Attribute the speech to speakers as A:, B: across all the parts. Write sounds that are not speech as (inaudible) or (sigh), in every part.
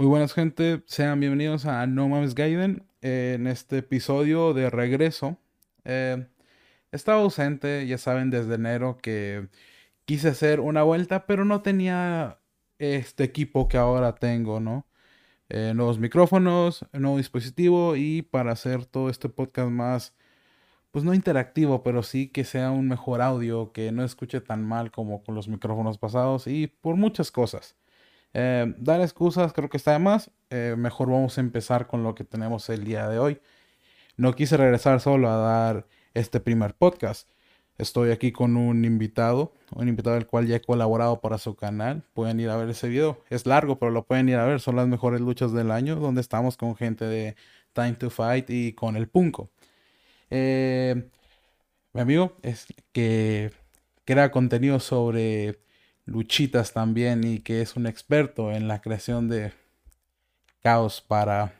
A: Muy buenas gente, sean bienvenidos a No Mames Gaiden. en este episodio de regreso, eh, estaba ausente, ya saben, desde enero que quise hacer una vuelta, pero no tenía este equipo que ahora tengo, ¿no? Eh, nuevos micrófonos, nuevo dispositivo y para hacer todo este podcast más, pues no interactivo, pero sí que sea un mejor audio, que no escuche tan mal como con los micrófonos pasados y por muchas cosas. Eh, dar excusas creo que está de más. Eh, mejor vamos a empezar con lo que tenemos el día de hoy. No quise regresar solo a dar este primer podcast. Estoy aquí con un invitado, un invitado del cual ya he colaborado para su canal. Pueden ir a ver ese video. Es largo, pero lo pueden ir a ver. Son las mejores luchas del año, donde estamos con gente de Time to Fight y con el Punko. Eh, mi amigo es que crea contenido sobre luchitas también y que es un experto en la creación de caos para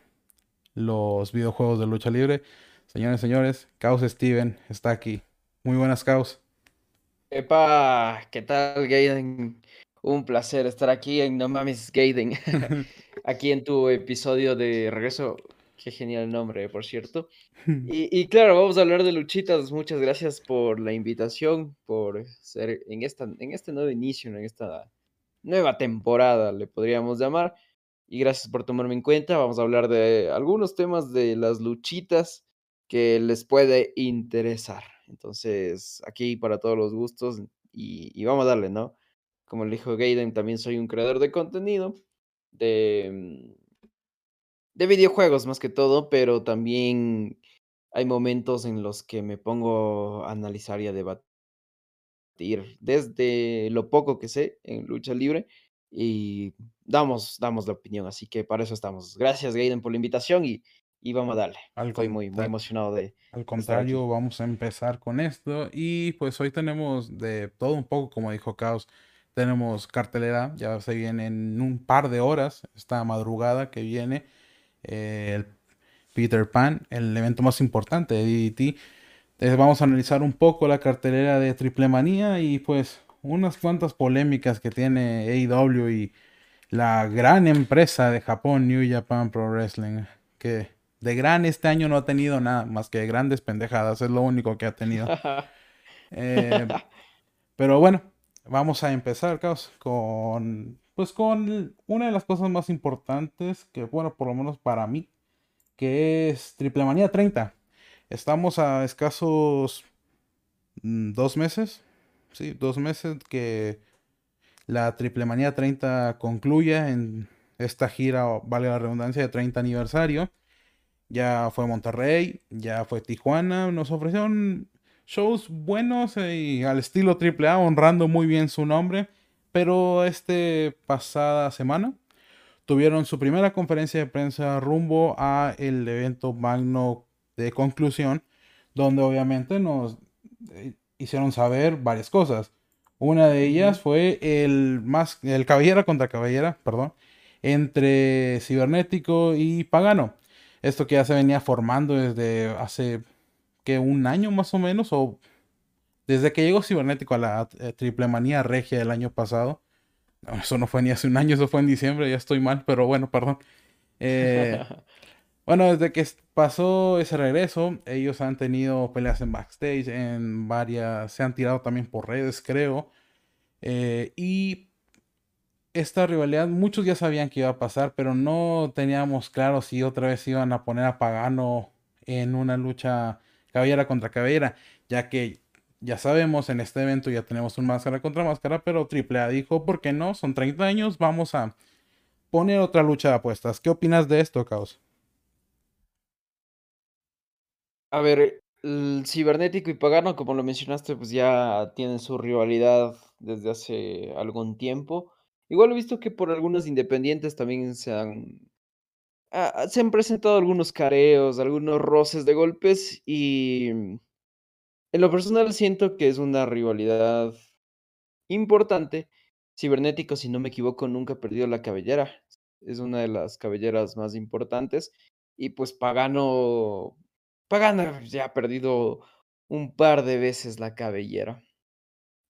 A: los videojuegos de lucha libre. Señores, señores, Caos Steven está aquí. Muy buenas, Caos.
B: Epa, ¿qué tal, Gaiden? Un placer estar aquí en No Mames Gaiden. (laughs) aquí en tu episodio de regreso. Qué genial nombre, por cierto. (laughs) Y, claro, vamos a hablar de luchitas. Muchas gracias por la invitación, por ser en, esta, en este nuevo inicio, en esta nueva temporada, le podríamos llamar. Y gracias por tomarme en cuenta. Vamos a hablar de algunos temas de las luchitas que les puede interesar. Entonces, aquí para todos los gustos y, vamos a darle, ¿no? Como le dijo Gaiden, también soy un creador de contenido, de, mm, de videojuegos más que todo, pero también hay momentos en los que me pongo a analizar y a debatir desde lo poco que sé en lucha libre y damos, damos la opinión. Así que para eso estamos. Gracias, Gaiden, por la invitación y, y vamos a darle. Estoy muy, muy emocionado de.
A: Al contrario, vamos a empezar con esto. Y pues hoy tenemos de todo un poco, como dijo Caos. Tenemos cartelera, ya se viene en un par de horas, esta madrugada que viene. Eh, el Peter Pan, el evento más importante de DDT. Entonces vamos a analizar un poco la cartelera de Triple Manía y pues unas cuantas polémicas que tiene AEW y la gran empresa de Japón, New Japan Pro Wrestling, que de gran este año no ha tenido nada más que grandes pendejadas, es lo único que ha tenido. (laughs) Eh, pero bueno, vamos a empezar, Caos, con pues con una de las cosas más importantes que, bueno, por lo menos para mí, que es Triple Manía 30. Estamos a escasos mm, dos meses, sí, dos meses que la Triple Manía 30 concluya en esta gira, vale la redundancia, de 30 aniversario. Ya fue Monterrey, ya fue Tijuana, nos ofrecieron shows buenos y al estilo AAA, honrando muy bien su nombre. Pero este pasada semana tuvieron su primera conferencia de prensa rumbo a el evento magno de conclusión, donde obviamente nos eh, hicieron saber varias cosas. Una de ellas fue el más el caballera contra caballera, perdón, entre cibernético y pagano. Esto que ya se venía formando desde hace que un año más o menos o desde que llegó cibernético a la eh, triple manía regia del año pasado eso no fue ni hace un año, eso fue en diciembre, ya estoy mal, pero bueno, perdón. Eh, (laughs) bueno, desde que pasó ese regreso, ellos han tenido peleas en backstage, en varias, se han tirado también por redes, creo. Eh, y esta rivalidad, muchos ya sabían que iba a pasar, pero no teníamos claro si otra vez iban a poner a Pagano en una lucha cabellera contra cabellera, ya que ya sabemos, en este evento ya tenemos un máscara contra máscara, pero AAA dijo, ¿por qué no? Son 30 años, vamos a poner otra lucha de apuestas. ¿Qué opinas de esto, Caos?
B: A ver, el cibernético y pagano, como lo mencionaste, pues ya tienen su rivalidad desde hace algún tiempo. Igual he visto que por algunos independientes también se han, ah, se han presentado algunos careos, algunos roces de golpes y en lo personal siento que es una rivalidad importante. Cibernético, si no me equivoco, nunca ha perdido la cabellera. Es una de las cabelleras más importantes. Y pues Pagano, Pagano ya ha perdido un par de veces la cabellera.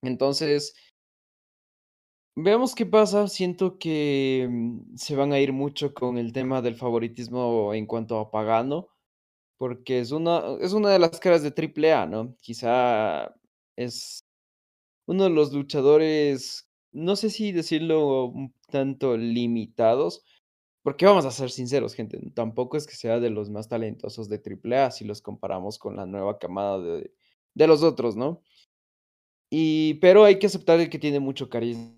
B: Entonces, Veamos qué pasa. Siento que, mm, se van a ir mucho con el tema del favoritismo en cuanto a Pagano, porque es una es una de las caras de Triple A, ¿no? Quizá es uno de los luchadores, no sé si decirlo un tanto limitados, porque vamos a ser sinceros, gente, tampoco es que sea de los más talentosos de Triple A si los comparamos con la nueva camada de de los otros, ¿no? Y pero hay que aceptar que tiene mucho carisma,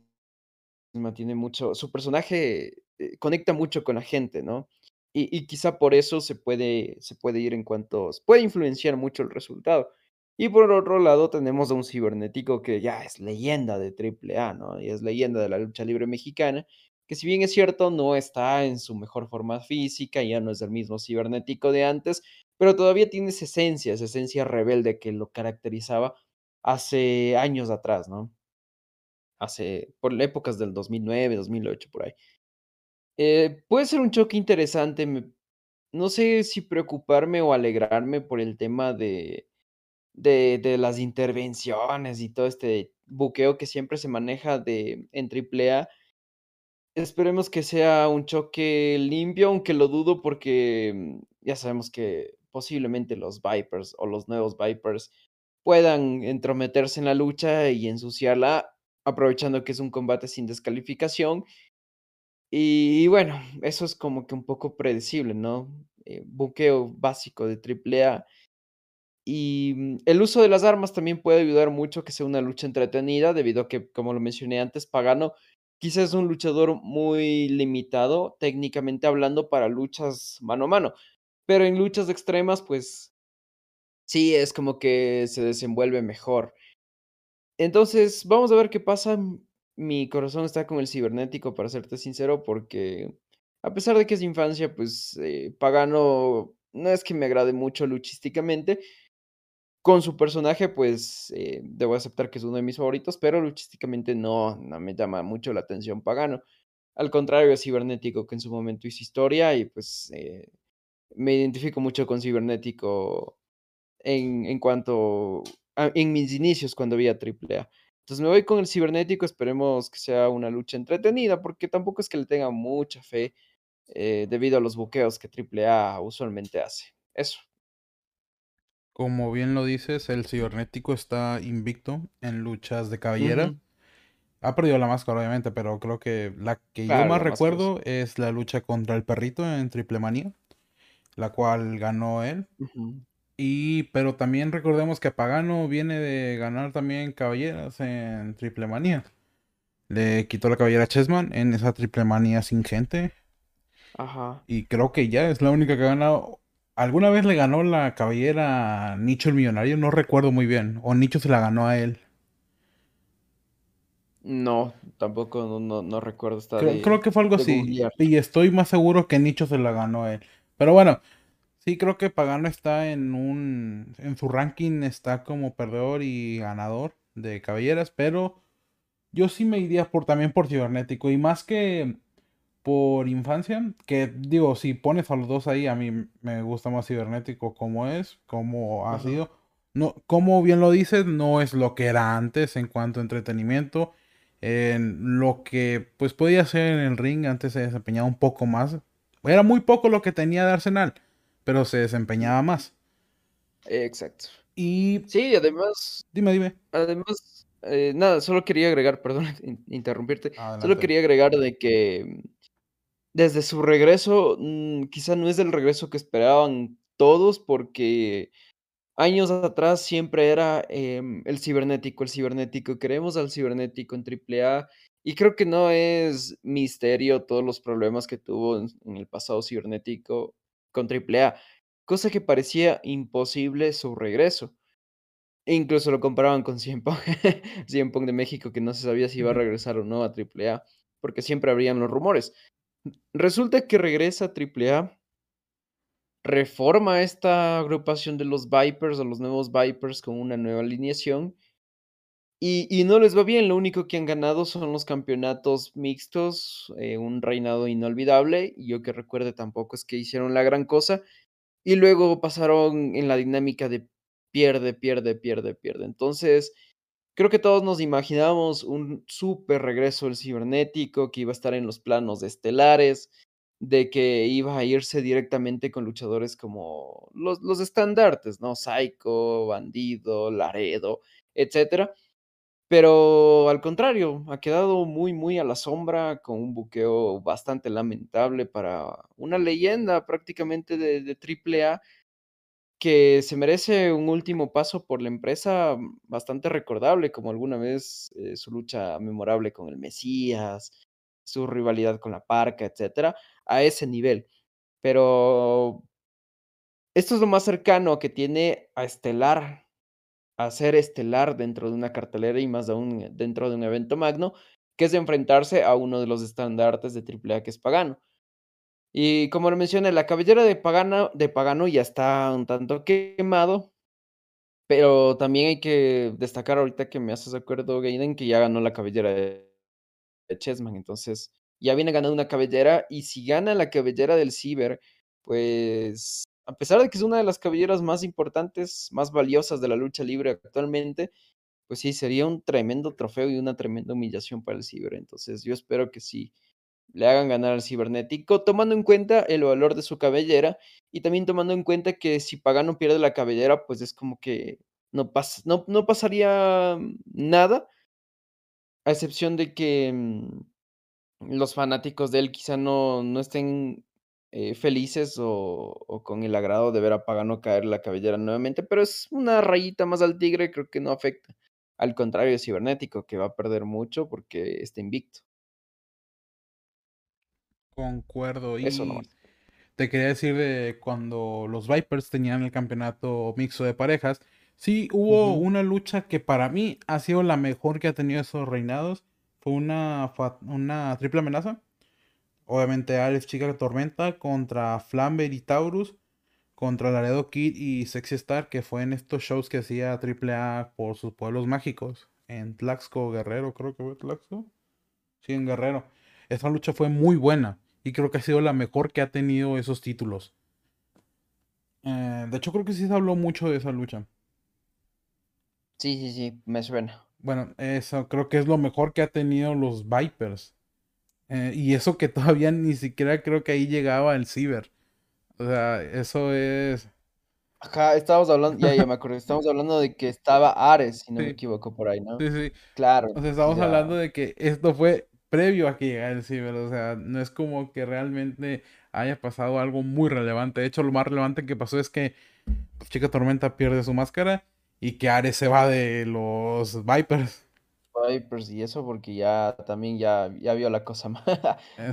B: tiene mucho su personaje, eh, conecta mucho con la gente, ¿no? Y quizá por eso se puede se puede ir en cuantos puede influenciar mucho el resultado. Y por otro lado, tenemos a un cibernético que ya es leyenda de Triple A, ¿no? Y es leyenda de la lucha libre mexicana, que si bien es cierto, no está en su mejor forma física, ya no es el mismo cibernético de antes, pero todavía tiene esa esencia, esa esencia rebelde que lo caracterizaba hace años atrás, ¿no? Hace por épocas del 2009, 2008, por ahí. Eh, puede ser un choque interesante, no sé si preocuparme o alegrarme por el tema de de de las intervenciones y todo este buqueo que siempre se maneja de en Triple A. Esperemos que sea un choque limpio, aunque lo dudo porque, mm, ya sabemos que posiblemente los Vipers o los nuevos Vipers puedan entrometerse en la lucha y ensuciarla, aprovechando que es un combate sin descalificación. Y bueno, eso es como que un poco predecible, ¿no? Eh, buqueo básico de Triple A. Y, mm, el uso de las armas también puede ayudar mucho a que sea una lucha entretenida, debido a que, como lo mencioné antes, Pagano quizás es un luchador muy limitado, técnicamente hablando, para luchas mano a mano, pero en luchas extremas, pues sí, es como que se desenvuelve mejor. Entonces, vamos a ver qué pasa. Mi corazón está con el cibernético, para serte sincero, porque a pesar de que es infancia, pues, eh, Pagano no es que me agrade mucho luchísticamente. Con su personaje, pues, eh, debo aceptar que es uno de mis favoritos, pero luchísticamente no, no me llama mucho la atención Pagano. Al contrario de Cibernético, que en su momento hizo historia y, pues, eh, me identifico mucho con Cibernético en en cuanto a en mis inicios cuando vi a Triple A. Entonces, me voy con el Cibernético, esperemos que sea una lucha entretenida, porque tampoco es que le tenga mucha fe, eh, debido a los buqueos que Triple A usualmente hace. Eso.
A: Como bien lo dices, el cibernético está invicto en luchas de cabellera. Ha perdido la máscara, obviamente, pero creo que la que yo más recuerdo es la lucha contra el perrito en Triplemanía, la cual ganó él.
B: Ujú.
A: Y pero también recordemos que Pagano viene de ganar también cabelleras en Triplemanía. Le quitó la cabellera a Chessman en esa Triplemanía sin gente.
B: Ajá.
A: Y creo que ya es la única que ha ganado. ¿Alguna vez le ganó la cabellera a Nicho el Millonario? No recuerdo muy bien. O Nicho se la ganó a él.
B: No, tampoco, no no no recuerdo,
A: Creo, creo que fue algo así.
B: googlear.
A: Y estoy más seguro que Nicho se la ganó a él. Pero bueno, sí creo que Pagano está en un... En su ranking está como perdedor y ganador de cabelleras. Pero yo sí me iría por, también por cibernético. Y más que por infancia, que digo, si pones a los dos ahí, a mí me gusta más cibernético como es, como ha
B: Ajá.
A: sido. No, como bien lo dices, no es lo que era antes en cuanto a entretenimiento. En lo que pues podía hacer en el ring, antes se desempeñaba un poco más. Era muy poco lo que tenía de Arsenal, pero se desempeñaba más.
B: Exacto.
A: Y
B: Sí, además
A: dime, dime.
B: además, eh, nada, solo quería agregar, perdón (laughs) in interrumpirte, solo quería agregar de que desde su regreso, mm, quizá no es el regreso que esperaban todos, porque años atrás siempre era, em, el cibernético, el cibernético, queremos al cibernético en Triple A, y creo que no es misterio todos los problemas que tuvo en en el pasado cibernético con Triple A, cosa que parecía imposible su regreso. E incluso lo comparaban con Punk, CM Punk de México, que no se sabía si iba a regresar o no a Triple A, porque siempre habrían los rumores. Resulta que regresa a Triple A reforma esta agrupación de los Vipers, o los nuevos Vipers con una nueva alineación y no les va bien, lo único que han ganado son los campeonatos mixtos, eh, un reinado inolvidable, y yo que recuerde tampoco es que hicieron la gran cosa, y luego pasaron en la dinámica de pierde, pierde, pierde, pierde. Entonces Creo que todos nos imaginábamos un súper regreso del cibernético, que iba a estar en los planos estelares, de que iba a irse directamente con luchadores como los, los estandartes, ¿no? Psycho, Bandido, Laredo, etcétera. Pero al contrario, ha quedado muy, muy a la sombra, con un buqueo bastante lamentable para una leyenda prácticamente de, de AAA que se merece un último paso por la empresa mm, bastante recordable, como alguna vez eh, su lucha memorable con el Mesías, su rivalidad con la Parca, etcétera, a ese nivel. Pero esto es lo más cercano que tiene a estelar, a ser estelar dentro de una cartelera y más aún dentro de un evento magno, que es enfrentarse a uno de los estandartes de AAA que es Pagano. Y como lo mencioné, la cabellera de Pagano de Pagano ya está un tanto quemado, pero también hay que destacar ahorita que me haces acuerdo, Gaiden, que ya ganó la cabellera de de Chessman, entonces ya viene ganando una cabellera y si gana la cabellera del Ciber, pues a pesar de que es una de las cabelleras más importantes, más valiosas de la lucha libre actualmente, pues sí, sería un tremendo trofeo y una tremenda humillación para el Ciber. Entonces yo espero que sí le hagan ganar al cibernético, tomando en cuenta el valor de su cabellera y también tomando en cuenta que si Pagano pierde la cabellera, pues es como que no, no, no pasaría nada, a excepción de que mm, los fanáticos de él quizá no, no estén eh, felices o, o con el agrado de ver a Pagano caer la cabellera nuevamente, pero es una rayita más al tigre, creo que no afecta. Al contrario, cibernético, que va a perder mucho porque está invicto.
A: Concuerdo.
B: Eso no
A: Y te quería decir de cuando los Vipers tenían el campeonato mixto de parejas, sí hubo una lucha que para mí ha sido la mejor que ha tenido esos reinados. Fue una, una triple amenaza. Obviamente Alex Chica Tormenta contra Flamber y Taurus, contra Laredo Kid y Sexy Star, que fue en estos shows que hacía Triple A por sus pueblos mágicos. En Tlaxco Guerrero, creo que fue Tlaxco. Sí, en Guerrero. Esa lucha fue muy buena y creo que ha sido la mejor que ha tenido esos títulos. Eh, de hecho, creo que sí se habló mucho de esa lucha.
B: Sí, sí, sí, me suena.
A: Bueno, eso creo que es lo mejor que ha tenido los Vipers. Eh, y eso que (laughs) todavía ni siquiera creo que ahí llegaba el Ciber. O sea, eso es...
B: Ajá, estábamos hablando, ya, ya me acordé, estamos hablando de que estaba Ares, si no me equivoco, por ahí, ¿no?
A: sí, sí.
B: Claro,
A: O sea, estamos hablando de que esto fue previo a que llegara el Ciber. O sea, no es como que realmente haya pasado algo muy relevante. De hecho, lo más relevante que pasó es que pues, Chica Tormenta pierde su máscara y que Ares se va de los Vipers.
B: Vipers y eso, porque ya también ya, ya vio la cosa, (laughs) ma-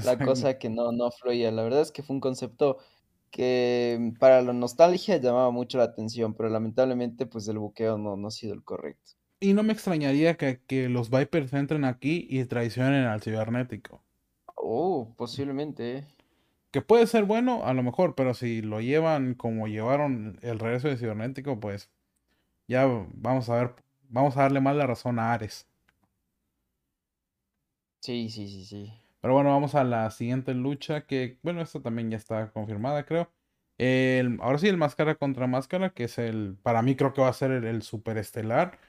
B: la cosa que no, no fluía. La verdad es que fue un concepto que para la nostalgia llamaba mucho la atención, pero lamentablemente pues el buqueo no, no ha sido el correcto.
A: Y no me extrañaría que, que los Vipers entren aquí y traicionen al cibernético.
B: Oh, posiblemente, ¿eh?
A: Que puede ser bueno, a lo mejor, pero si lo llevan como llevaron el regreso de cibernético, pues ya vamos a ver, vamos a darle más la razón a Ares.
B: Sí, sí, sí, sí.
A: Pero bueno, vamos a la siguiente lucha que, bueno, esta también ya está confirmada, creo. El, ahora sí, el máscara contra máscara, que es el, para mí creo que va a ser el, el superestelar,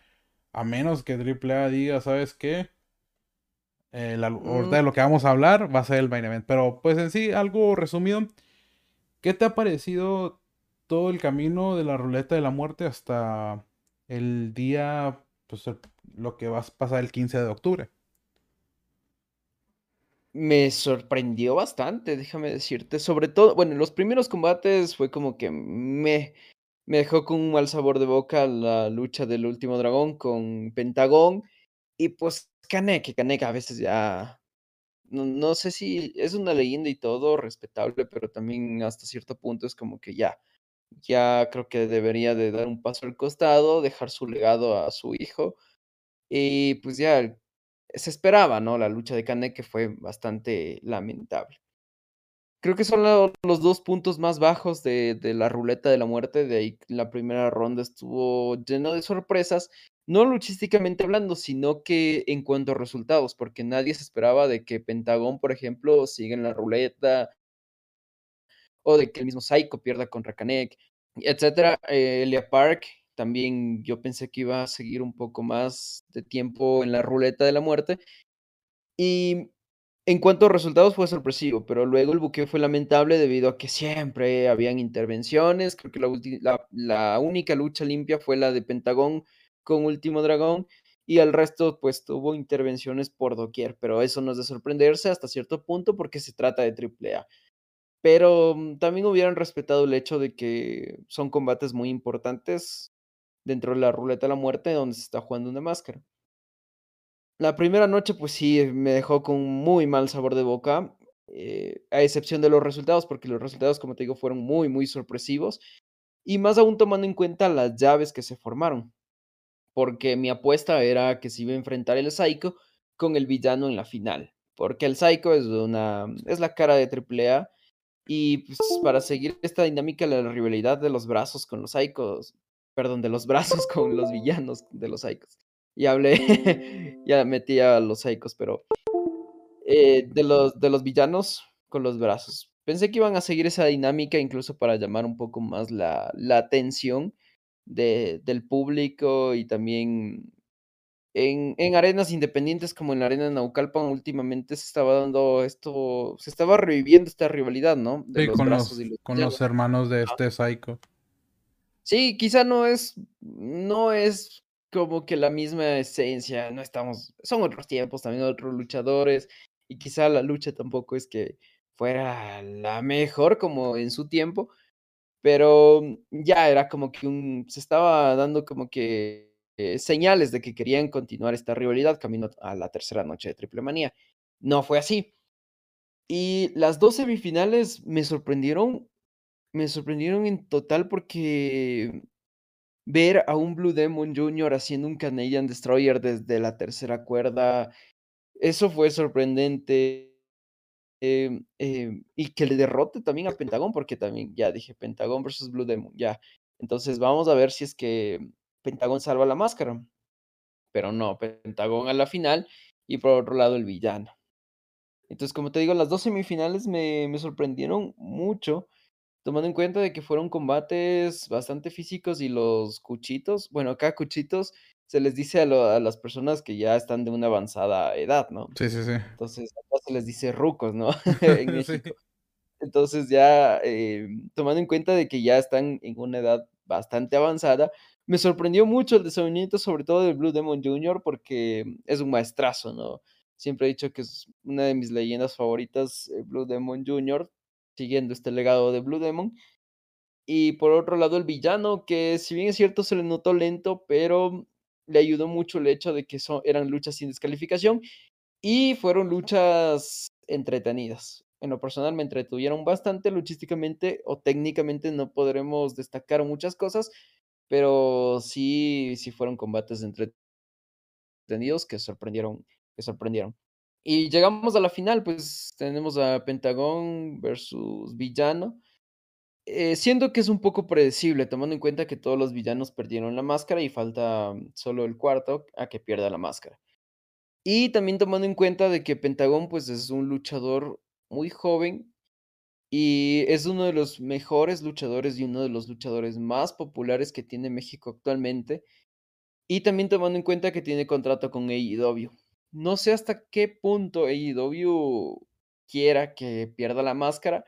A: a menos que Triple A diga, ¿sabes qué? Eh, la- ahorita
B: Mm,
A: de lo que vamos a hablar va a ser el main event. Pero pues en sí, algo resumido, ¿qué te ha parecido todo el camino de la ruleta de la muerte hasta el día, pues el- lo que va a pasar el 15 de octubre?
B: Me sorprendió bastante, déjame decirte. Sobre todo, bueno, los primeros combates fue como que me, me dejó con un mal sabor de boca la lucha del último dragón con Pentagón. Y pues Kaneki, Kaneki a veces ya, no, no sé si es una leyenda y todo, respetable, pero también hasta cierto punto es como que ya, ya creo que debería de dar un paso al costado, dejar su legado a su hijo. Y pues ya se esperaba, ¿no? La lucha de Kaneki fue bastante lamentable. Creo que son lo los 2 puntos más bajos de la ruleta de la muerte, de ahí la primera ronda estuvo lleno de sorpresas, no luchísticamente hablando, sino que en cuanto a resultados, porque nadie se esperaba de que Pentagón, por ejemplo, siga en la ruleta, o de que el mismo Psycho pierda contra Canek, etcétera. Eh, Elia Park también yo pensé que iba a seguir un poco más de tiempo en la ruleta de la muerte. Y en cuanto a resultados fue sorpresivo, pero luego el buqueo fue lamentable debido a que siempre habían intervenciones. Creo que la, la, única lucha limpia fue la de Pentagón con Último Dragón y el resto pues tuvo intervenciones por doquier, pero eso no es de sorprenderse hasta cierto punto porque se trata de triple A. Pero mm, también hubieran respetado el hecho de que son combates muy importantes dentro de la ruleta de la muerte donde se está jugando una máscara. La primera noche, pues sí, me dejó con muy mal sabor de boca, eh, a excepción de los resultados, porque los resultados, como te digo, fueron muy, muy sorpresivos, y más aún tomando en cuenta las llaves que se formaron, porque mi apuesta era que se iba a enfrentar el Psycho con el villano en la final, porque el Psycho es una es la cara de Triple A y, pues, para seguir esta dinámica la rivalidad de los brazos con los Psychos, perdón, de los brazos con los villanos de los Psychos. Y hablé, (laughs) ya metí a los Psychos, pero, eh, de los de los villanos con los brazos. Pensé que iban a seguir esa dinámica, incluso para llamar un poco más la la atención de del público y también en en arenas independientes, como en la arena de Naucalpan, últimamente se estaba dando esto se estaba reviviendo esta rivalidad, ¿no? De
A: Sí,
B: los
A: con
B: brazos y
A: los
B: los
A: con los hermanos de este Psycho.
B: Sí, quizá no es no es como que la misma esencia, no estamos son otros tiempos, también otros luchadores, y quizá la lucha tampoco es que fuera la mejor como en su tiempo, pero ya era como que se estaba dando como que, eh, señales de que querían continuar esta rivalidad camino a la tercera noche de Triple Manía. No fue así. Y las 2 semifinales me sorprendieron me sorprendieron en total porque ver a un Blue Demon Jr. haciendo un Canadian Destroyer desde la tercera cuerda, eso fue sorprendente. Em, em, y que le derrote también a Pentagón, porque también ya dije Pentagón versus Blue Demon, ya. Entonces vamos a ver si es que Pentagón salva la máscara. Pero no, Pentagón a la final y por otro lado el villano. Entonces, como te digo, las 2 semifinales me me sorprendieron mucho, tomando en cuenta de que fueron combates bastante físicos y los cuchitos, bueno, acá cuchitos se les dice a lo a las personas que ya están de una avanzada edad, ¿no?
A: Sí, sí, sí.
B: Entonces, acá se les dice rucos, ¿no? (laughs) (laughs) En
A: Sí.
B: Entonces, ya, em, tomando en cuenta de que ya están en una edad bastante avanzada, me sorprendió mucho el desenvolvimiento, sobre todo de Blue Demon Jr., porque es un maestrazo, ¿no? Siempre he dicho que es una de mis leyendas favoritas, eh, Blue Demon Jr., siguiendo este legado de Blue Demon. Y por otro lado, el villano, que si bien es cierto, se le notó lento, pero le ayudó mucho el hecho de que so eran luchas sin descalificación y fueron luchas entretenidas. En lo personal, me entretuvieron bastante luchísticamente o técnicamente, no podremos destacar muchas cosas, pero sí sí fueron combates entretenidos que sorprendieron que sorprendieron. Y llegamos a la final, pues, tenemos a Pentagón versus Villano, eh, siendo que es un poco predecible, tomando en cuenta que todos los villanos perdieron la máscara y falta solo el cuarto a que pierda la máscara. Y también tomando en cuenta de que Pentagón, pues, es un luchador muy joven y es uno de los mejores luchadores y uno de los luchadores más populares que tiene México actualmente. Y también tomando en cuenta que tiene contrato con AEW. No sé hasta qué punto AEW quiera que pierda la máscara,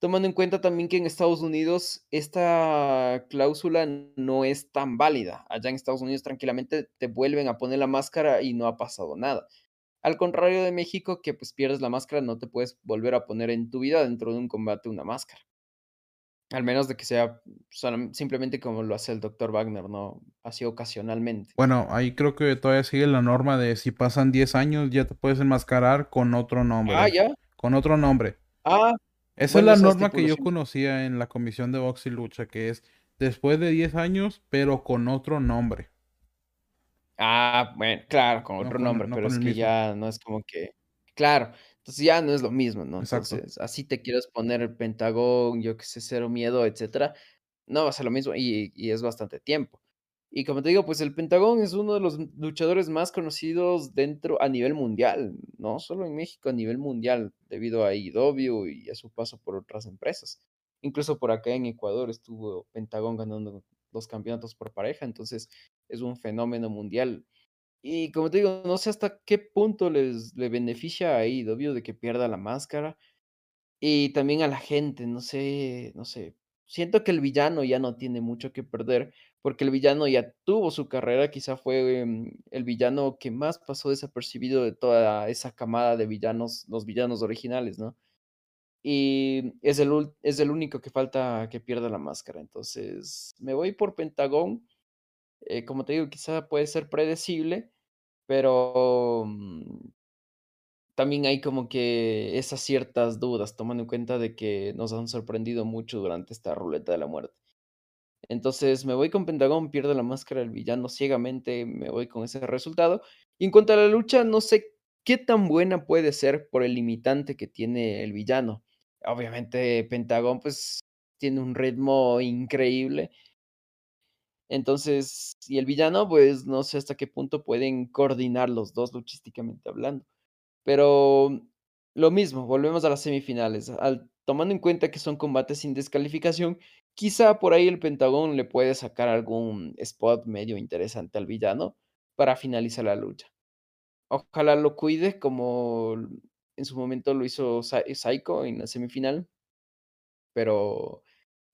B: tomando en cuenta también que en Estados Unidos esta cláusula no es tan válida. Allá en Estados Unidos tranquilamente te vuelven a poner la máscara y no ha pasado nada. Al contrario de México, que pues pierdes la máscara, no te puedes volver a poner en tu vida dentro de un combate una máscara. Al menos de que sea simplemente como lo hace el Doctor Wagner, ¿no? Así ocasionalmente.
A: Bueno, ahí creo que todavía sigue la norma de si pasan 10 años, ya te puedes enmascarar con otro
B: Ah,
A: nombre,
B: ¿ya?
A: con otro nombre.
B: Ah,
A: Esa es la norma que yo conocía en la comisión de box y lucha, que es después de 10 años, pero con otro nombre.
B: Ah, bueno, claro, con otro nombre,
A: no
B: pero es que
A: mismo.
B: ya no es como que claro, entonces ya no es lo mismo, ¿no?
A: Exacto.
B: Entonces, así te quieres poner el Pentagón, yo qué sé, Cero Miedo, etcétera, no va a ser lo mismo y y es bastante tiempo. Y como te digo, pues el Pentagón es uno de los luchadores más conocidos dentro a nivel mundial, no solo en México, a nivel mundial, debido a AEW y a su paso por otras empresas. Incluso por acá en Ecuador estuvo Pentagón ganando los campeonatos por pareja, entonces es un fenómeno mundial. Y como te digo, no sé hasta qué punto les le beneficia a obvio de que pierda la máscara. Y también a la gente, no sé no sé. Siento que el villano ya no tiene mucho que perder, porque el villano ya tuvo su carrera, quizá fue, mm, el villano que más pasó desapercibido de toda esa camada de villanos, los villanos originales, ¿no? Y es el es el único que falta que pierda la máscara. Entonces, me voy por Pentagón. Eh, como te digo, quizá puede ser predecible, pero, mm también hay como que esas ciertas dudas, tomando en cuenta de que nos han sorprendido mucho durante esta ruleta de la muerte. Entonces, me voy con Pentagón, pierde la máscara del villano ciegamente, me voy con ese resultado. Y en cuanto a la lucha, no sé qué tan buena puede ser por el limitante que tiene el villano. Obviamente, Pentagón, pues, tiene un ritmo increíble. Entonces, y el villano, pues, no sé hasta qué punto pueden coordinar los 2 luchísticamente hablando. Pero lo mismo, volvemos a las semifinales. Al tomando en cuenta que son combates sin descalificación, quizá por ahí el Pentagón le puede sacar algún spot medio interesante al villano para finalizar la lucha. Ojalá lo cuide como en su momento lo hizo Psycho en la semifinal. Pero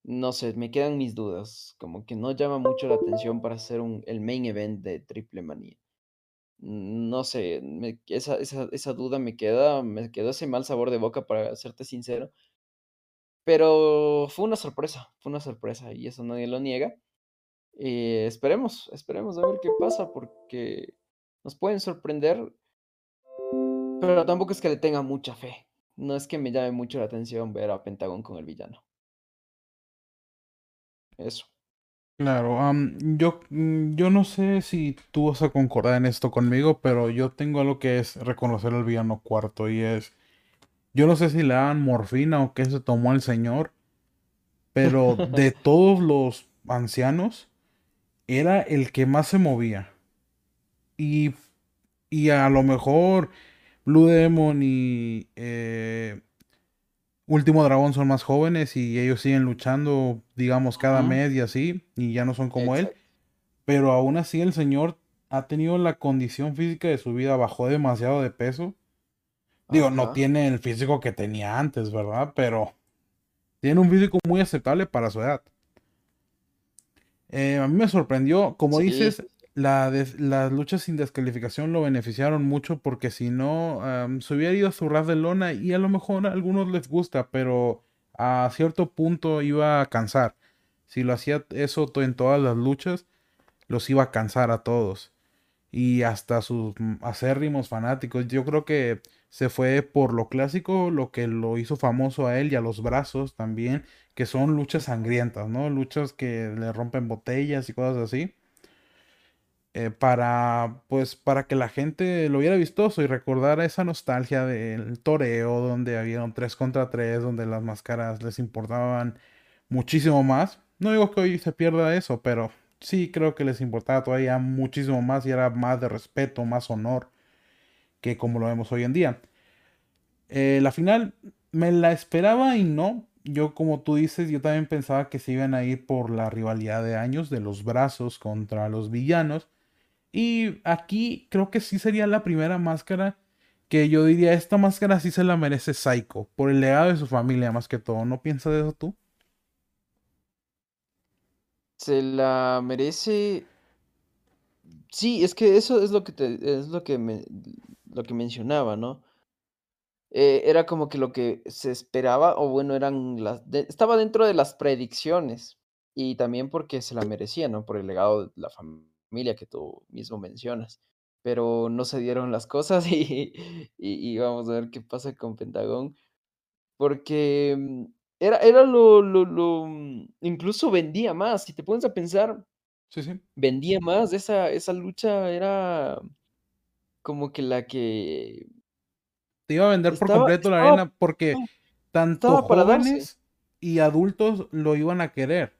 B: no sé, me quedan mis dudas, como que no llama mucho la atención para hacer un el main event de Triple Manía. No sé, me esa esa esa duda me queda me quedó ese mal sabor de boca, para serte sincero. Pero fue una sorpresa, fue una sorpresa, y eso nadie lo niega. Eh, esperemos, esperemos a ver qué pasa, porque nos pueden sorprender pero tampoco es que le tenga mucha fe. No es que me llame mucho la atención ver a Pentagón con el villano. Eso.
A: Claro, yo, mm, yo no sé si tú vas a concordar en esto conmigo, pero yo tengo algo que es reconocer al villano cuarto y es, yo no sé si le dan morfina o qué se tomó el señor, pero (laughs) de todos los ancianos era el que más se movía. Y, y a lo mejor Blue Demon y eh, Último Dragón son más jóvenes y ellos siguen luchando, digamos, cada mes y así, y ya no son como él. Pero aún así el señor ha tenido la condición física de su vida, bajó demasiado de peso. Digo, no tiene el físico que tenía antes, ¿verdad? Pero tiene un físico muy aceptable para su edad. Eh, a mí me sorprendió, como dices, las luchas sin descalificación lo beneficiaron mucho porque si no, se hubiera ido a su ras de lona y a lo mejor a algunos les gusta, pero a cierto punto iba a cansar. Si lo hacía eso en todas las luchas, los iba a cansar a todos. Y hasta sus acérrimos fanáticos. Yo creo que se fue por lo clásico, lo que lo hizo famoso a él y a los brazos también, que son luchas sangrientas, ¿no? Luchas que le rompen botellas y cosas así. Eh, para, pues, para que la gente lo viera vistoso y recordara esa nostalgia del toreo, donde había un 3 contra 3, donde las máscaras les importaban muchísimo más. No digo que hoy se pierda eso, pero sí creo que les importaba todavía muchísimo más y era más de respeto, más honor que como lo vemos hoy en día. Eh, la final me la esperaba y no. Yo, como tú dices, yo también pensaba que se iban a ir por la rivalidad de años de los brazos contra los villanos. Y aquí creo que sí sería la primera máscara que yo diría, esta máscara sí se la merece Psycho, por el legado de su familia más que todo. ¿No piensas de eso tú?
B: Se la merece. Sí, es que eso es lo que es lo que lo que mencionaba, ¿no? Eh, era como que lo que se esperaba, o bueno, eran las, estaba dentro de las predicciones y también porque se la merecía, ¿no? Por el legado de la familia familia que tú mismo mencionas. Pero no se dieron las cosas (laughs) y, y, vamos a ver qué pasa con Pentagón. Porque mm, era, era lo, lo, lo, mm, incluso vendía más. Si te pones a pensar,
A: sí, sí.
B: vendía más. Esa, esa lucha era como que la que.
A: Te iba a vender por completo la arena porque tanto jóvenes y adultos lo iban a querer.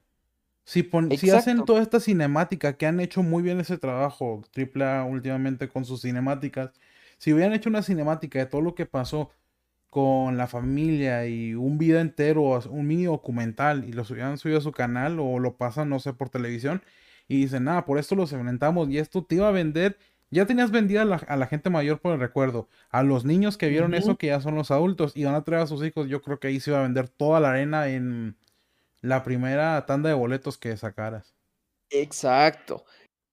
A: Si, si hacen toda esta cinemática, que han hecho muy bien ese trabajo, AAA últimamente con sus cinemáticas, si hubieran hecho una cinemática de todo lo que pasó con la familia y un video entero, un mini documental y lo hubieran subido a su canal o lo pasan, no sé, por televisión y dicen, nada, por esto los enfrentamos y esto te iba a vender. Ya tenías vendida a la, gente mayor por el recuerdo. A los niños que vieron eso, que ya son los adultos y van a traer a sus hijos, yo creo que ahí se iba a vender toda la arena en la primera tanda de boletos que sacaras.
B: Exacto.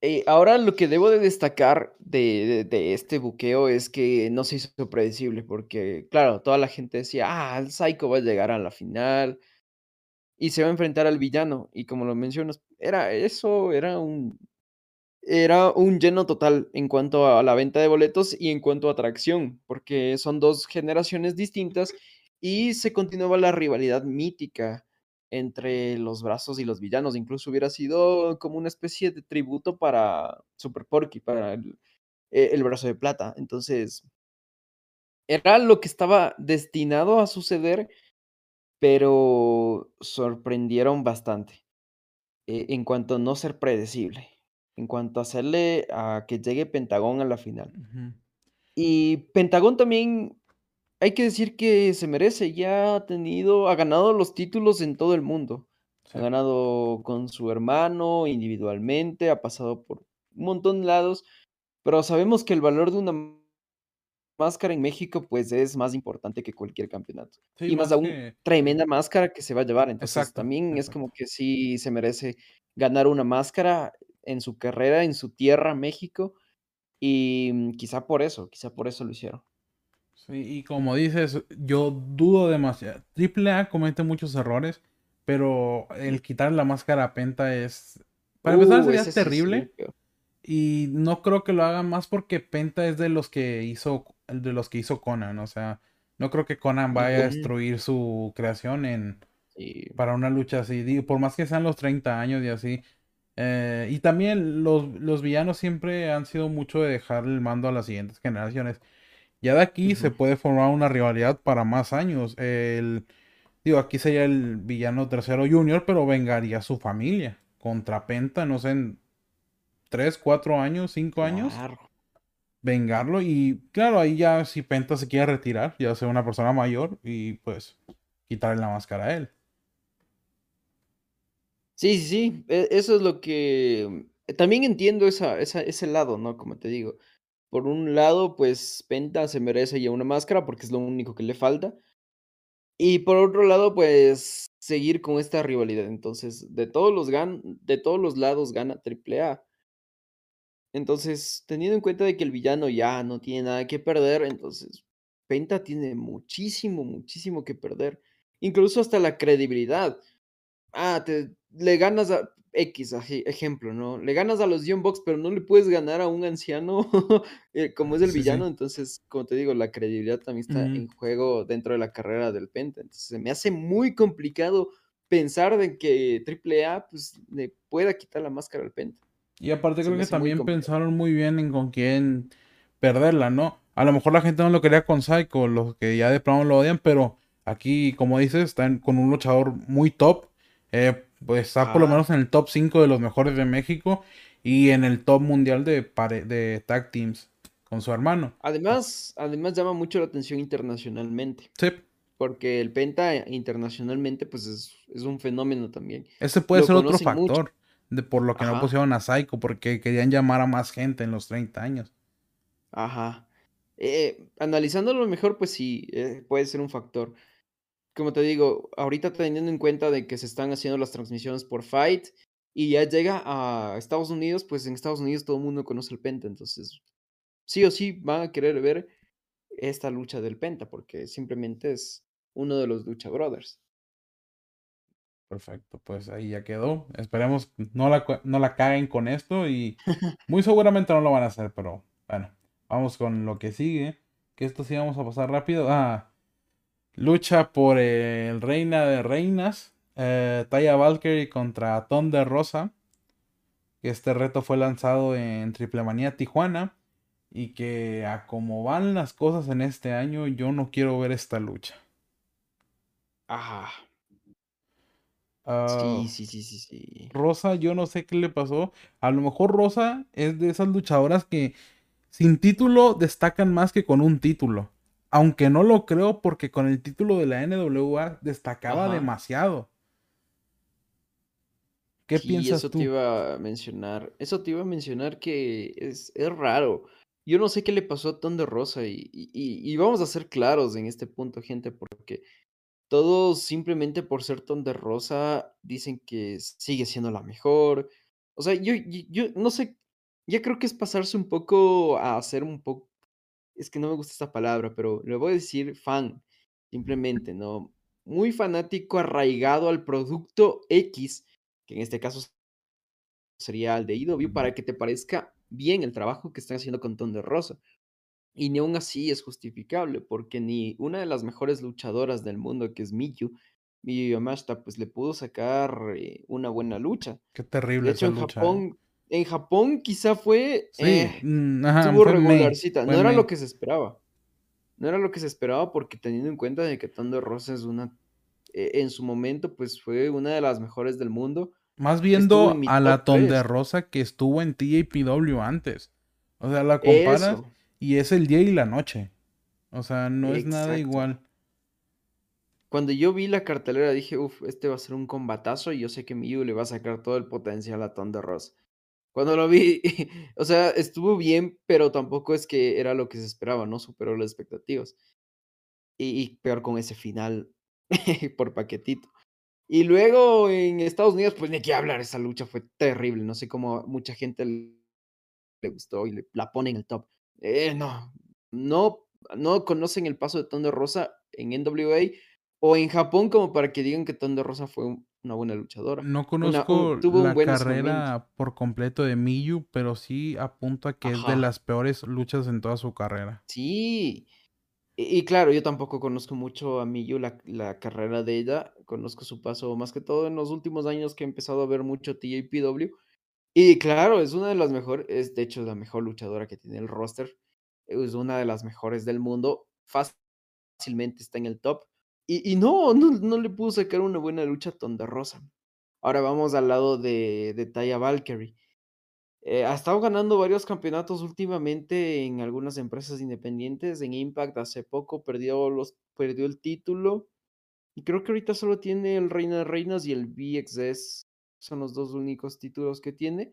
B: Eh, ahora lo que debo de destacar de, este buqueo es que no se hizo predecible, porque claro, toda la gente decía, ah, el Psycho va a llegar a la final y se va a enfrentar al villano. Y como lo mencionas, era eso, era un, era un lleno total en cuanto a la venta de boletos y en cuanto a atracción, porque son dos generaciones distintas y se continuaba la rivalidad mítica entre los brazos y los villanos. Incluso hubiera sido como una especie de tributo para Super Porky, para el, e, el brazo de plata. Entonces, era lo que estaba destinado a suceder, pero sorprendieron bastante. E, en cuanto a no ser predecible, en cuanto a hacerle a que llegue Pentagón a la final. Y Pentagón también hay que decir que se merece, ya ha tenido ha ganado los títulos en todo el mundo. Ha ganado con su hermano, individualmente, ha pasado por un montón de lados, pero sabemos que el valor de una máscara en México, pues, es más importante que cualquier campeonato. y más, aún, tremenda máscara que se va a llevar. Entonces, también es como que sí se merece ganar una máscara en su carrera, en su tierra, México, y, mm, quizá por eso, quizá por eso lo hicieron.
A: Sí, y como dices, yo dudo demasiado. Triple A comete muchos errores, pero el quitar la máscara a Penta es. Para empezar, uh, sería terrible. y no creo que lo hagan más porque Penta es de los que hizo. De los que hizo Conan. O sea, no creo que Conan vaya a destruir su creación en. Para una lucha así. Por más que sean los 30 años y así. Eh, y también los, los villanos siempre han sido mucho de dejar el mando a las siguientes generaciones. Ya de aquí se puede formar una rivalidad para más años. El, digo, aquí sería el villano tercero junior, pero vengaría a su familia contra Penta, no sé, en 3, 4 años, 5 años. Vengarlo y claro, ahí ya si Penta se quiere retirar, ya sea una persona mayor y pues quitarle la máscara a él.
B: Sí, sí, sí, e, eso es lo que... También entiendo esa, ese lado, ¿no? Como te digo. Por un lado, pues Penta se merece ya una máscara porque es lo único que le falta. Y por otro lado, pues seguir con esta rivalidad. Entonces, de todos los gan de todos los lados gana AAA. Entonces, teniendo en cuenta de que el villano ya no tiene nada que perder, entonces Penta tiene muchísimo, muchísimo que perder. Incluso hasta la credibilidad. Ah, te le ganas a X, ejemplo, ¿no? Le ganas a los Young Bucks, pero no le puedes ganar a un anciano (laughs) eh, como es el villano. Entonces, como te digo, la credibilidad también está en juego dentro de la carrera del Penta. Entonces, se me hace muy complicado pensar de que AAA pues, le pueda quitar la máscara al Penta.
A: Y aparte creo que también pensaron muy bien en con quién perderla, ¿no? A lo mejor la gente no lo quería con Psycho, los que ya de plano lo odian, pero aquí, como dices, están con un luchador muy top. Eh, pues está por lo menos en el top 5 de los mejores de México y en el top mundial de, de tag teams con su hermano.
B: Además, además llama mucho la atención internacionalmente. Sí. Porque el Penta internacionalmente, pues es, un fenómeno también.
A: Ese puede ser otro factor de por lo que no pusieron a Psycho, porque querían llamar a más gente en los 30 años.
B: Ajá. Eh, analizándolo mejor, pues sí, eh, puede ser un factor como te digo, ahorita teniendo en cuenta de que se están haciendo las transmisiones por Fight y ya llega a Estados Unidos, pues en Estados Unidos todo el mundo conoce el Penta, entonces sí o sí van a querer ver esta lucha del Penta, porque simplemente es uno de los Lucha Brothers.
A: Perfecto, pues ahí ya quedó. Esperemos no la, no la caguen con esto y (laughs) muy seguramente no lo van a hacer, pero bueno, vamos con lo que sigue. Que esto sí vamos a pasar rápido. Ah, Lucha por el Reina de Reinas. Eh, Taya Valkyrie contra de Rosa. Este reto fue lanzado en Triple Manía Tijuana. Y que a como van las cosas en este año, yo no quiero ver esta lucha. Ajá. Ah, sí, sí, sí, sí, sí. Rosa, yo no sé qué le pasó. A lo mejor Rosa es de esas luchadoras que sin título destacan más que con un título Aunque no lo creo porque con el título de la NWA destacaba
B: Ajá.
A: demasiado. ¿Qué
B: Sí,
A: piensas
B: eso te
A: tú?
B: iba a mencionar. Eso te iba a mencionar que es, es raro. Yo no sé qué le pasó a Ton de Rosa y, y- vamos a ser claros en este punto, gente, porque todos simplemente por ser Ton de Rosa dicen que sigue siendo la mejor. O sea, yo, yo, yo no sé, ya creo que es pasarse un poco a hacer un poco, es que no me gusta esta palabra, pero le voy a decir fan, simplemente, ¿no? Muy fanático, arraigado al producto X, que en este caso sería el de IW, para que te parezca bien el trabajo que están haciendo con Ton de Rosa. Y ni aún así es justificable, porque ni una de las mejores luchadoras del mundo, que es Miyu, Miyu Yamashita, pues le pudo sacar eh, una buena lucha.
A: Qué
B: De
A: terrible
B: hecho,
A: esa
B: en
A: lucha, ¿eh?
B: En Japón quizá fue,
A: Sí,
B: eh,
A: mm, ajá, fue
B: regularcita, no era lo que se esperaba. No era lo que se esperaba porque teniendo en cuenta de que Thunder Rosa es una, eh, en su momento, pues fue una de las mejores del mundo.
A: Más viendo a la
B: 3.
A: Rosa que estuvo en TJPW antes. O sea, la comparas
B: Eso,
A: y es el día y la noche. O sea, no es nada igual.
B: Cuando yo vi la cartelera dije, uff, este va a ser un combatazo y yo sé que Miyu le va a sacar todo el potencial a Thunder Rosa. Cuando lo vi, (laughs) o sea, estuvo bien, pero tampoco es que era lo que se esperaba, no superó las expectativas. Y, peor con ese final (laughs) por paquetito. Y luego en Estados Unidos, pues ni qué hablar, esa lucha fue terrible. No sé cómo mucha gente le gustó y la pone en el top. Eh, no, no, no conocen el paso de Thunder Rosa en NWA o en Japón como para que digan que Thunder Rosa fue un- una buena luchadora.
A: No
B: Una,
A: conozco
B: tuvo
A: la carrera por completo de Miyu, pero sí apunto a que es de las peores luchas en toda su carrera.
B: sí. Y, y claro, yo tampoco conozco mucho a Miyu, la, la carrera de ella. Conozco su paso más que todo en los últimos años que he empezado a ver mucho TJPW. Y claro, es una de las mejores, es de hecho la mejor luchadora que tiene el roster. Es una de las mejores del mundo. Fácilmente está en el top. Y, no, no, no le pudo sacar una buena lucha a Tonda Rosa. Ahora vamos al lado de, de Taya Valkyrie. Eh, ha estado ganando varios campeonatos últimamente en algunas empresas independientes. En Impact hace poco perdió, los, perdió el título. Y creo que ahorita solo tiene el Reina de Reinas y el VXS. Son los dos únicos títulos que tiene.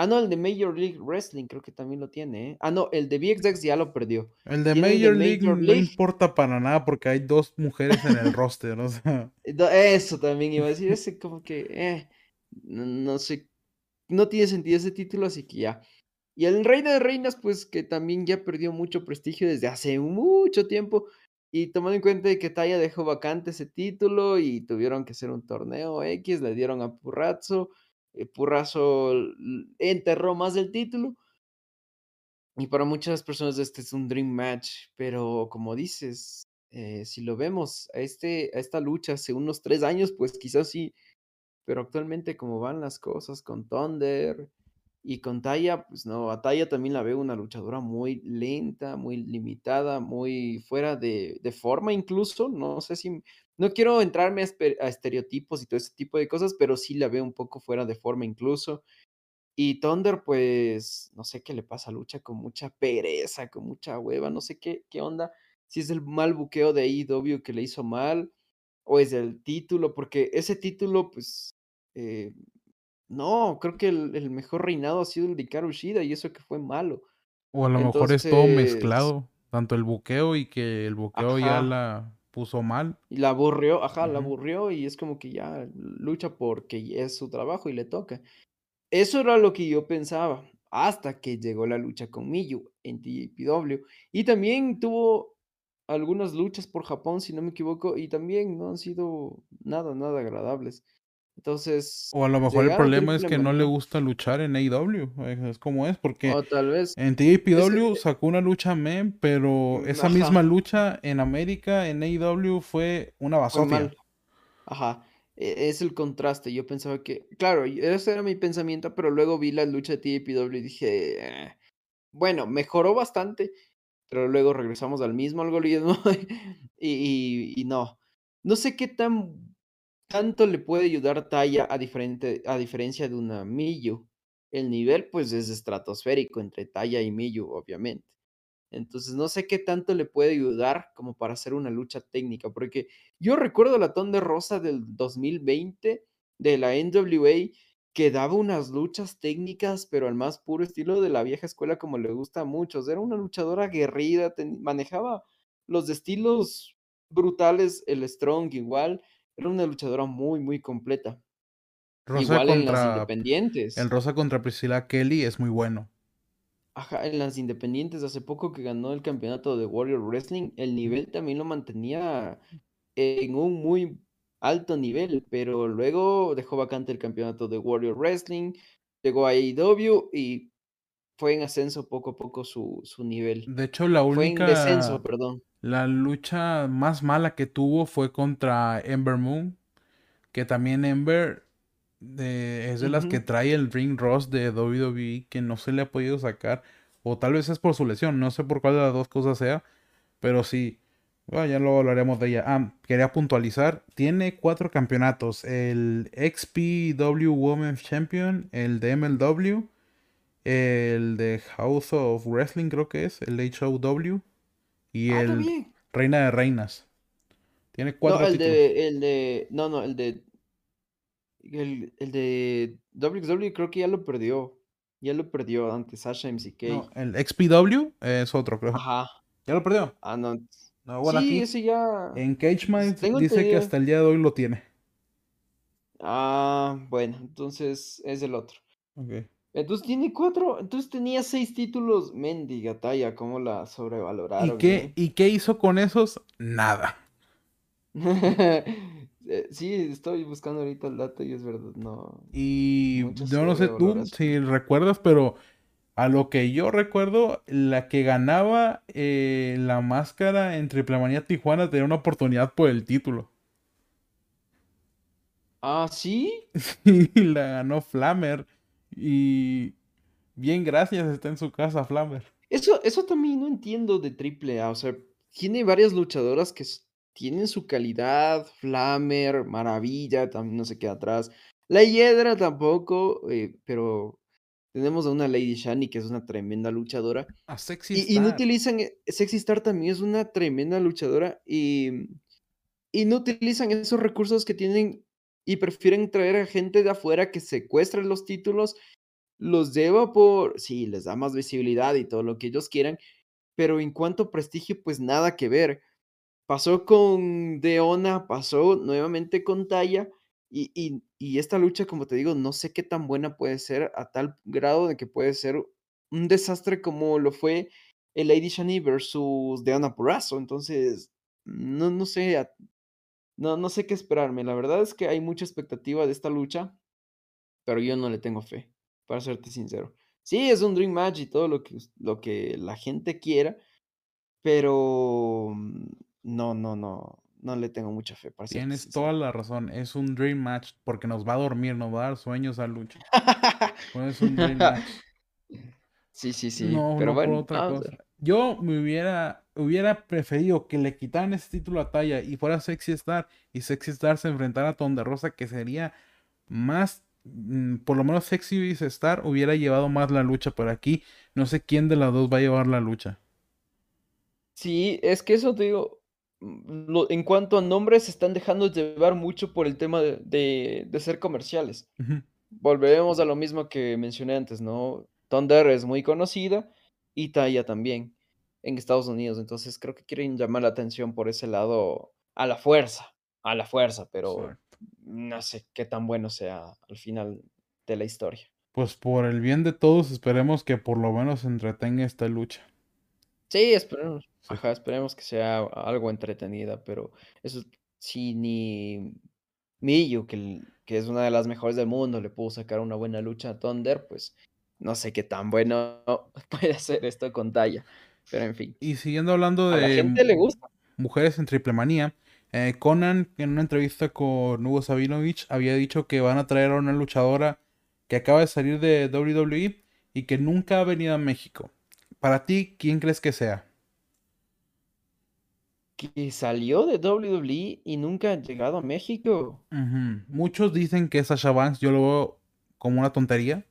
B: Ah, no, el de Major League Wrestling creo que también lo tiene. ¿eh? Ah, no, el de VXX ya lo perdió.
A: El de
B: Tiene el de
A: Major League no importa para nada porque hay dos mujeres en el roster, o sea. (laughs)
B: Eso también iba a decir. Ese como que, eh, no, no sé, no tiene sentido ese título, así que ya. Y el Reina de Reinas, pues que también ya perdió mucho prestigio desde hace mucho tiempo. Y tomando en cuenta que Taya dejó vacante ese título y tuvieron que hacer un torneo X, le dieron a Purrazzo. Eh, Purrazzo l- enterró más el título. Y para muchas personas este es un dream match, pero como dices, eh, si lo vemos a, este, a esta lucha hace unos tres años, pues quizás sí, pero actualmente como van las cosas con Thunder y con Taya, pues no, a Taya también la veo una luchadora muy lenta, muy limitada, muy fuera de, de forma incluso, no sé si, no quiero entrarme a, a estereotipos y todo ese tipo de cosas, pero sí la veo un poco fuera de forma incluso. Y Thunder, pues, no sé qué le pasa, lucha con mucha pereza, con mucha hueva, no sé qué, qué onda, si es el mal buqueo de AEW que le hizo mal, o es el título, porque ese título, pues, eh, no, creo que el, el mejor reinado ha sido el de Hikaru Shida y eso que fue malo.
A: O a lo mejor es todo mezclado, tanto el buqueo y que el buqueo ya la puso mal.
B: y la aburrió, ajá, la aburrió y es como que ya lucha porque es su trabajo y le toca. Eso era lo que yo pensaba, hasta que llegó la lucha con Miyu en TJPW. Y también tuvo algunas luchas por Japón, si no me equivoco, y también no han sido nada, nada agradables. Entonces,
A: O a lo mejor el problema es que no le gusta luchar en AEW. eh, Es como es, porque
B: o tal vez,
A: en TJPW sacó una lucha men, pero esa misma lucha en América, en AEW, fue una basofia.
B: ajá. e- Es el contraste. Yo pensaba que, claro, ese era mi pensamiento, pero luego vi la lucha de TJPW y dije, "Eh, bueno, mejoró bastante, pero luego regresamos al mismo algoritmo (laughs) y, y- y no. No sé qué tan tanto le puede ayudar Taya a, diferencia de una Miyu. El nivel pues es estratosférico entre Taya y Miyu, obviamente. Entonces, no sé qué tanto le puede ayudar como para hacer una lucha técnica, porque yo recuerdo la Thunder Rosa del 2020 de la NWA que daba unas luchas técnicas, pero al más puro estilo de la vieja escuela como le gusta a muchos. Era una luchadora aguerrida, manejaba los estilos brutales, el strong igual. Era una luchadora muy, muy completa.
A: Rosa
B: Igual en las
A: contra. El
B: independientes.
A: Rosa contra Priscilla Kelly es muy bueno.
B: Ajá, en las independientes, hace poco que ganó el campeonato de Warrior Wrestling, el nivel también lo mantenía en un muy alto nivel, pero luego dejó vacante el campeonato de Warrior Wrestling, llegó a AEW y fue en ascenso poco a poco su, su nivel.
A: De hecho, la
B: Fue en descenso,
A: única.
B: perdón.
A: La lucha más mala que tuvo fue contra Ember Moon. Que también Ember de- es de las que trae el ring Ross de WWE que no se le ha podido sacar. O tal vez es por su lesión, no sé por cuál de las dos cosas sea. Pero sí, bueno, ya luego hablaremos de ella. Ah, quería puntualizar, tiene cuatro campeonatos. El XPW Women's Champion, el de MLW, el de House of Wrestling creo que es, el HOW y
B: Ah,
A: el. Reina de Reinas. Tiene
B: No,
A: cuatro
B: el
A: títulos.
B: de, el de, no, no, el de, el, el de WXW creo que ya lo perdió. Ya lo perdió ante Sasha MCK.
A: No, el XPW es otro, creo.
B: Ajá.
A: ¿Ya lo perdió?
B: Ah, no.
A: No, bueno,
B: Sí,
A: aquí
B: ese ya.
A: en Cage
B: Tengo
A: dice que hasta el día de hoy lo tiene.
B: Ah, bueno, entonces es el otro.
A: Ok.
B: Entonces tiene cuatro, entonces tenía seis títulos. Mendiga talla, cómo la
A: ¿Y
B: sobrevaloraron,
A: qué,
B: eh?
A: ¿Y qué hizo con esos? Nada. (laughs)
B: Eh, Sí, estoy buscando ahorita el dato y es verdad, no.
A: Y yo no sé tú si recuerdas, pero a lo que yo recuerdo, la que ganaba eh, la máscara en Triple Manía Tijuana tenía una oportunidad por el título.
B: Ah, sí. (laughs)
A: Y la ganó Flammer. Y bien, gracias, está en su casa Flammer.
B: Eso, eso también no entiendo de AAA. O sea, tiene varias luchadoras que tienen su calidad. Flamer, Maravilla, también no se queda atrás. La Hiedra tampoco, eh, pero tenemos a una Lady Shani que es una tremenda luchadora.
A: A Sexy
B: Y, y no
A: Star.
B: utilizan, eh, Sexy Star también es una tremenda luchadora y, y no utilizan esos recursos que tienen y prefieren traer a gente de afuera que secuestre los títulos, los lleva por, sí, les da más visibilidad y todo lo que ellos quieran, pero en cuanto prestigio, pues nada que ver. Pasó con Deona, pasó nuevamente con Taya y, y, esta lucha, como te digo, no sé qué tan buena puede ser a tal grado de que puede ser un desastre como lo fue el Lady Shani versus Deonna Purrazzo. Entonces, no, no sé, no, no sé qué esperarme. La verdad es que hay mucha expectativa de esta lucha, pero yo no le tengo fe, para serte sincero. Sí, es un Dream Match y todo lo que, lo que la gente quiera, pero mm, no, no, no, no le tengo mucha fe, para
A: Tienes toda la razón. Es un Dream Match porque nos va a dormir, nos va a dar sueños a lucha. (laughs) Pues es un Dream Match.
B: Sí, sí, sí,
A: No,
B: pero
A: no por
B: bueno,
A: otra cosa. Yo me hubiera, hubiera preferido que le quitaran ese título a Taya y fuera Sexy Star y Sexy Star se enfrentara a Tonda Rosa, que sería más, mm, por lo menos Sexy Star hubiera llevado más la lucha, pero aquí no sé quién de las dos va a llevar la lucha.
B: Sí, es que eso te digo, mm, lo- en cuanto a nombres, se están dejando llevar mucho por el tema de, de- de ser comerciales.
A: Ujú.
B: Volvemos a lo mismo que mencioné antes, ¿no? Thunder es muy conocida y Taya también en Estados Unidos, entonces creo que quieren llamar la atención por ese lado a la fuerza, a la fuerza, pero no sé qué tan bueno sea al final de la historia.
A: Pues por el bien de todos, esperemos que por lo menos entretenga esta lucha.
B: Sí, esperemos.
A: Sí.
B: Ajá, esperemos que sea algo entretenida, pero eso sí, ni Miyu, que, que es una de las mejores del mundo, le pudo sacar una buena lucha a Thunder, pues no sé qué tan bueno (laughs) puede hacer esto con Taya. Pero en fin,
A: Y siguiendo hablando
B: a la
A: de
B: gente le
A: mu-
B: gusta.
A: mujeres en triple manía, eh, Conan en una entrevista con Hugo Sabinovich había dicho que van a traer a una luchadora que acaba de salir de WWE y que nunca ha venido a México. Para ti, ¿quién crees que sea?
B: Que salió de WWE y nunca ha llegado a México.
A: Muchos dicen que es Sasha Banks, yo lo veo como una tontería.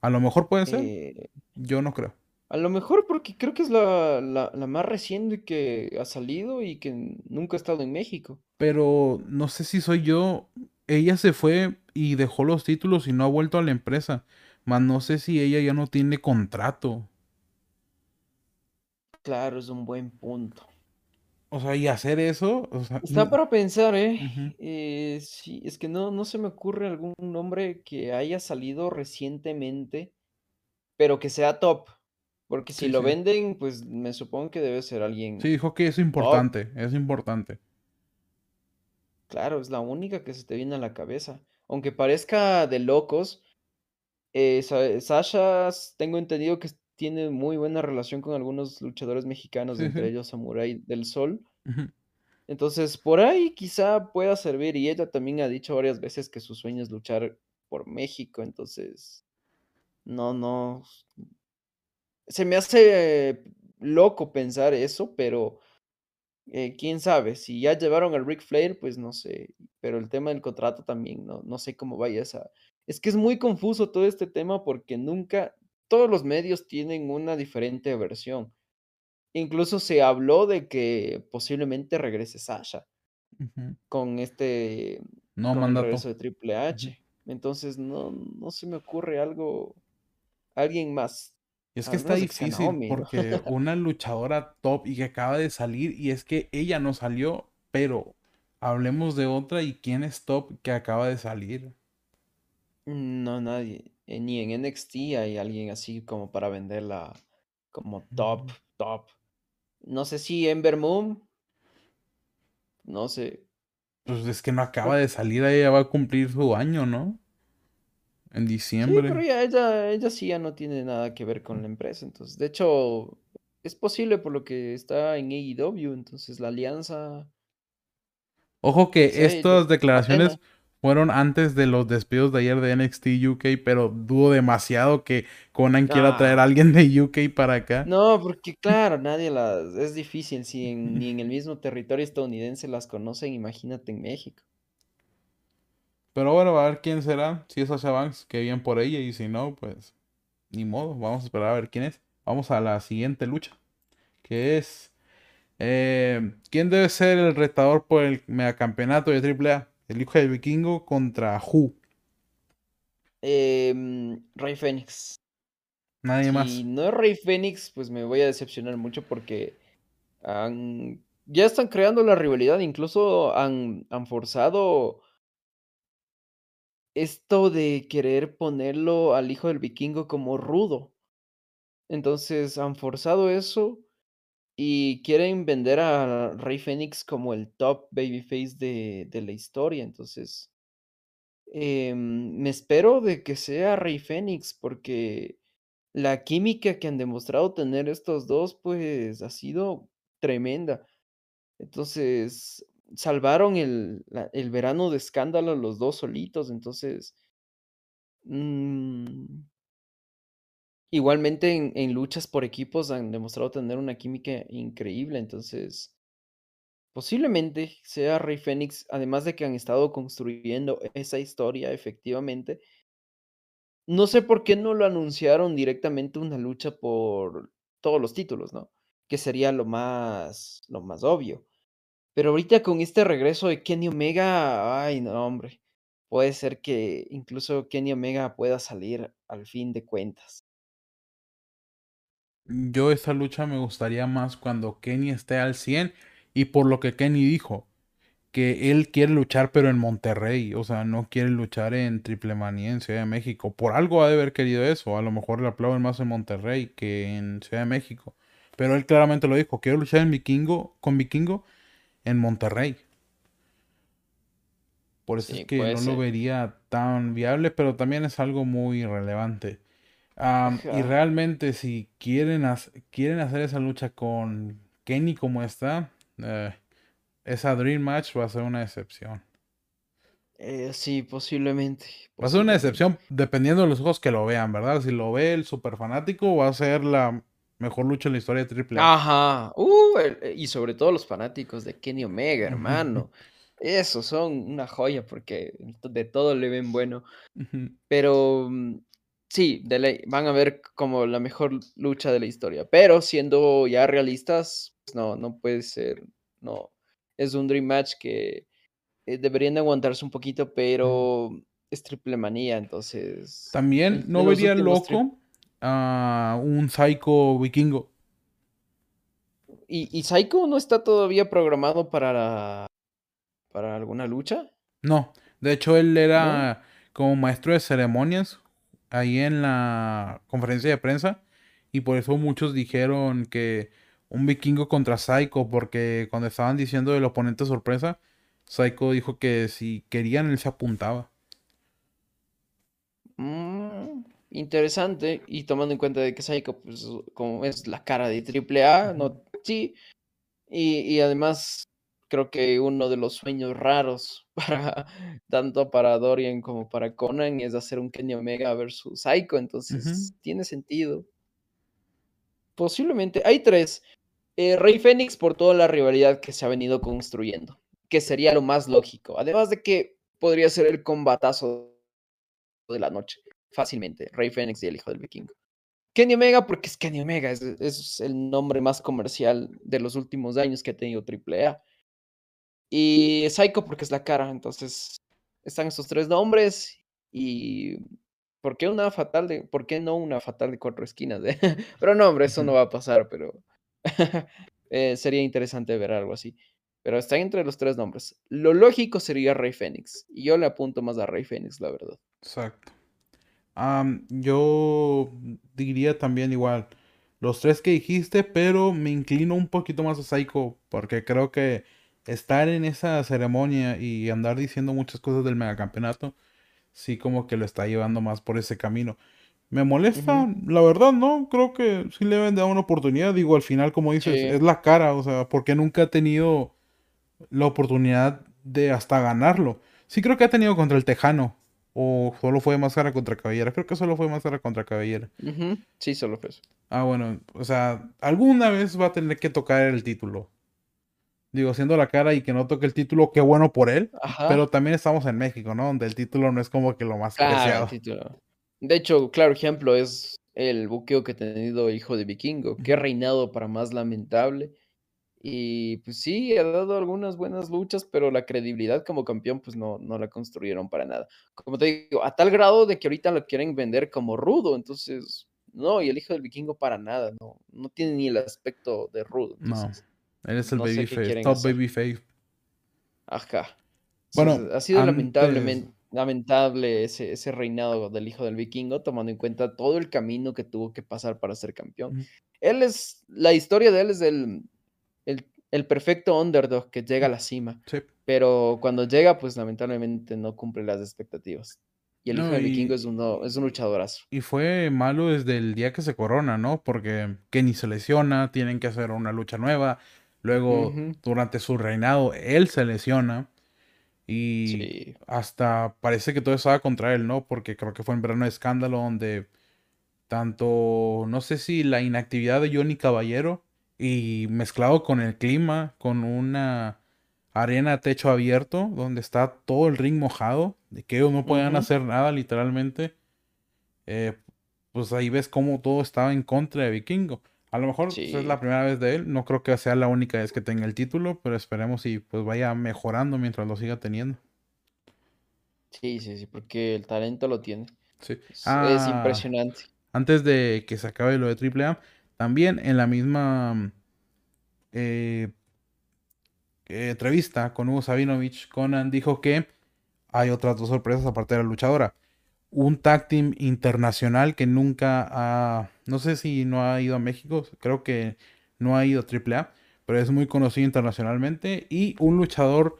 A: A lo mejor puede ser,
B: Eh,
A: yo no creo.
B: A lo mejor porque creo que es la, la, la más reciente que ha salido y que nunca ha estado en México.
A: Pero no sé si soy yo. Ella se fue y dejó los títulos y no ha vuelto a la empresa. Más no sé si ella ya no tiene contrato.
B: Claro, es un buen punto.
A: O sea, y hacer eso, o sea,
B: Está para pensar, ¿eh? Eh, sí, es que no, no se me ocurre algún nombre que haya salido recientemente, pero que sea top. Porque si
A: sí,
B: lo
A: sí.
B: venden, pues me supongo que debe ser
A: Sí,
B: alguien
A: dijo que es importante, es importante.
B: Claro, es la única que se te viene a la cabeza. Aunque parezca de locos, eh, Sa- Sasha, tengo entendido que tiene muy buena relación con algunos luchadores mexicanos,
A: Sí,
B: entre
A: sí.
B: ellos Samurai del Sol. Entonces, por ahí quizá pueda servir. Y ella también ha dicho varias veces que su sueño es luchar por México. Entonces, no, no. Se me hace loco pensar eso, pero eh, quién sabe. Si ya llevaron al Ric Flair, pues no sé. Pero el tema del contrato también, no, no sé cómo vaya esa. Es que es muy confuso todo este tema porque nunca, todos los medios tienen una diferente versión. Incluso se habló de que posiblemente regrese Sasha. Con este
A: No
B: con el
A: mandato.
B: regreso de Triple. H. Entonces, no no se me ocurre algo alguien más,
A: Y es que está difícil porque una luchadora top y que acaba de salir y es que ella no salió, pero hablemos de otra y quién es top que acaba de salir.
B: No, nadie, eh, ni en NXT hay alguien así como para venderla como top,
A: Mm,
B: top. No sé si Ember Moon, no sé.
A: Pues es que no acaba de salir, ella va a cumplir su año, ¿no? En
B: sí, pero
A: diciembre.
B: ya ella ella sí ya no tiene nada que ver con la empresa, entonces, de hecho, es posible por lo que está en AEW, entonces la alianza,
A: Ojo que estas declaraciones fueron antes de los despidos de ayer de NXT UK, pero dudo demasiado que Conan quiera traer a
B: Ah.
A: alguien de UK para acá.
B: No, porque claro, nadie las es difícil, si en ni en el mismo territorio estadounidense las conocen, imagínate en México.
A: Pero bueno, a ver quién será. Si es Sasha Banks, que bien por ella. Y si no, pues ni modo. Vamos a esperar a ver quién es. Vamos a la siguiente lucha. Que es... eh, ¿quién debe ser el retador por el megacampeonato de AAA? El hijo del vikingo contra Who.
B: Em, Rey Fénix.
A: Nadie
B: Si
A: más.
B: no es Rey Fénix, pues me voy a decepcionar mucho porque han ya están creando la rivalidad, incluso han han forzado esto de querer ponerlo al hijo del vikingo como rudo. Entonces, han forzado eso Y quieren vender a Rey Fénix como el top babyface de de la historia. Entonces, em, me espero de que sea Rey Fénix, porque la química que han demostrado tener estos 2, pues, ha sido tremenda. Entonces, salvaron el el verano de escándalo los 2 solitos. Entonces, mm, igualmente en en luchas por equipos han demostrado tener una química increíble. Entonces Posiblemente sea Rey Fénix, además de que han estado construyendo esa historia efectivamente. No sé por qué no lo anunciaron directamente una lucha por todos los títulos, ¿no? Que sería lo más lo más obvio. Pero ahorita con este regreso de Kenny Omega, ay no, hombre, puede ser que incluso Kenny Omega pueda salir al fin de cuentas.
A: Yo esta lucha me gustaría más cuando Kenny esté al 100 y por lo que Kenny dijo, que él quiere luchar pero en Monterrey, o sea, no quiere luchar en Triple Manía en Ciudad de México. Por algo ha de haber querido eso, a lo mejor le aplauden más en Monterrey que en Ciudad de México. Pero él claramente lo dijo, quiero luchar en Vikingo, con Vikingo en Monterrey. Por eso es que no lo vería tan viable, pero también es algo muy relevante. Y realmente si quieren, hac- quieren hacer esa lucha con Kenny como está, eh, esa Dream Match va a ser una excepción.
B: Eh, sí, posiblemente,
A: Va a ser una
B: posiblemente.
A: excepción dependiendo de los ojos que lo vean, ¿verdad? Si lo ve el super fanático, va a ser la mejor lucha en la historia de AAA.
B: Ajá, uh, eh, y sobre todo los fanáticos de Kenny Omega, hermano. Esos son una joya porque de todo le ven bueno. Pero, mm, Sí, de ley, van a ver como la mejor lucha de la historia, pero siendo ya realistas, pues no, no puede ser, no, es un dream match que eh, deberían aguantarse un poquito, pero es triple manía, entonces...
A: También no vería loco a un Psycho vikingo.
B: ¿Y, ¿Y Psycho no está todavía programado para, para alguna lucha?
A: No, de hecho él era como maestro de ceremonias ahí en la conferencia de prensa y por eso muchos dijeron que un vikingo contra Psycho porque cuando estaban diciendo del oponente sorpresa, Psycho dijo que si querían él se apuntaba.
B: Mm, interesante y tomando en cuenta de que Psycho pues como es la cara de AAA, no sí y, y además creo que uno de los sueños raros (laughs) para tanto para Dorian como para Conan es hacer un Kenny Omega versus Psycho, entonces tiene sentido. Posiblemente, hay tres. Eh, Rey Fénix por toda la rivalidad que se ha venido construyendo, que sería lo más lógico. Además de que podría ser el combatazo de la noche, fácilmente. Rey Fénix y el hijo del vikingo. Kenny Omega, porque es Kenny Omega, es, es, el nombre más comercial de los últimos años que ha tenido AAA. Y Psycho porque es la cara, entonces están estos tres nombres y ¿por qué una fatal de, por qué no una fatal de cuatro esquinas? Eh? (laughs) pero no, hombre, eso no va a pasar, pero (laughs) eh, sería interesante ver algo así. Pero están entre los tres nombres. Lo lógico sería Rey Fénix. Y yo le apunto más a Rey Fénix, la verdad.
A: Exacto. Yo diría también igual los tres que dijiste, pero me inclino un poquito más a Psycho porque creo que estar en esa ceremonia y andar diciendo muchas cosas del megacampeonato, sí como que lo está llevando más por ese camino. Me molesta, la verdad, ¿no? Creo que sí le deben dar una oportunidad. Digo, al final, como dices, es la cara, o sea, porque nunca ha tenido la oportunidad de hasta ganarlo. Sí creo que ha tenido contra el Tejano, o solo fue máscara contra cabellera. Creo que solo fue máscara contra cabellera.
B: Sí, solo fue eso.
A: Ah, bueno, o sea, alguna vez va a tener que tocar el título. Digo, siendo la cara y que no toque el título, qué bueno por él. Pero también estamos en México, ¿no? Donde el título no es como que lo más
B: claro, preciado. De hecho, claro ejemplo es el buqueo que ha tenido Hijo de Vikingo. Qué reinado para más lamentable. Y pues sí, ha dado algunas buenas luchas, pero la credibilidad como campeón, pues no, no la construyeron para nada. Como te digo, a tal grado de que ahorita lo quieren vender como rudo, entonces, no, y el hijo del vikingo para nada, no, no tiene ni el aspecto de rudo.
A: no. Él es el babyface, top babyface.
B: Ajá. Bueno, ha sido lamentablemente lamentable ese, ese reinado del hijo del vikingo, tomando en cuenta todo el camino que tuvo que pasar para ser campeón. Él es, la historia de él es el, el, perfecto underdog que llega a la cima. Sí. Pero cuando llega, pues lamentablemente no cumple las expectativas. Y el hijo del vikingo es, es un luchadorazo.
A: Y fue malo desde el día que se corona, ¿no? Porque Kenny se lesiona, tienen que hacer una lucha nueva. Luego, durante su reinado, él se lesiona. Y hasta parece que todo estaba contra él, ¿no? Porque creo que fue en verano de escándalo donde tanto, no sé si la inactividad de Johnny Caballero y mezclado con el clima, con una arena a techo abierto, donde está todo el ring mojado, de que ellos no podían hacer nada literalmente, eh, pues ahí ves cómo todo estaba en contra de Vikingo. A lo mejor pues, es la primera vez de él. No creo que sea la única vez que tenga el título, pero esperemos y pues vaya mejorando mientras lo siga teniendo.
B: Sí, sí, sí, porque el talento lo tiene. Sí. Es, ah, impresionante.
A: Antes de que se acabe lo de AAA, también en la misma eh, entrevista con Hugo Sabinovich, Conan dijo que hay otras dos sorpresas aparte de la luchadora un tag team internacional que nunca ha, no sé si no ha ido a México, creo que no ha ido a AAA, pero es muy conocido internacionalmente y un luchador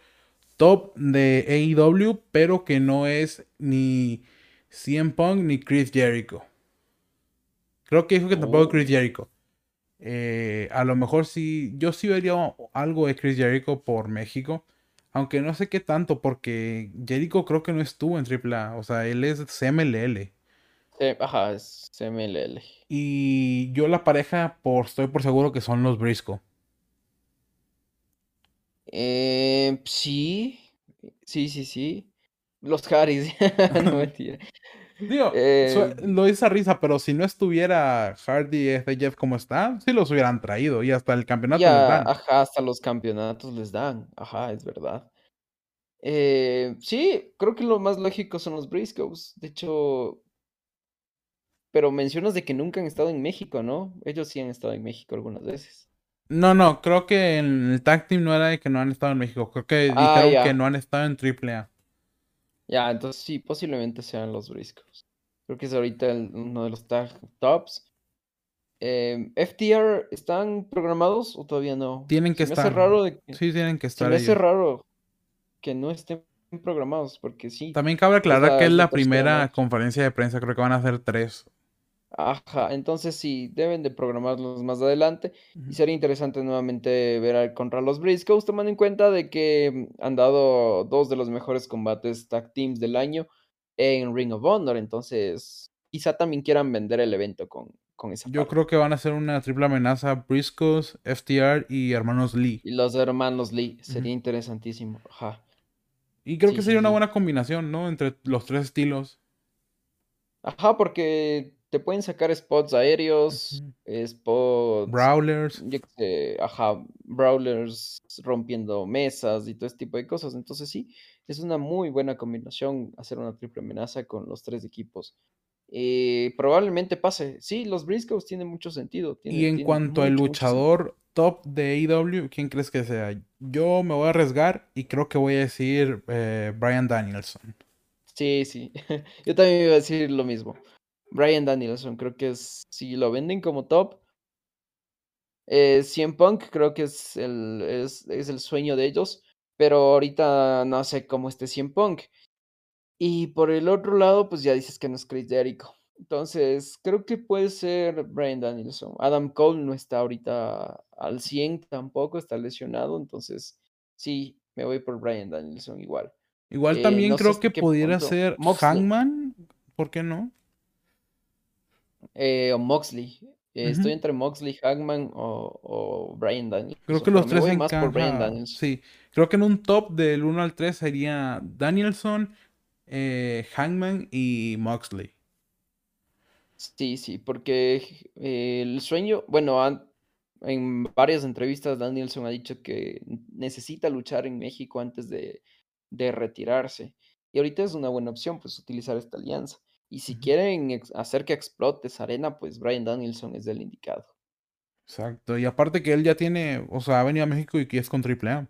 A: top de AEW, pero que no es ni CM Punk ni Chris Jericho. Creo que dijo que tampoco oh. Chris Jericho. Eh, a lo mejor sí, yo sí vería algo de Chris Jericho por México. Aunque no sé qué tanto, porque Jericho creo que no estuvo en AAA. O sea, él es CMLL.
B: ajá, es CMLL.
A: Y yo la pareja, por, estoy por seguro que son los Briscoe.
B: Eh, sí, sí, sí, sí. Los Harris, (laughs) no mentira.
A: Digo, (laughs)
B: Eh,
A: lo dice a risa, pero si no estuviera Hardy este Jeff como está, sí los hubieran traído y hasta el campeonato les dan.
B: ajá, hasta los campeonatos les dan. Ajá, es verdad. Eh, sí, creo que lo más lógico son los Briscoes. De hecho, pero mencionas de que nunca han estado en México, ¿no? Ellos sí han estado en México algunas veces.
A: No, no, creo que en el tag team no era de que no han estado en México. Creo que
B: Ah,
A: dijeron
B: ya.
A: que no han estado en AAA.
B: Ya, entonces sí, posiblemente sean los Briscoes. Creo que es ahorita el- uno de los tag tops. Em, ¿FTR están programados o todavía no?
A: Tienen que
B: Se me hace
A: estar.
B: raro de que-
A: Sí, tienen que
B: se
A: estar
B: me hace
A: ellos.
B: raro que no estén programados, porque sí.
A: También cabe aclarar
B: la-
A: que es
B: la
A: primera conferencia de prensa, creo que van a ser tres.
B: Ajá, entonces sí, deben de programarlos más adelante. Y sería interesante nuevamente ver contra los Briscoes, tomando en cuenta de que mm, han dado dos de los mejores combates tag teams del año en Ring of Honor. Entonces, quizá también quieran vender el evento con, con esa
A: Yo
B: parte.
A: creo que van a ser una triple amenaza Briscoes, FTR y hermanos Lee.
B: Y los hermanos Lee, sería interesantísimo. Ajá.
A: Y creo
B: Sí,
A: que
B: sí,
A: sería una
B: sí.
A: buena combinación, ¿no? Entre los tres estilos.
B: Ajá, porque te pueden sacar spots aéreos, spots,
A: Brawlers.
B: yo qué sé, ajá, brawlers rompiendo mesas y todo ese tipo de cosas. Entonces sí, es una muy buena combinación hacer una triple amenaza con los tres equipos. Eh, probablemente pase. Sí, los Briscoes tienen mucho sentido.
A: Y en cuanto al luchador top de AEW, ¿quién crees que sea? Yo me voy a arriesgar y creo que voy a decir eh, Brian Danielson.
B: Sí, sí. (laughs) Yo también iba a decir lo mismo. Brian Danielson, creo que es, si lo venden como top, eh, CM Punk creo que es el, es, es el sueño de ellos, pero ahorita no sé cómo esté CM Punk. Y por el otro lado, pues ya dices que no es Chris Jericho. Entonces, creo que puede ser Brian Danielson. Adam Cole no está ahorita al 100 tampoco, está lesionado, entonces sí, me voy por Brian Danielson igual.
A: Igual
B: Eh,
A: también
B: no
A: creo que pudiera
B: punto.
A: ser
B: Moxley.
A: Hangman. ¿Por qué no?
B: Eh, o Moxley. Eh, Estoy entre Moxley, Hagman o, o Brian Danielson.
A: Creo que los tres
B: voy más por Brian
A: encajan.
B: Danielson.
A: Sí, creo que en un top del 1 al 3 sería Danielson, eh, Hangman y Moxley.
B: Sí, sí, porque eh, el sueño, bueno, han- en varias entrevistas Danielson ha dicho que necesita luchar en México antes de, de retirarse. Y ahorita es una buena opción, pues, utilizar esta alianza. Y si quieren hacer que explote esa arena, pues Brian Danielson es el indicado.
A: Exacto. Y aparte que él ya tiene, o sea, ha venido a México y que es con AAA.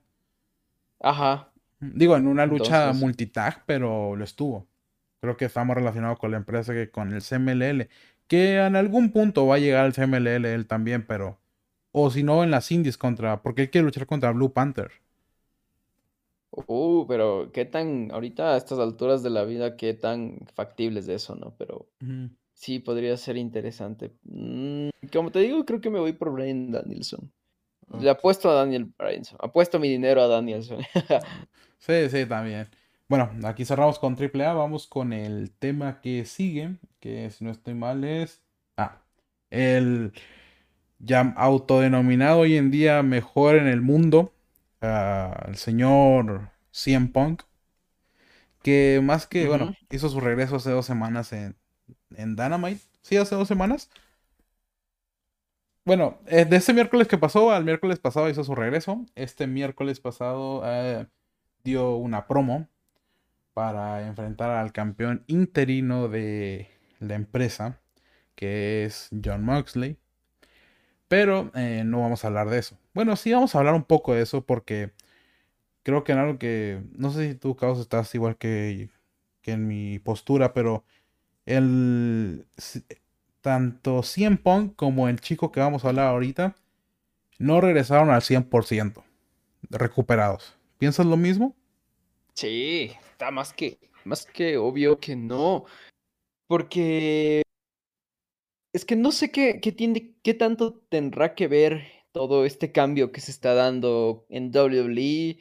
B: Ajá,
A: Digo, en una lucha
B: entonces,
A: multitag, pero lo estuvo. Creo que está más relacionado con la empresa que con el CMLL. Que en algún punto va a llegar al CMLL él también, pero. O si no, en las indies contra. Porque él quiere luchar contra Blue Panther.
B: Uh, pero qué tan, ahorita a estas alturas de la vida, qué tan factible es eso, ¿no? Pero sí, podría ser interesante. Mm, como te digo, creo que me voy por Brian Danielson. Le
A: Ok.
B: apuesto a Daniel Bryanson. Apuesto mi dinero a Danielson. (laughs)
A: Sí, sí, también. Bueno, aquí cerramos con AAA. Vamos con el tema que sigue. Que si no estoy mal es. Ah, el ya autodenominado hoy en día mejor en el mundo. El señor CM Punk. Que más que, bueno, hizo su regreso hace dos semanas en, en Dynamite. Sí, hace dos semanas. Bueno, eh, de ese miércoles que pasó al miércoles pasado hizo su regreso. Este miércoles pasado eh, dio una promo para enfrentar al campeón interino de la empresa, que es John Moxley. Pero eh, no vamos a hablar de eso. Bueno, sí vamos a hablar un poco de eso porque creo que en algo que, no sé si tú, Caos, estás igual que, que en mi postura, pero el, tanto CM Punk como el chico que vamos a hablar ahorita no regresaron al 100% recuperados. ¿Piensas lo mismo?
B: Sí, está más que, más que obvio que no. Porque es que no sé qué, qué qué tanto tendrá que ver todo este cambio que se está dando en WWE,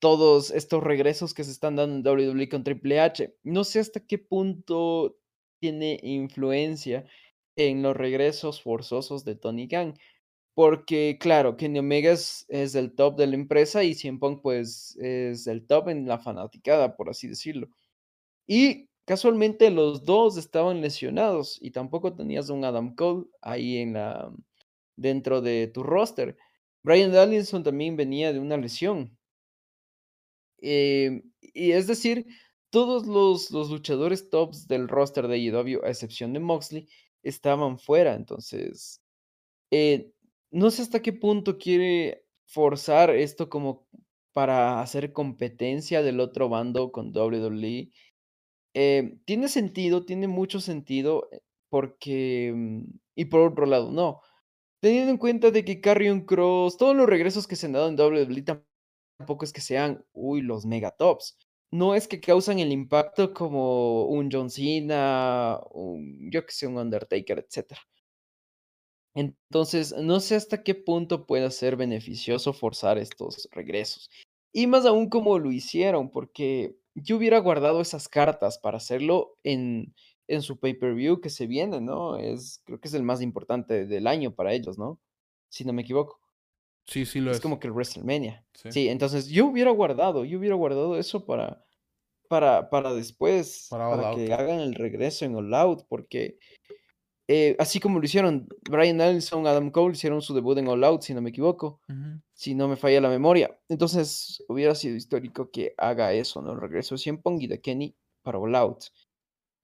B: todos estos regresos que se están dando en WWE con Triple H. No sé hasta qué punto tiene influencia en los regresos forzosos de Tony Khan. Porque, claro, Kenny Omega es, es el top de la empresa y CM Punk, pues, es el top en la fanaticada, por así decirlo. Y casualmente los 2 estaban lesionados y tampoco tenías un Adam Cole ahí en la dentro de tu roster. Bryan Danielson también venía de una lesión. Em, y es decir, todos los los luchadores tops del roster de AEW, a excepción de Moxley, estaban fuera. Entonces, eh, no sé hasta qué punto quiere forzar esto como para hacer competencia del otro bando con WWE. Eh, tiene sentido, tiene mucho sentido, eh, porque, mm, y por otro lado, no. Teniendo en cuenta de que Karrion Kross, todos los regresos que se han dado en WWE tampoco es que sean, uy, los mega tops. No es que causan el impacto como un John Cena, un, yo que sé, un Undertaker, etcétera. Entonces, no sé hasta qué punto pueda ser beneficioso forzar estos regresos. Y más aún como lo hicieron, porque yo hubiera guardado esas cartas para hacerlo en, en su pay-per-view que se viene, ¿no? Es, creo que es el más importante del año para ellos, ¿no? Si no me equivoco.
A: Sí, sí lo
B: Es
A: es.
B: como que el WrestleMania.
A: Sí.
B: Sí, entonces yo hubiera guardado, yo hubiera guardado eso para, para, para después,
A: Para
B: para que hagan el regreso en All Out, porque eh, así como lo hicieron Bryan Danielson, Adam Cole hicieron su debut en All Out, si no me equivoco, si no me falla la memoria. Entonces hubiera sido histórico que haga eso, ¿no? El regreso de CM Punk y de Kenny para All Out.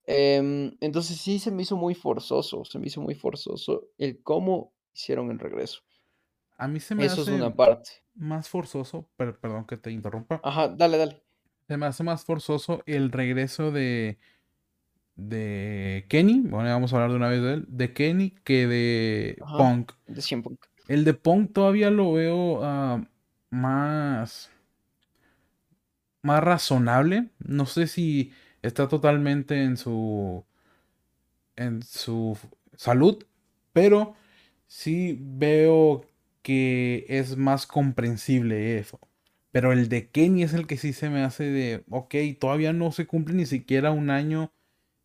B: Em, entonces sí se me hizo muy forzoso, se me hizo muy forzoso el cómo hicieron el regreso.
A: A mí se me
B: Eso es
A: hace
B: una parte.
A: más forzoso, per- perdón que te interrumpa.
B: Ajá, dale, dale.
A: Se me hace más forzoso el regreso de, de Kenny. Bueno, vamos a hablar de una vez de él. De Kenny que de
B: Ajá.
A: Punk.
B: De CM Punk.
A: El de Punk todavía lo veo ah, más, más razonable. No sé si está totalmente en su, en su salud, pero sí veo que es más comprensible eso. Pero el de Kenny es el que sí se me hace de, ok, todavía no se cumple ni siquiera un año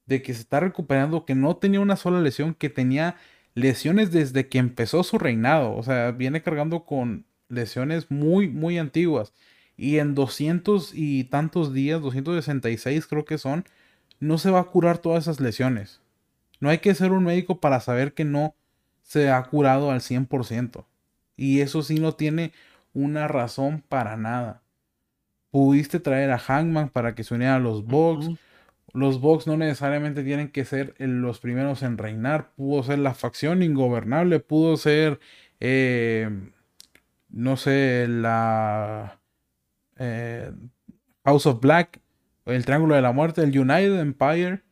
A: de que se está recuperando, que no tenía una sola lesión, que tenía lesiones desde que empezó su reinado. O sea, viene cargando con lesiones muy, muy antiguas. Y en 200 y tantos días, 266 creo que son, no se va a curar todas esas lesiones. No hay que ser un médico para saber que no se ha curado al 100%. Y eso sí no tiene una razón para nada. Pudiste traer a Hangman para que se uniera a los Bucks. Los Bucks no necesariamente tienen que ser el- los primeros en reinar. Pudo ser la facción ingobernable. Pudo ser, eh, no sé, la eh, House of Black. El Triángulo de la Muerte. El United Empire.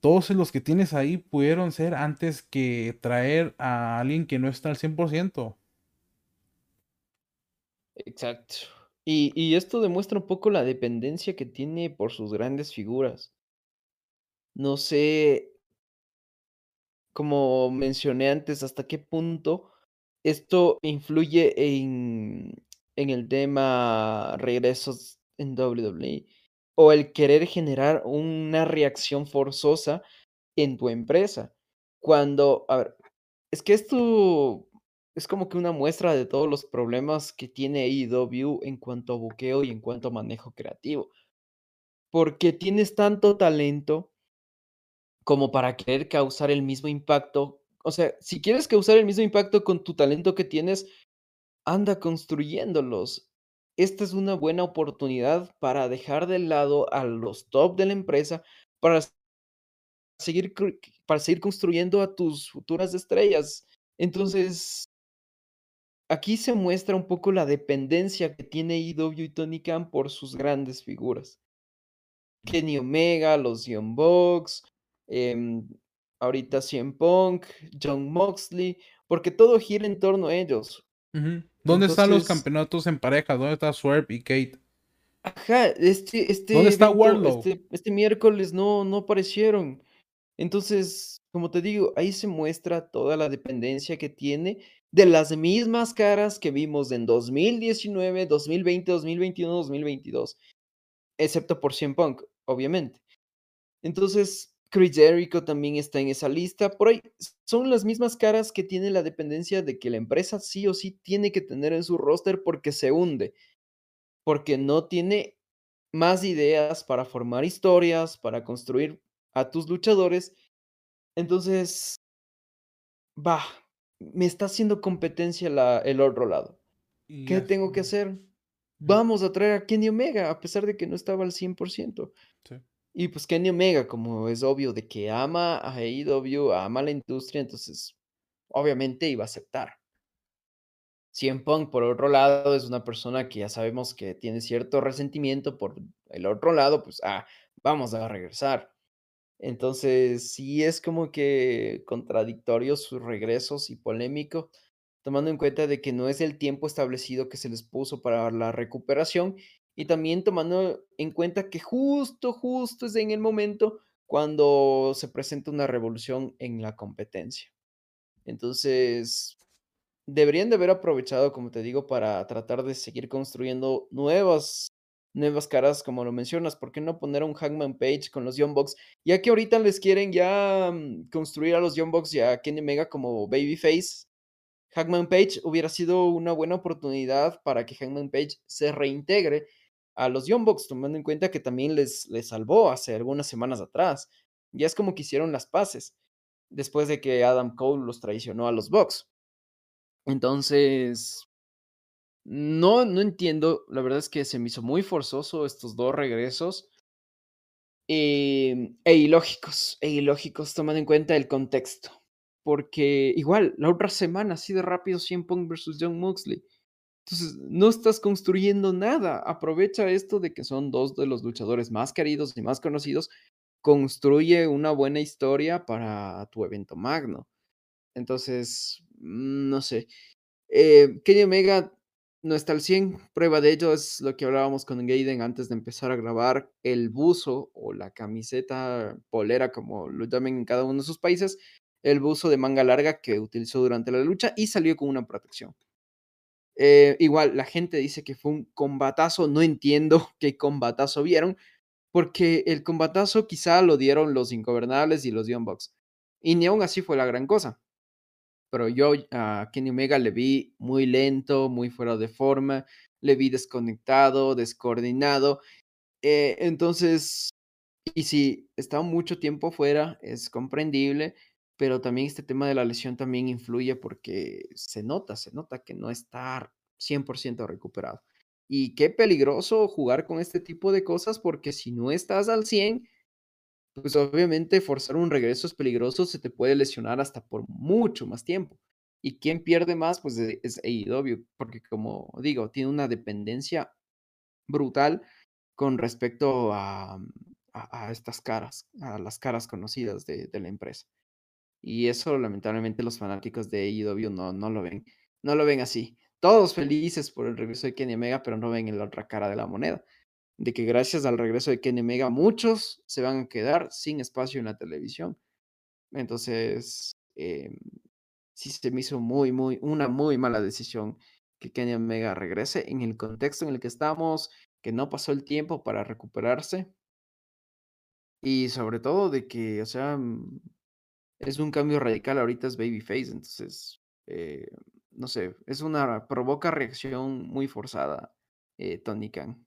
A: Todos los que tienes ahí pudieron ser antes que traer a alguien que no está al 100%.
B: Exacto. Y, y esto demuestra un poco la dependencia que tiene por sus grandes figuras. No sé, como mencioné antes, hasta qué punto esto influye en, en el tema regresos en WWE o el querer generar una reacción forzosa en tu empresa. Cuando, a ver, es que esto es como que una muestra de todos los problemas que tiene AEW en cuanto a buqueo y en cuanto a manejo creativo. Porque tienes tanto talento como para querer causar el mismo impacto. O sea, si quieres causar el mismo impacto con tu talento que tienes, anda construyéndolos. Esta es una buena oportunidad para dejar de lado a los top de la empresa para seguir, para seguir construyendo a tus futuras estrellas. Entonces, aquí se muestra un poco la dependencia que tiene IW y Tony Khan por sus grandes figuras. Kenny Omega, los Young Bucks, em, ahorita CM Punk, John Moxley, porque todo gira en torno a ellos.
A: ¿Dónde están los campeonatos en pareja? ¿Dónde está Swerve y Kate?
B: Ajá, este, este,
A: ¿Dónde está
B: evento, este, este miércoles no, no aparecieron. Entonces, como te digo, ahí se muestra toda la dependencia que tiene de las mismas caras que vimos en 2019, 2020, 2021, 2022, excepto por CM Punk, obviamente. Entonces, Chris Jericho también está en esa lista. Por ahí son las mismas caras que tiene la dependencia de que la empresa sí o sí tiene que tener en su roster porque se hunde, porque no tiene más ideas para formar historias, para construir a tus luchadores. Entonces va, me está haciendo competencia la el otro lado. ¿Qué tengo que hacer? Vamos a traer a Kenny Omega, a pesar de que no estaba al 100%. Y, pues, Kenny Omega, como es obvio de que ama a AEW, ama la industria, entonces, obviamente iba a aceptar. CM Punk, por otro lado, es una persona que ya sabemos que tiene cierto resentimiento por el otro lado, pues, ah, vamos a regresar. Entonces, sí es como que contradictorio sus regresos y polémico, tomando en cuenta de que no es el tiempo establecido que se les puso para la recuperación y también tomando en cuenta que justo, justo es en el momento cuando se presenta una revolución en la competencia. Entonces, Deberían de haber aprovechado, como te digo, para tratar de seguir construyendo nuevas nuevas caras, como lo mencionas, ¿por qué no poner un Hangman Page con los Young Bucks? Ya que ahorita les quieren ya, mm, construir a los Young Bucks y a Kenny Omega como babyface. Hangman Page hubiera sido una buena oportunidad para que Hangman Page se reintegre a los Young Bucks, tomando en cuenta que también les les salvó hace algunas semanas atrás. Ya es como que hicieron las paces, después de que Adam Cole los traicionó a los Bucks. Entonces, no, no entiendo, la verdad es que se me hizo muy forzoso estos 2 regresos. Em, e ilógicos, e ilógicos tomando en cuenta el contexto. Porque igual, la otra semana, así de rápido, CM Punk versus Jon Moxley. Entonces, no estás construyendo nada. Aprovecha esto de que son 2 de los luchadores más queridos y más conocidos. Construye una buena historia para tu evento magno. Entonces, mm, no sé. Eh, Kenny Omega no está al 100. Prueba de ello es lo que hablábamos con Gaiden antes de empezar a grabar. El buzo o la camiseta, polera, como lo llamen en cada uno de sus países. El buzo de manga larga que utilizó durante la lucha y salió con una protección. Eh, igual, la gente dice que fue un combatazo. No entiendo (laughs) qué combatazo vieron, porque el combatazo quizá lo dieron los Ingobernables y los Young. Y ni aún así fue la gran cosa. Pero yo a Kenny Omega le vi muy lento, muy fuera de forma, le vi desconectado, descoordinado. Eh, entonces, y si está mucho tiempo fuera, es comprendible, pero también este tema de la lesión también influye porque se nota, se nota que no está 100% recuperado. Y qué peligroso jugar con este tipo de cosas porque si no estás al 100, pues obviamente forzar un regreso es peligroso, se te puede lesionar hasta por mucho más tiempo. ¿Y quién pierde más? Pues e es AEW, porque como digo, tiene una dependencia brutal con respecto a a a estas caras, a las caras conocidas de de la empresa. Y eso lamentablemente los fanáticos de AEW no no lo ven no lo ven así. Todos felices por el regreso de Kenny Omega, pero no ven la otra cara de la moneda de que gracias al regreso de Kenny Omega, muchos se van a quedar sin espacio en la televisión. Entonces, em, sí se me hizo muy, muy, una muy mala decisión que Kenny Omega regrese en el contexto en el que estamos, que no pasó el tiempo para recuperarse. Y sobre todo de que, o sea, mm, es un cambio radical, ahorita es babyface, entonces, eh, no sé, es una provoca reacción muy forzada, eh, Tony Khan.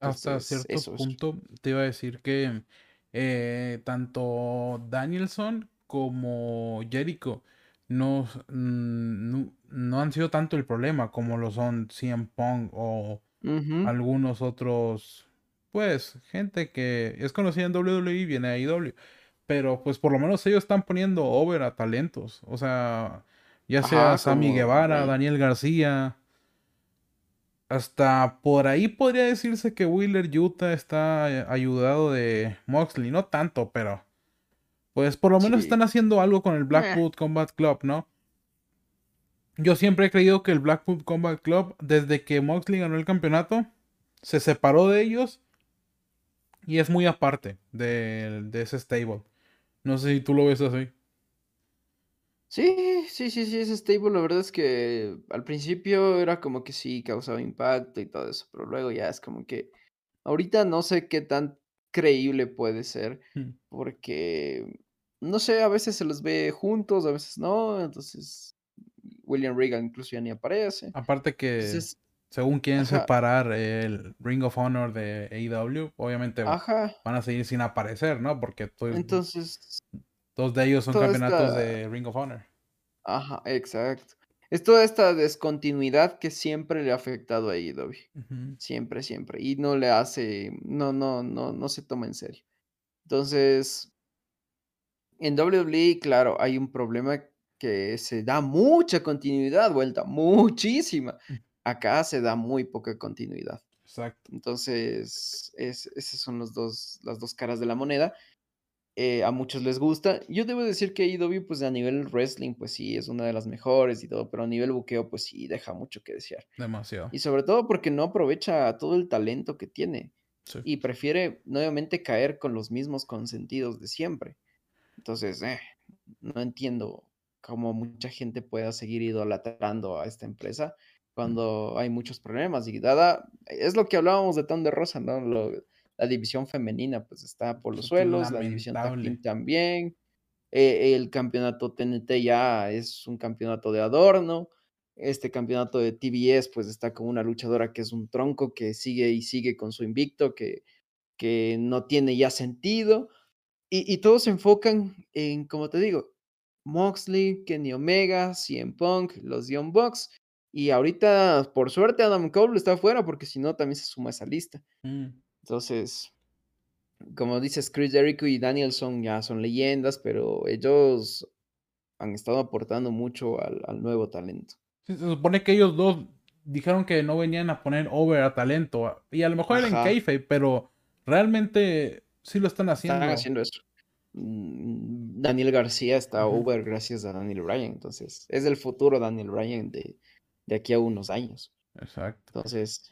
A: Hasta
B: Entonces,
A: cierto
B: eso es.
A: punto te iba a decir que eh, tanto Danielson como Jericho no, mm, no, no han sido tanto el problema como lo son CM Punk o algunos otros, pues, gente que es conocida en WWE y viene a AEW. Pero pues por lo menos ellos están poniendo over a talentos. O sea, ya sea
B: Ajá,
A: Sammy
B: como
A: Guevara. Daniel García. Hasta por ahí podría decirse que Wheeler Utah está eh, ayudado de Moxley, no tanto, pero pues por lo menos están haciendo algo con el. Blackpool Combat Club, ¿no? Yo siempre he creído que el Blackpool Combat Club, desde que Moxley ganó el campeonato, se separó de ellos y es muy aparte de, de ese stable. No sé si tú lo ves así.
B: Sí, sí, sí, sí, ese stable, la verdad es que al principio era como que sí causaba impacto y todo eso, pero luego ya es como que ahorita no sé qué tan creíble puede ser,
A: Mm.
B: porque no sé, a veces se los ve juntos, a veces no, entonces William Regal incluso ya ni aparece.
A: Aparte que
B: Entonces,
A: según quieren separar el Ring of Honor de AEW, obviamente van a seguir sin aparecer, ¿no? Porque
B: Entonces,
A: dos de ellos son campeonatos de Ring of Honor.
B: Ajá, exacto. Es toda esta descontinuidad que siempre le ha afectado a AEW. Siempre, siempre. Y no le hace, no, no, no, no se toma en serio. Entonces, en WWE, claro, hay un problema que se da mucha continuidad, vuelta, muchísima. Acá se da muy poca continuidad.
A: Exacto.
B: Entonces, es, esas son los dos, las dos caras de la moneda. Eh, a muchos les gusta. Yo debo decir que AEW, pues a nivel wrestling, pues sí, es una de las mejores y todo, pero a nivel buqueo, pues sí, deja mucho que desear.
A: Demasiado.
B: Y sobre todo porque no aprovecha todo el talento que tiene. Y prefiere nuevamente caer con los mismos consentidos de siempre. Entonces, eh, no entiendo cómo mucha gente pueda seguir idolatrando a esta empresa cuando hay muchos problemas. Y dada, es lo que hablábamos de Ton de Rosa, ¿no? la división femenina pues está por los suelos, la división también. Eh, el campeonato TNT ya es un campeonato de adorno. Este campeonato de TBS pues está con una luchadora que es un tronco que sigue y sigue con su invicto, que, que no tiene ya sentido. Y, y todos se enfocan en, como te digo, Moxley, Kenny Omega, CM Punk, los Young Bucks. Y ahorita, por suerte, Adam Cole está afuera porque si no, también se suma a esa lista. Mm. Entonces, como dices, Chris Jericho y Danielson ya son leyendas, pero ellos han estado aportando mucho al, nuevo talento.
A: se supone que ellos dos dijeron que no venían a poner over a talento. Y a lo mejor era en kayfabe, pero realmente sí lo están haciendo.
B: Están haciendo eso. Mm, Daniel García está over gracias a Daniel Bryan. Entonces, es el futuro Daniel Bryan de, de aquí a unos años.
A: Exacto.
B: Entonces,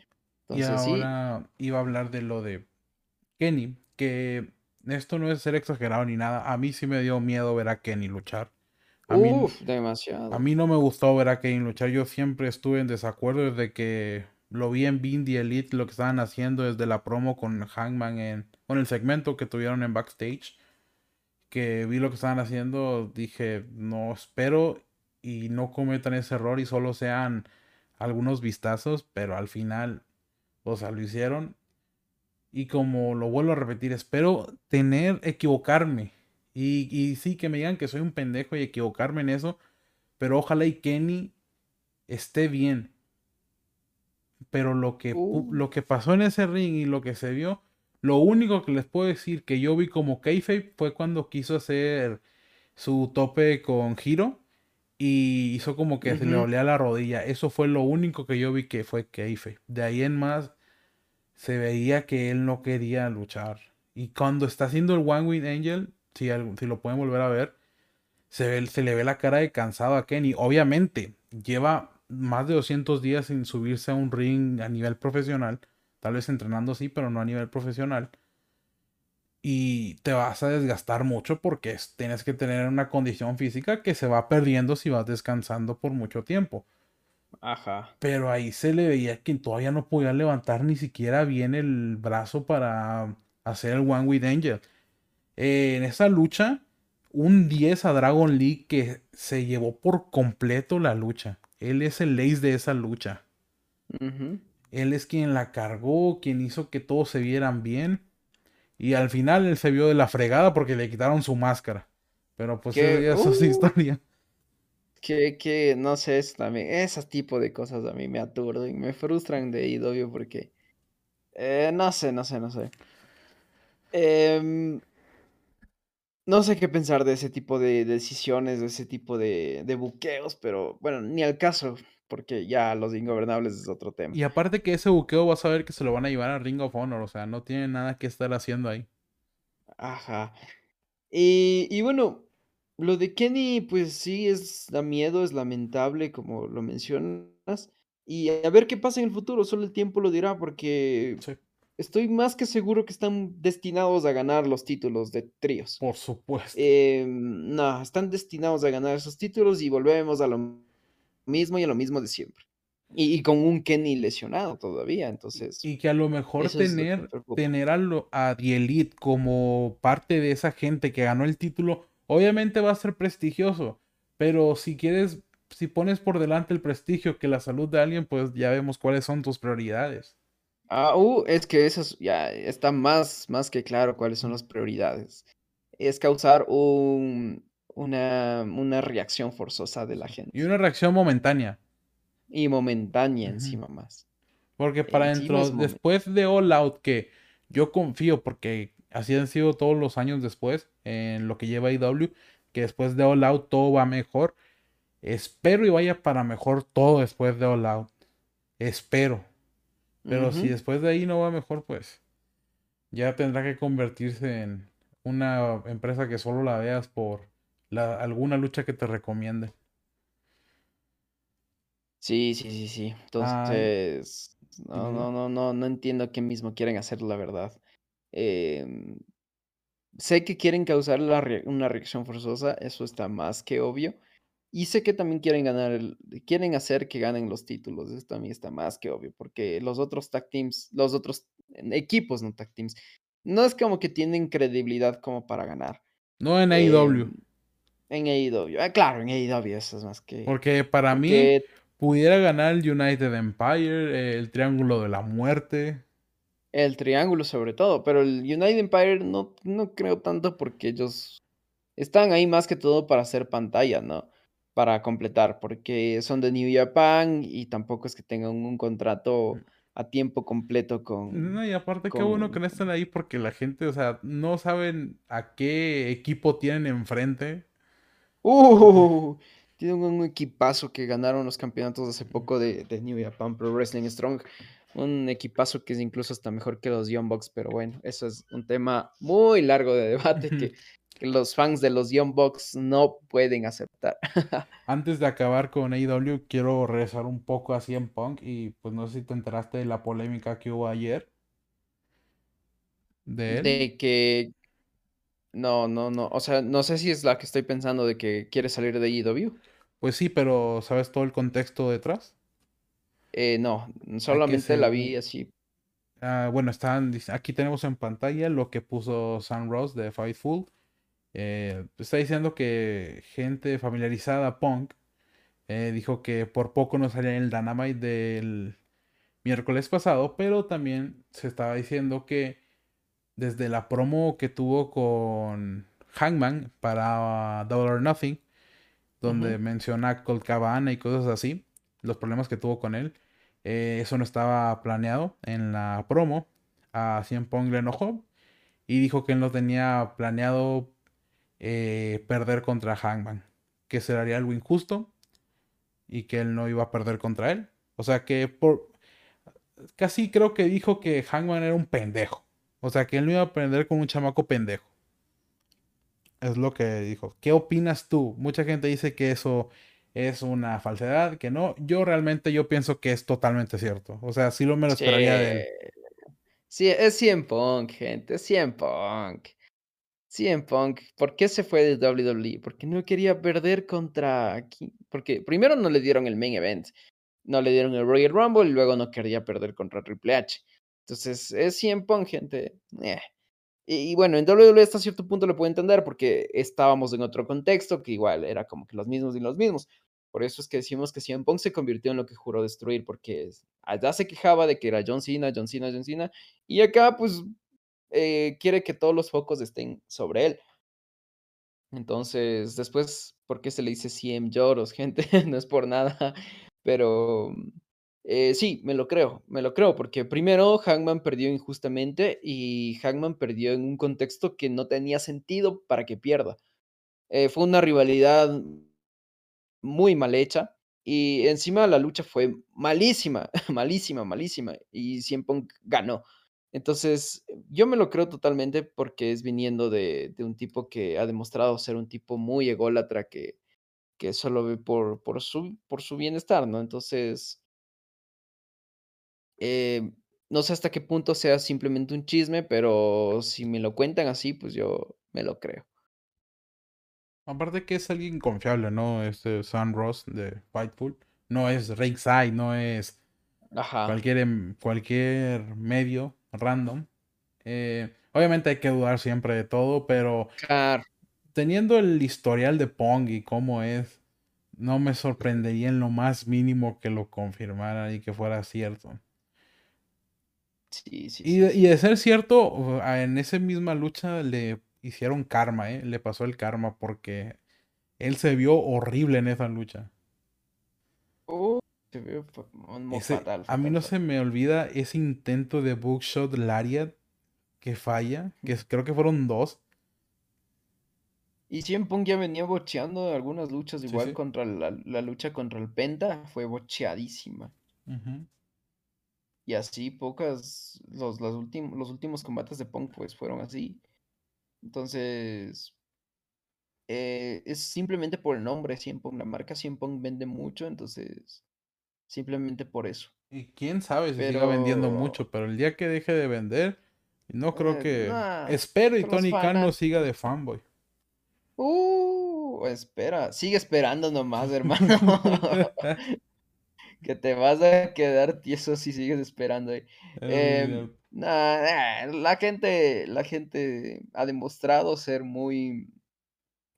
A: y ahora iba a hablar de lo de Kenny, que esto no es ser exagerado ni nada. A mí sí me dio miedo ver a Kenny luchar.
B: A Uf, demasiado.
A: A mí no me gustó ver a Kenny luchar. Yo siempre estuve en desacuerdo desde que lo vi en Bindi Elite, lo que estaban haciendo desde la promo con Hangman en, con el segmento que tuvieron en backstage. Que vi lo que estaban haciendo, dije, no espero y no cometan ese error y solo sean algunos vistazos, pero al final o sea, lo hicieron. Y como lo vuelvo a repetir, espero tener, equivocarme. Y, y sí, que me digan que soy un pendejo y equivocarme en eso. Pero ojalá y Kenny esté bien. Pero lo que, uh. lo que pasó en ese ring y lo que se vio, lo único que les puedo decir que yo vi como kayfabe fue cuando quiso hacer su tope con Hiro y hizo como que se le olía la rodilla. Eso fue lo único que yo vi que fue kayfabe. De ahí en más se veía que él no quería luchar. Y cuando está haciendo el One Wing Angel, si, si lo pueden volver a ver, se, ve, se le ve la cara de cansado a Kenny. Obviamente, lleva más de 200 días sin subirse a un ring a nivel profesional. Tal vez entrenando sí, pero no a nivel profesional. Y te vas a desgastar mucho porque tienes que tener una condición física que se va perdiendo si vas descansando por mucho tiempo.
B: Ajá.
A: Pero ahí se le veía que todavía no podía levantar ni siquiera bien el brazo para hacer el One with Angel. Eh, en esa lucha, un 10 a Dragon League que se llevó por completo la lucha. Él es el ace de esa lucha. Él es quien la cargó, quien hizo que todos se vieran bien. Y al final él se vio de la fregada porque le quitaron su máscara. Pero pues eso, es uh. historia.
B: Que, que, no sé, eso también, ese tipo de cosas a mí me aturden, me frustran de IW porque, eh, no sé, no sé, no sé. Em, no sé qué pensar de ese tipo de decisiones, de ese tipo de, de buqueos, pero bueno, ni al caso, porque ya los ingobernables es otro tema.
A: Y aparte que ese buqueo vas a ver que se lo van a llevar a Ring of Honor, o sea, no tiene nada que estar haciendo ahí.
B: Ajá. Y, y bueno, lo de Kenny, pues sí, es da miedo, es lamentable, como lo mencionas. Y a ver qué pasa en el futuro, solo el tiempo lo dirá, porque estoy más que seguro que están destinados a ganar los títulos de tríos.
A: Por supuesto.
B: Em, no, están destinados a ganar esos títulos y volvemos a lo mismo y a lo mismo de siempre. Y, con un Kenny lesionado todavía, entonces.
A: Y que a lo mejor tener, tener a, a The Elite como parte de esa gente que ganó el título Obviamente va a ser prestigioso, pero si quieres si pones por delante el prestigio que la salud de alguien, pues ya vemos cuáles son tus prioridades.
B: Ah, uh, es que eso es- ya está más, más que claro cuáles son las prioridades. Es causar un, una, una reacción forzosa de la
A: Y
B: gente.
A: una reacción momentánea.
B: Y momentánea encima más.
A: Porque para
B: Encima
A: dentro, después de All Out, que yo confío, porque así han sido todos los años después, en lo que lleva IW, que después de All Out todo va mejor. Espero y vaya para mejor todo después de All Out. Espero. Pero si después de ahí no va mejor, pues ya tendrá que convertirse en una empresa que solo la veas por la, alguna lucha que te recomiende.
B: Sí, sí, sí, sí.
A: Ay,
B: Entonces, no, no, no, no, no entiendo qué mismo quieren hacer, la verdad. Em, sé que quieren causar la re- una reacción forzosa, eso está más que obvio. Y sé que también quieren ganar, el- quieren hacer que ganen los títulos, eso también está más que obvio, porque los otros tag teams, los otros equipos, no tag teams, no es como que tienen credibilidad como para ganar.
A: No en AEW.
B: Em, en AEW, ah, claro, en AEW eso es más que...
A: Porque para mí pudiera ganar el United Empire, el Triángulo de la Muerte.
B: El triángulo sobre todo, pero el United Empire no, no creo tanto porque ellos están ahí más que todo para hacer pantalla, ¿no? Para completar, porque son de New Japan y tampoco es que tengan un contrato a tiempo completo con,
A: No, y aparte qué bueno que no están ahí porque la gente, o sea, no saben a qué equipo tienen enfrente.
B: ¡Uh! Tienen un equipazo que ganaron los campeonatos hace poco de, de New Japan Pro Wrestling Strong. Un equipazo que es incluso hasta mejor que los Young Bucks, pero bueno, eso es un tema muy largo de debate que, que los fans de los Young Bucks no pueden aceptar. (laughs)
A: Antes de acabar con AEW, quiero regresar un poco a CM Punk y pues no sé si te enteraste de la polémica que hubo ayer de él.
B: De que... No, no, no. O sea, no sé si es la que estoy pensando de que quiere salir de AEW.
A: Pues sí, pero ¿sabes todo el contexto detrás?
B: Eh, no, solamente la vi así.
A: Ah, bueno, están, aquí tenemos en pantalla lo que puso Sam Ross de Fightful. Eh, está diciendo que gente familiarizada a Punk eh, dijo que por poco no salía en el Dynamite del miércoles pasado, pero también se estaba diciendo que desde la promo que tuvo con Hangman para Double or Nothing, donde menciona Colt Cabana y cosas así, los problemas que tuvo con él, eh, eso no estaba planeado en la promo. A CM Punk le enojó y dijo que él no tenía planeado eh, perder contra Hangman, que sería algo injusto y que él no iba a perder contra él. O sea que por casi creo que dijo que Hangman era un pendejo. O sea que él no iba a perder con un chamaco pendejo. Es lo que dijo. ¿Qué opinas tú? Mucha gente dice que eso es una falsedad, que no. Yo realmente yo pienso que es totalmente cierto. O sea, sí lo me lo
B: Sí,
A: esperaría de él.
B: sí, es CM Punk, gente, es CM Punk. CM Punk, ¿por qué se fue de WWE? Porque no quería perder contra aquí. Porque primero no le dieron el main event, no le dieron el Royal Rumble y luego no quería perder contra Triple H. Entonces, es CM Punk, gente. eh. Y, bueno, en WWE hasta cierto punto lo puedo entender porque estábamos en otro contexto que igual era como que los mismos y los mismos. Por eso es que decimos que CM Punk se convirtió en lo que juró destruir, porque allá se quejaba de que era John Cena, John Cena, John Cena, y acá pues eh, quiere que todos los focos estén sobre él. Entonces, después, ¿por qué se le dice CM Lloros, (laughs) gente? No es por nada, pero eh, sí, me lo creo, me lo creo, porque primero Hangman perdió injustamente y Hangman perdió en un contexto que no tenía sentido para que pierda. Eh, fue una rivalidad muy mal hecha y encima la lucha fue malísima, (laughs) malísima, malísima y CM Punk ganó. Entonces, yo me lo creo totalmente porque es viniendo de, de un tipo que ha demostrado ser un tipo muy ególatra que, que solo ve por, por, su, por su bienestar, ¿no? Entonces, eh, no sé hasta qué punto sea simplemente un chisme, pero si me lo cuentan así, pues yo me lo creo.
A: Aparte que es alguien confiable, ¿no? Este Sam Ross de Fightful. No es Ringside, no es
B: Ajá,
A: cualquier, em- cualquier medio random. Eh, obviamente hay que dudar siempre de todo, pero
B: claro.
A: teniendo el historial de Pong y cómo es, no me sorprendería en lo más mínimo que lo confirmaran y que fuera cierto.
B: Sí, sí,
A: Y,
B: sí,
A: y de ser cierto, en esa misma lucha le hicieron karma, ¿eh? Le pasó el karma porque él se vio horrible en esa lucha.
B: Uh, se
A: Ese-
B: fatal,
A: a mí no se me olvida ese intento de Bookshot Lariat que falla, que creo que fueron dos.
B: Y CM Punk ya venía bocheando algunas luchas, igual
A: sí.
B: contra la, la lucha contra el Penta, fue bocheadísima. Y así pocas, los, últim- los últimos combates de Punk pues fueron así. Entonces, eh, es simplemente por el nombre CM Punk, la marca CM Punk vende mucho, entonces, simplemente por eso.
A: Y quién sabe si siga vendiendo mucho, pero el día que deje de vender, no creo
B: eh,
A: que...
B: nah,
A: Espero y
B: los
A: Tony Khan no siga de fanboy.
B: Uh, espera, sigue esperando nomás, hermano. (laughs) (laughs) Que te vas a quedar tieso si sigues esperando.
A: muy
B: Em,
A: cierto.
B: nah, nah, la gente, la gente ha demostrado ser muy,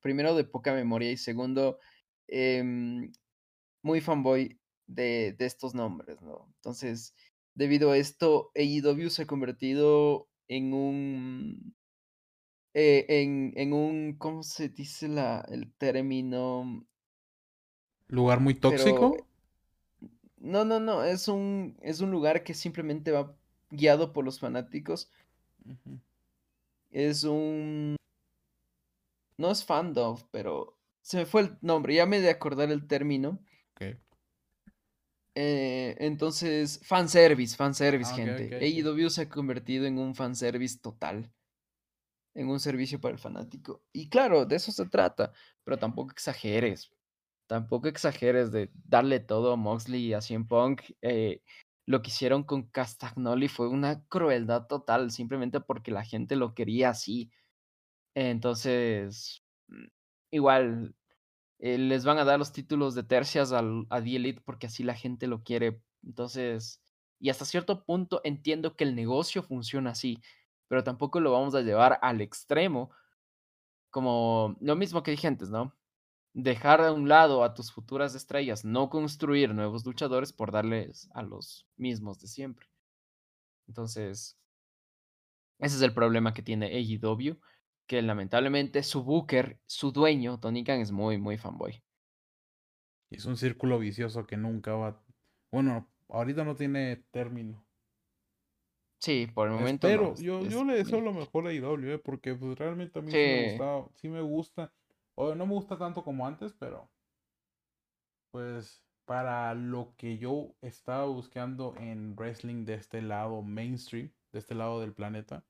B: primero de poca memoria y segundo, em, muy fanboy de, de estos nombres, ¿no? Entonces, debido a esto, AEW se ha convertido en un, eh, en, en un, ¿cómo se dice la, el término?
A: Lugar muy
B: Pero
A: tóxico.
B: No, no, no, es un, es un lugar que simplemente va guiado por los fanáticos. Es un, no es fandom, pero se me fue el nombre, ya me de acordar el término.
A: Ok.
B: Eh, entonces, fanservice, fanservice,
A: Ah, ok,
B: gente.
A: ok, ok.
B: AEW se ha convertido en un fanservice total, en un servicio para el fanático. Y claro, de eso se trata, pero tampoco exageres. Tampoco exageres de darle todo a Moxley y a CM Punk. eh, lo que hicieron con Castagnoli fue una crueldad total, simplemente porque la gente lo quería así. Entonces, mm, igual, eh, les van a dar los títulos de tercias a The Elite porque así la gente lo quiere. Entonces, y hasta cierto punto entiendo que el negocio funciona así, pero tampoco lo vamos a llevar al extremo, como lo mismo que dije antes, ¿no? Dejar a un lado a tus futuras estrellas, no construir nuevos luchadores por darles a los mismos de siempre. Entonces, ese es el problema que tiene AEW, que lamentablemente su booker, su dueño, Tony Khan, es muy, muy fanboy.
A: Es un círculo vicioso que nunca va... Bueno, ahorita no tiene término.
B: Sí, por el momento
A: Espero,
B: no.
A: yo,
B: es
A: yo le deseo lo mejor a IW, eh, porque pues realmente a mí sí me
B: Sí,
A: gustaba, sí me gusta. O no me gusta tanto como antes, pero pues para lo que yo estaba buscando en wrestling de este lado mainstream, de este lado del planeta,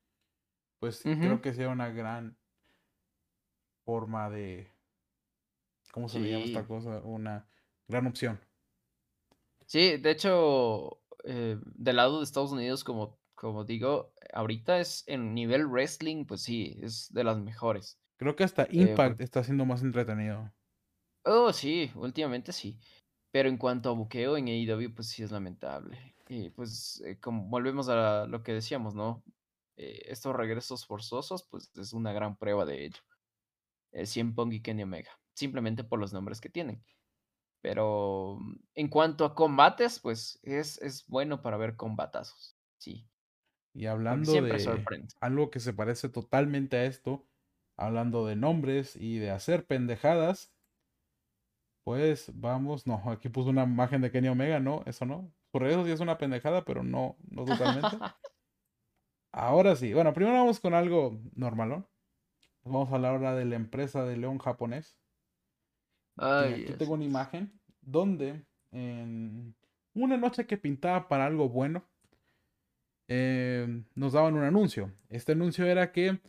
A: pues creo que sea una gran forma de, ¿cómo se le llama esta cosa? Una gran opción.
B: Sí, de hecho, eh, del lado de Estados Unidos, como, como digo, ahorita es en nivel wrestling, pues sí, es de las mejores.
A: Creo que hasta
B: Eh,
A: Impact está siendo más entretenido.
B: Oh, sí, últimamente sí. Pero en cuanto a buqueo en AEW, pues sí es lamentable. Y pues, eh, como volvemos a lo que decíamos, ¿no? Eh, estos regresos forzosos, pues es una gran prueba de ello. Eh, CM Punk y Kenny Omega, simplemente por los nombres que tienen. Pero mm, en cuanto a combates, pues es, es bueno para ver combatazos. Sí,
A: Y hablando de
B: sorprende.
A: algo que se parece totalmente a esto, hablando de nombres y de hacer pendejadas, pues vamos, no, aquí puso una imagen de Kenny Omega, no, eso no. Por eso sí es una pendejada, pero no, no totalmente. (laughs) Ahora sí, bueno, primero vamos con algo normalón. Vamos a hablar ahora de la empresa de León japonés.
B: Ay,
A: aquí tengo una imagen donde en una noche que pintaba para algo bueno, eh, nos daban un anuncio. Este anuncio era que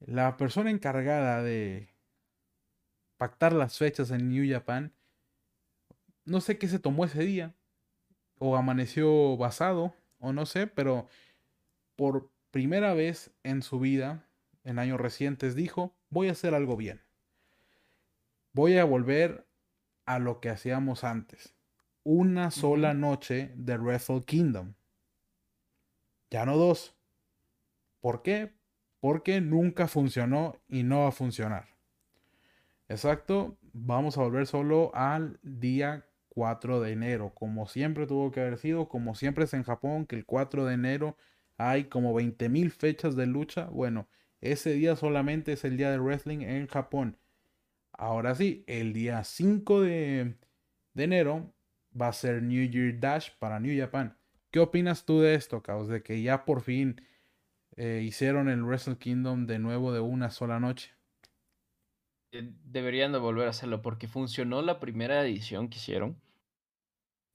A: la persona encargada de pactar las fechas en New Japan, no sé qué se tomó ese día, o amaneció basado, o no sé, pero por primera vez en su vida, en años recientes, dijo, voy a hacer algo bien. Voy a volver a lo que hacíamos antes. Una sola noche de Wrestle Kingdom. Ya no dos. ¿Por qué? Porque nunca funcionó y no va a funcionar. Exacto. vamos a volver solo al día 4 de enero, como siempre tuvo que haber sido, como siempre es en Japón, que el 4 de enero hay como 20.000 fechas de lucha. Bueno, ese día solamente es el día de wrestling en Japón. Ahora sí, el día 5 de, enero va a ser New Year Dash para New Japan. ¿Qué opinas tú de esto, Caos? De que ya por fin eh, hicieron el Wrestle Kingdom de nuevo de una sola noche.
B: Eh, deberían de volver a hacerlo porque funcionó la primera edición que hicieron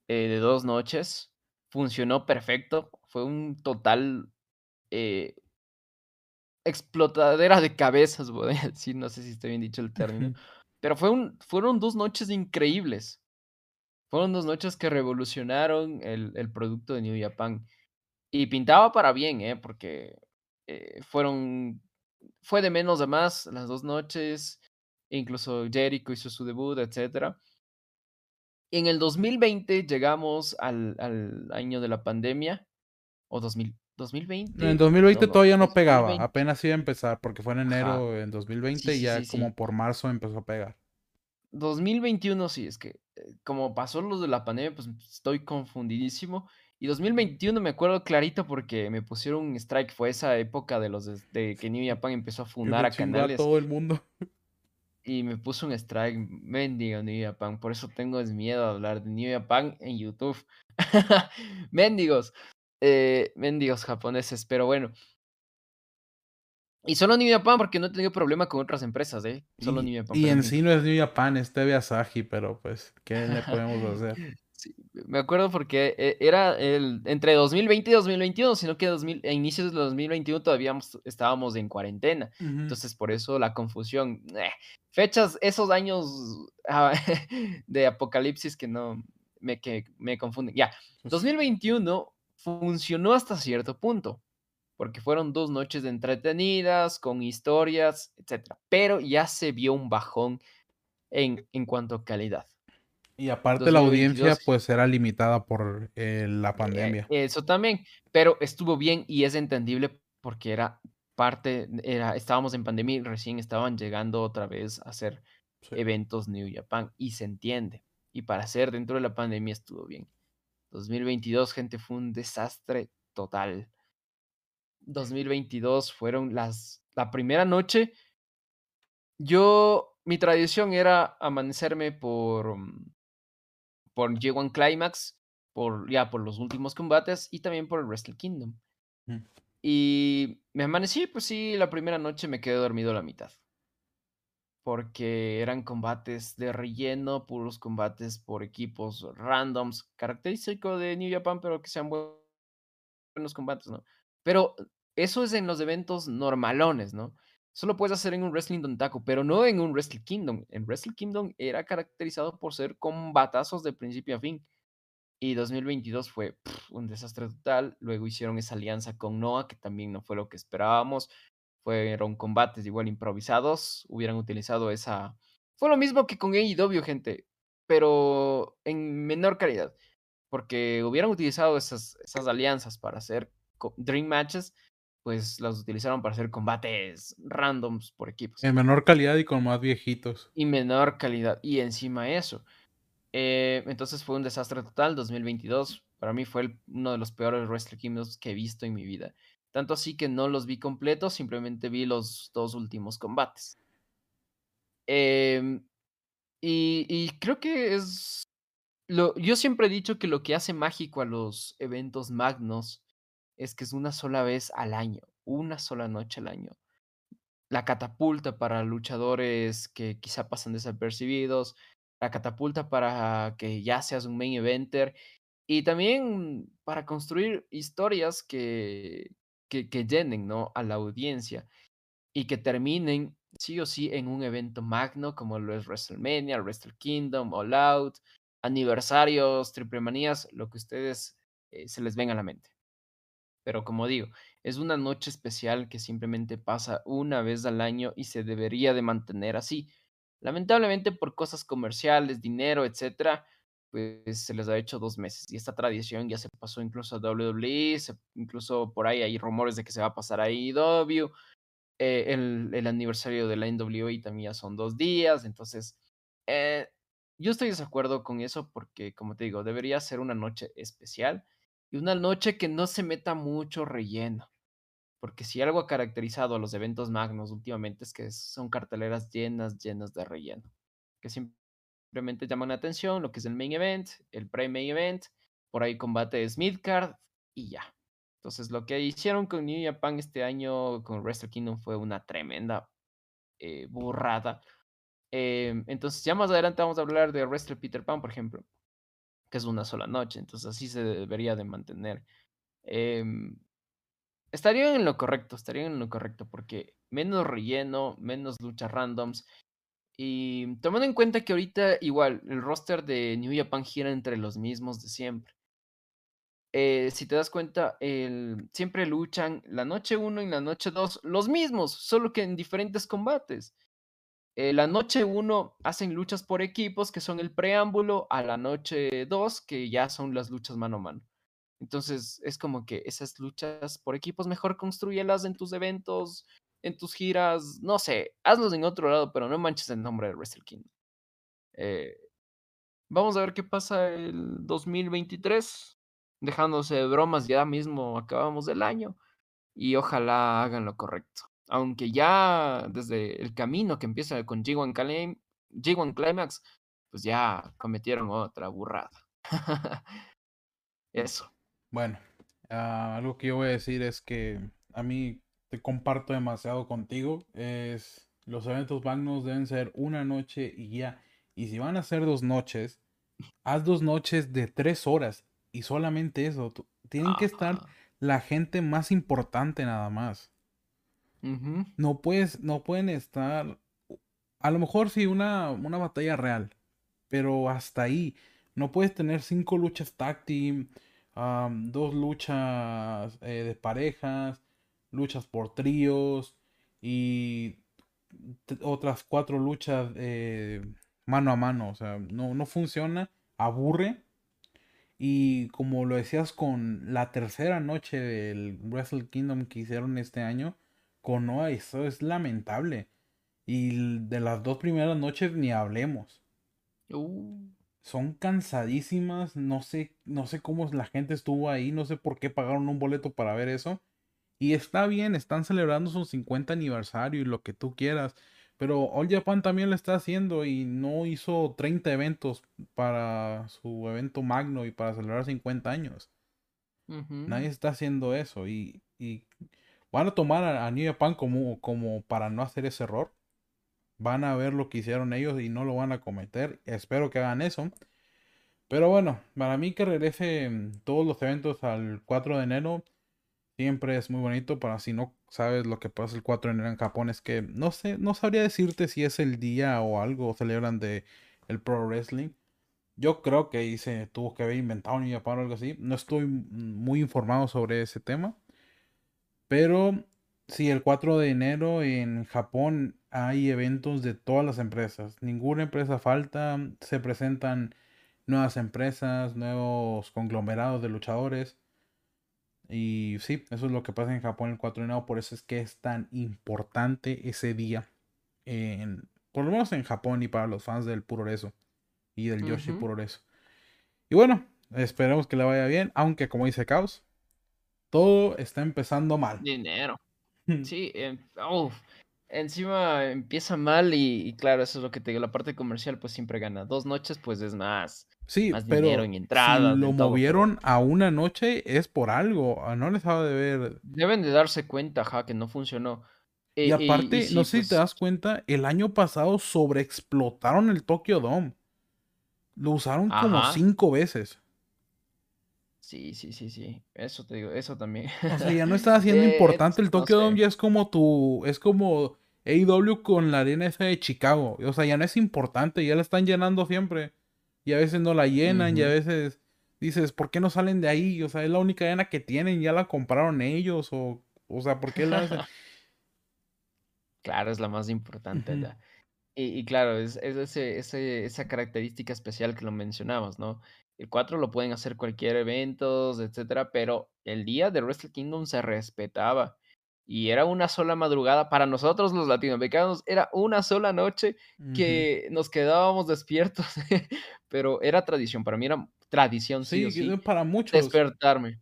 B: eh, de dos noches. Funcionó perfecto. Fue un total explotadera de cabezas, voy a decir. No sé si está bien dicho el término. (laughs) Pero fue un, fueron dos noches increíbles. Fueron dos noches que revolucionaron el, el producto de New Japan. Y pintaba para bien, ¿eh? Porque eh, fueron. Fue de menos a más las dos noches. Incluso Jericho hizo su debut, etc. En el 2020 llegamos al, al año de la pandemia. O 2000, 2020.
A: En 2020 todavía no pegaba, apenas iba a empezar, porque fue en enero en 2020 y ya como por marzo empezó a pegar.
B: 2021 sí, es que eh, como pasó lo de la pandemia, pues estoy confundidísimo. Y 2021 me acuerdo clarito porque me pusieron un strike, fue esa época de los de, que New Japan empezó a fundar a canales.
A: A todo el mundo. (laughs)
B: Y me puso un strike, mendigo New Japan, por eso tengo miedo de hablar de New Japan en YouTube. (laughs) Mendigos, eh, mendigos japoneses, pero bueno. Y solo New Japan porque no he tenido problema con otras empresas, ¿eh? Solo
A: y,
B: New Japan.
A: Y en sí no es New Japan, es TV Asahi, pero pues, ¿qué le podemos hacer? (laughs)
B: me acuerdo porque eh, era el, entre 2020 y 2021, sino que a inicios de 2021 todavía estábamos en cuarentena. Entonces, por eso la confusión. Eh, fechas, esos años ah, (laughs) de apocalipsis que no me, que me confunden. Ya, 2021 funcionó hasta cierto punto, porque fueron dos noches de entretenidas, con historias, etc. Pero ya se vio un bajón en, en cuanto a calidad.
A: Y aparte la audiencia pues era limitada por eh, la eh, pandemia.
B: eso también, pero estuvo bien y es entendible porque era parte, era, estábamos en pandemia y recién estaban llegando otra vez a hacer eventos New Japan y se entiende. Y para hacer dentro de la pandemia estuvo bien. 2022, gente, fue un desastre total. 2022 fueron las, la primera noche. Yo, mi tradición era amanecerme por, mm, por G1 Climax, por, ya por los últimos combates y también por el Wrestle Kingdom. Mm. Y me amanecí, pues sí, la primera noche me quedé dormido a la mitad porque eran combates de relleno, puros combates por equipos randoms, característico de New Japan, pero que sean buenos combates, ¿no? Pero eso es en los eventos normalones, ¿no? Solo puedes hacer en un Wrestling Don pero no en un Wrestle Kingdom. En Wrestle Kingdom era caracterizado por ser combatazos de principio a fin. Y 2022 fue un desastre total. Luego hicieron esa alianza con Noah, que también no fue lo que esperábamos fueron combates igual improvisados, hubieran utilizado esa... Fue lo mismo que con AEW, gente, pero en menor calidad, porque hubieran utilizado esas, esas alianzas para hacer Dream Matches, pues las utilizaron para hacer combates randoms por equipos.
A: En menor calidad y con más viejitos.
B: Y menor calidad, y encima eso. Eh, entonces fue un desastre total, 2022, para mí fue uno de los peores Wrestle Kingdoms que he visto en mi vida. Tanto así que no los vi completos, simplemente vi los dos últimos combates. Em, y, creo que es... Lo, yo siempre he dicho que lo que hace mágico a los eventos magnos es que es una sola vez al año, una sola noche al año. La catapulta para luchadores que quizá pasan desapercibidos, la catapulta para que ya seas un main eventer y también para construir historias que, que, llenen ¿no? a la audiencia y que terminen sí o sí en un evento magno como lo es WrestleMania, Wrestle Kingdom, All Out, aniversarios, triple manías, lo que ustedes eh, se les venga a la mente. Pero como digo, es una noche especial que simplemente pasa una vez al año y se debería de mantener así. Lamentablemente por cosas comerciales, dinero, etcétera, pues se les ha hecho dos meses. Y esta tradición ya se pasó incluso a WWE, incluso por ahí hay rumores de que se va a pasar a AEW. Eh, el, el, aniversario de la NWE también ya son dos días, entonces Eh, yo estoy de desacuerdo con eso porque, como te digo, debería ser una noche especial y una noche que no se meta mucho relleno. Porque si algo ha caracterizado a los eventos magnos últimamente es que son carteleras llenas, llenas de relleno. Que simplemente llaman la atención, lo que es el main event, el pre-main event, por ahí combate midcard y ya. Entonces lo que hicieron con New Japan este año con Wrestle Kingdom fue una tremenda eh, burrada. Em, entonces ya más adelante vamos a hablar de Wrestle Peter Pan, por ejemplo, es una sola noche. Entonces así se debería de mantener. Em, estarían en lo correcto, estarían en lo correcto, porque menos relleno, menos luchas randoms. Y tomando en cuenta que ahorita igual el roster de New Japan gira entre los mismos de siempre. Eh, si te das cuenta, el, siempre luchan la noche 1 y la noche 2 los mismos, solo que en diferentes combates. Eh, la noche 1 hacen luchas por equipos, que son el preámbulo, a la noche 2, que ya son las luchas mano a mano. Entonces, es como que esas luchas por equipos mejor construyelas en tus eventos, en tus giras, no sé, hazlos en otro lado, pero no manches el nombre de Wrestle Kingdom. Eh, vamos a ver qué pasa el 2023, dejándose de bromas, ya mismo acabamos el año y ojalá hagan lo correcto. Aunque ya desde el camino que empieza con G1, G1 Climax, pues ya cometieron otra burrada. (laughs) Eso.
A: Bueno, ah, algo que yo voy a decir es que a mí te comparto demasiado contigo. Es los eventos magnos deben ser una noche y ya. Y si van a ser dos noches, haz dos noches de tres horas y solamente eso. Tienen que estar la gente más importante nada más. No puedes, no pueden estar. A lo mejor sí una, una batalla real. Pero hasta ahí. No puedes tener cinco luchas tag team dos luchas eh, de parejas, luchas por tríos y otras cuatro luchas eh, mano a mano. O sea, no, no funciona, aburre. Y como lo decías con la tercera noche del Wrestle Kingdom que hicieron este año, Noah, eso es lamentable. Y de las dos primeras noches ni hablemos. Uh son cansadísimas. No sé, no sé cómo la gente estuvo ahí, no sé por qué pagaron un boleto para ver eso. Y está bien, están celebrando su 50 aniversario y lo que tú quieras. Pero All Japan también lo está haciendo y no hizo 30 eventos para su evento magno y para celebrar 50 años. Nadie está haciendo eso y, van a tomar a, a, New Japan como, como para no hacer ese error van a ver lo que hicieron ellos y no lo van a cometer. Espero que hagan eso. Pero bueno, para mí que regrese todos los eventos al 4 de enero siempre es muy bonito. Para si no sabes lo que pasa el 4 de enero en Japón, es que no sé, no sabría decirte si es el día o algo celebran de el pro wrestling. Yo creo que tuvo que haber inventado un Japón o algo así. No estoy muy informado sobre ese tema. Pero Sí, el 4 de enero en Japón hay eventos de todas las empresas. Ninguna empresa falta. Se presentan nuevas empresas, nuevos conglomerados de luchadores. Y sí, eso es lo que pasa en Japón el 4 de enero. Por eso es que es tan importante ese día. En, por lo menos en Japón y para los fans del Puroreso y del Yoshi Puroreso. Y bueno, esperemos que le vaya bien. Aunque como dice Caos, todo está empezando mal.
B: Dinero. Sí, em, encima empieza mal y, claro, eso es lo que te digo, la parte comercial pues siempre gana. Dos noches pues es más,
A: sí,
B: más
A: pero dinero en entrada. Si lo movieron a una noche es por algo, ah, no les sabe de ver.
B: Deben de darse cuenta, ja, que no funcionó.
A: Y, aparte, no sé si te pues das cuenta, el año pasado sobreexplotaron el Tokyo Dome. Lo usaron como cinco veces.
B: Sí, sí, sí, sí. Eso te digo, eso también.
A: O sea, ya no (laughs) está haciendo eh, importante el Tokyo Dome, ya es como tu. Es como AEW con la arena esa de Chicago. O sea, ya no es importante, ya la están llenando siempre. Y a veces no la llenan, y a veces dices, ¿por qué no salen de ahí? O sea, es la única arena que tienen, ya la compraron ellos. O, o sea, ¿por qué la hacen? (laughs)
B: claro, es la más importante. y, y, claro, es, es ese, ese, esa característica especial que lo mencionamos, ¿no? El 4 lo pueden hacer cualquier evento, etcétera, pero el día de Wrestle Kingdom se respetaba. Y era una sola madrugada, para nosotros los latinoamericanos, era una sola noche que nos quedábamos despiertos, (laughs) pero era tradición, para mí era tradición sí
A: Sí, para muchos.
B: despertarme,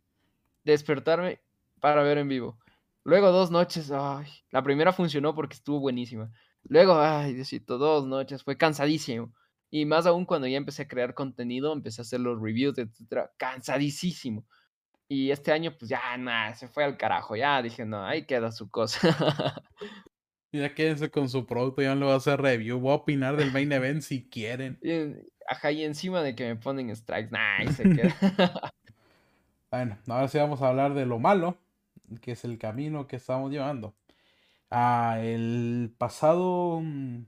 B: despertarme para ver en vivo. Luego 2 noches, ay, la primera funcionó porque estuvo buenísima. Luego, ay, Diosito, 2 noches, fue cansadísimo. Y más aún cuando ya empecé a crear contenido, empecé a hacer los reviews, etcétera, cansadísimo. Y este año, pues ya nada, se fue al carajo, ya dije: "No, ahí queda su cosa". (laughs)
A: Ya quédense con su producto, ya no le voy a hacer review, voy a opinar del main event si quieren.
B: Y ajá, y encima de que me ponen strikes, no, ahí se queda. (laughs) (laughs)
A: Bueno, ahora sí vamos a hablar de lo malo, que es el camino que estamos llevando. Ah, el pasado, mm,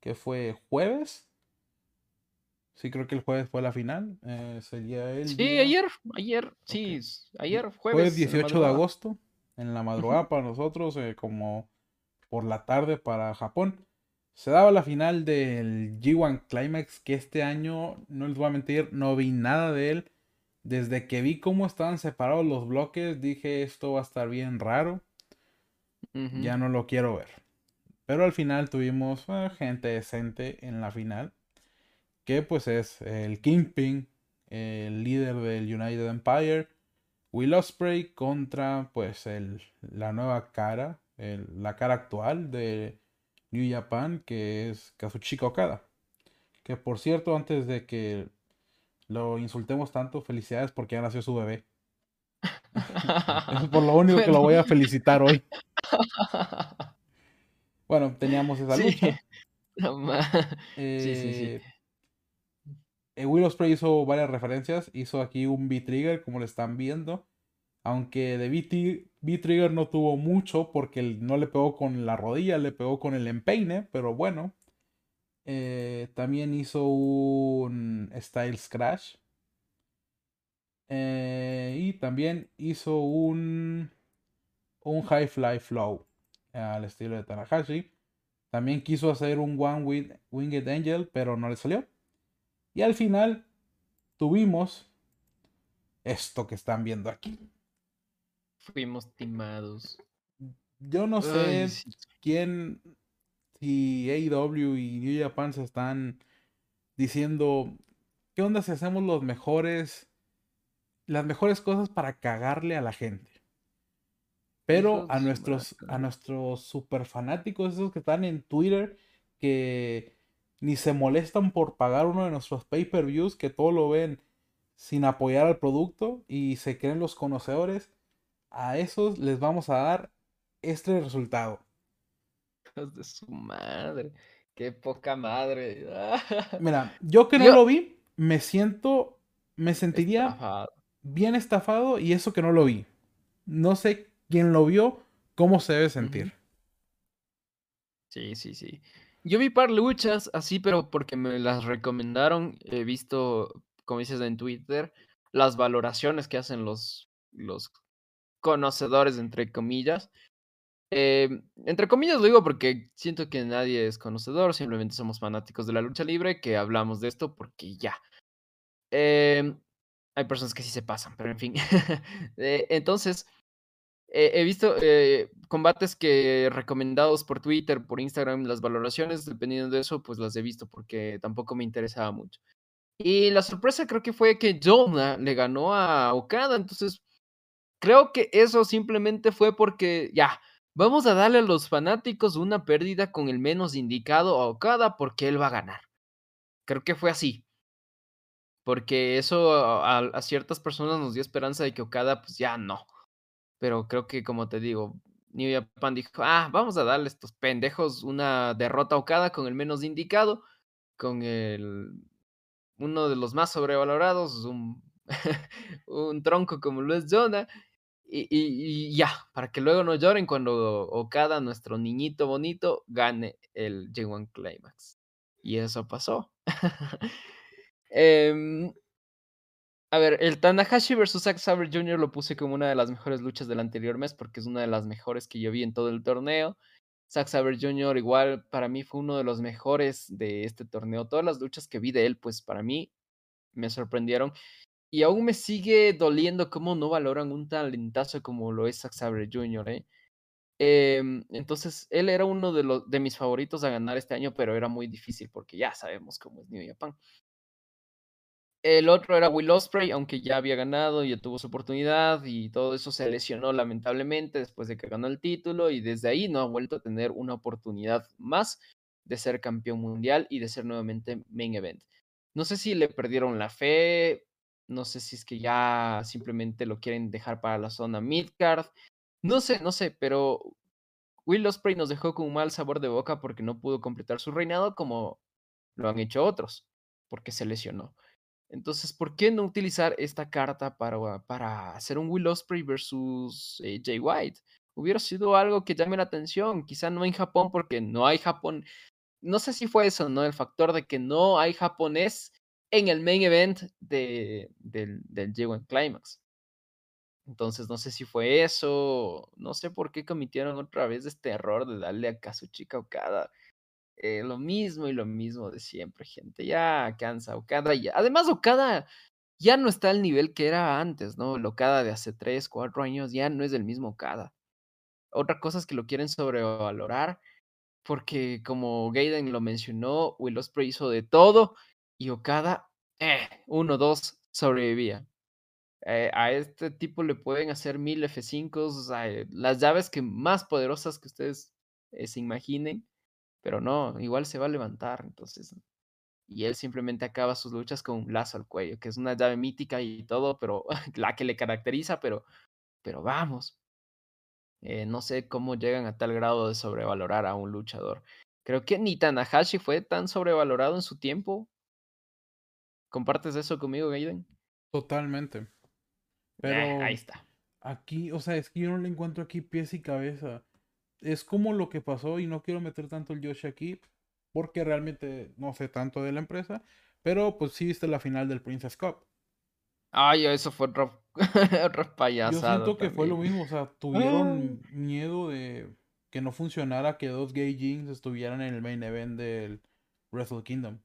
A: ¿qué fue? ¿Jueves? Sí, creo que el jueves fue la final. eh, sería el
B: Sí,
A: día.
B: ayer, ayer, sí, ayer,
A: Jueves
B: jueves en la
A: 18 de agosto, en la madrugada para nosotros, eh, como por la tarde para Japón. Se daba la final del G1 Climax, que este año, no les voy a mentir, no vi nada de él. Desde que vi cómo estaban separados los bloques, dije esto va a estar bien raro, ya no lo quiero ver. Pero al final tuvimos eh, gente decente en la final, que pues es el Kingpin, el líder del United Empire, Will Ospreay contra pues el, la nueva cara, el- la cara actual de New Japan, que es Kazuchika Okada. Que por cierto, antes de que lo insultemos tanto, felicidades porque ya nació su bebé. (laughs) Eso es por lo único que lo voy a felicitar hoy. (laughs) Bueno, teníamos esa
B: Sí,
A: lucha. (laughs)
B: no sí, sí, sí.
A: Eh, eh, Will hizo varias referencias. Hizo aquí un V-Trigger, como lo están viendo. Aunque de V-Trigger no tuvo mucho porque no le pegó con la rodilla, le pegó con el empeine, pero bueno. Eh, también hizo un Styles Crash. Eh, y también hizo un, un High Fly Flow al estilo de Tanahashi. También quiso hacer un One with Winged Angel, pero no le salió. Y al final tuvimos esto que están viendo aquí.
B: Fuimos timados.
A: Yo no
B: Ay,
A: sé quién, si AEW y New Japan se están diciendo, ¿qué onda si hacemos los mejores, las mejores cosas para cagarle a la gente? Pero a nuestros, a nuestros super fanáticos, esos que están en Twitter, que ni se molestan por pagar uno de nuestros pay-per-views, que todo lo ven sin apoyar al producto y se creen los conocedores, a esos les vamos a dar este resultado.
B: Hijos de su madre. Qué poca madre. (laughs)
A: Mira, yo que no
B: Yo
A: lo vi, me siento, me sentiría
B: estafado.
A: bien estafado y eso que no lo vi. No sé quién lo vio, cómo se debe sentir.
B: Sí, sí, sí. Yo vi par luchas así, pero porque me las recomendaron. He visto, como dices en Twitter, las valoraciones que hacen los, los conocedores, entre comillas. Em, entre comillas lo digo porque siento que nadie es conocedor, simplemente somos fanáticos de la lucha libre que hablamos de esto porque ya. Em, hay personas que sí se pasan, pero en fin. (laughs) Eh, entonces, eh, he visto eh, combates que recomendados por Twitter, por Instagram, las valoraciones, dependiendo de eso, pues las he visto porque tampoco me interesaba mucho. Y la sorpresa creo que fue que Jonah le ganó a Okada, entonces creo que eso simplemente fue porque ya, vamos a darle a los fanáticos una pérdida con el menos indicado a Okada porque él va a ganar. Creo que fue así. Porque eso a, a ciertas personas nos dio esperanza de que Okada, pues ya no. Pero creo que, como te digo, New Japan dijo: "Ah, vamos a darle a estos pendejos una derrota a Okada con el menos indicado, con el uno de los más sobrevalorados, un (laughs) tronco como lo es Jonah, y y y ya, para que luego no lloren cuando Okada, nuestro niñito bonito, gane el G1 Climax". Y eso pasó. (laughs) Em a ver, el Tanahashi versus Zack Sabre Jr. lo puse como una de las mejores luchas del anterior mes, porque es una de las mejores que yo vi en todo el torneo. Zack Sabre Jr. igual para mí fue uno de los mejores de este torneo. Todas las luchas que vi de él, pues para mí me sorprendieron. Y aún me sigue doliendo cómo no valoran un talentazo como lo es Zack Sabre Jr., ¿eh? Em, entonces, él era uno de los de mis favoritos a ganar este año, pero era muy difícil porque ya sabemos cómo es New Japan. El otro era Will Ospreay, aunque ya había ganado, ya tuvo su oportunidad y todo eso se lesionó lamentablemente después de que ganó el título y desde ahí no ha vuelto a tener una oportunidad más de ser campeón mundial y de ser nuevamente main event. No sé si le perdieron la fe, no sé si es que ya simplemente lo quieren dejar para la zona midcard, no sé, no sé, pero Will Ospreay nos dejó con un mal sabor de boca porque no pudo completar su reinado como lo han hecho otros, porque se lesionó. Entonces, ¿por qué no utilizar esta carta para, para hacer un Will Ospreay versus eh, Jay White? Hubiera sido algo que llame la atención, quizá no en Japón porque no hay Japón. No sé si fue eso, ¿no? El factor de que no hay japonés en el main event de, del, del J1 Climax. Entonces, no sé si fue eso, no sé por qué cometieron otra vez este error de darle a Kazuchika Okada. Eh, lo mismo y lo mismo de siempre, gente. Ya cansa. Okada ya. Además, Okada ya no está al nivel que era antes, ¿no? El Okada de hace 3, 4 años ya no es el mismo Okada. Otra cosa es que lo quieren sobrevalorar, porque como Gaiden lo mencionó, Will Ospreay hizo de todo y Okada, eh, uno, dos, sobrevivía. Eh, a este tipo le pueden hacer mil F5, las llaves que más poderosas que ustedes eh, se imaginen pero no, igual se va a levantar, entonces. Y él simplemente acaba sus luchas con un lazo al cuello, que es una llave mítica y todo, pero (laughs) la que le caracteriza, pero, pero vamos. Eh, no sé cómo llegan a tal grado de sobrevalorar a un luchador. Creo que ni Tanahashi fue tan sobrevalorado en su tiempo. ¿Compartes eso conmigo, Gaiden?
A: Totalmente.
B: Pero ahí está.
A: Aquí, o sea, es que yo no le encuentro aquí pies y cabeza es como lo que pasó y no quiero meter tanto el Yoshi aquí porque realmente no sé tanto de la empresa, pero pues sí viste la final del Princess Cup.
B: Ay, eso fue otro, (laughs) payasado. Yo
A: siento que fue lo mismo, o sea, tuvieron miedo de que no funcionara que dos gay jeans estuvieran en el main event del Wrestle Kingdom.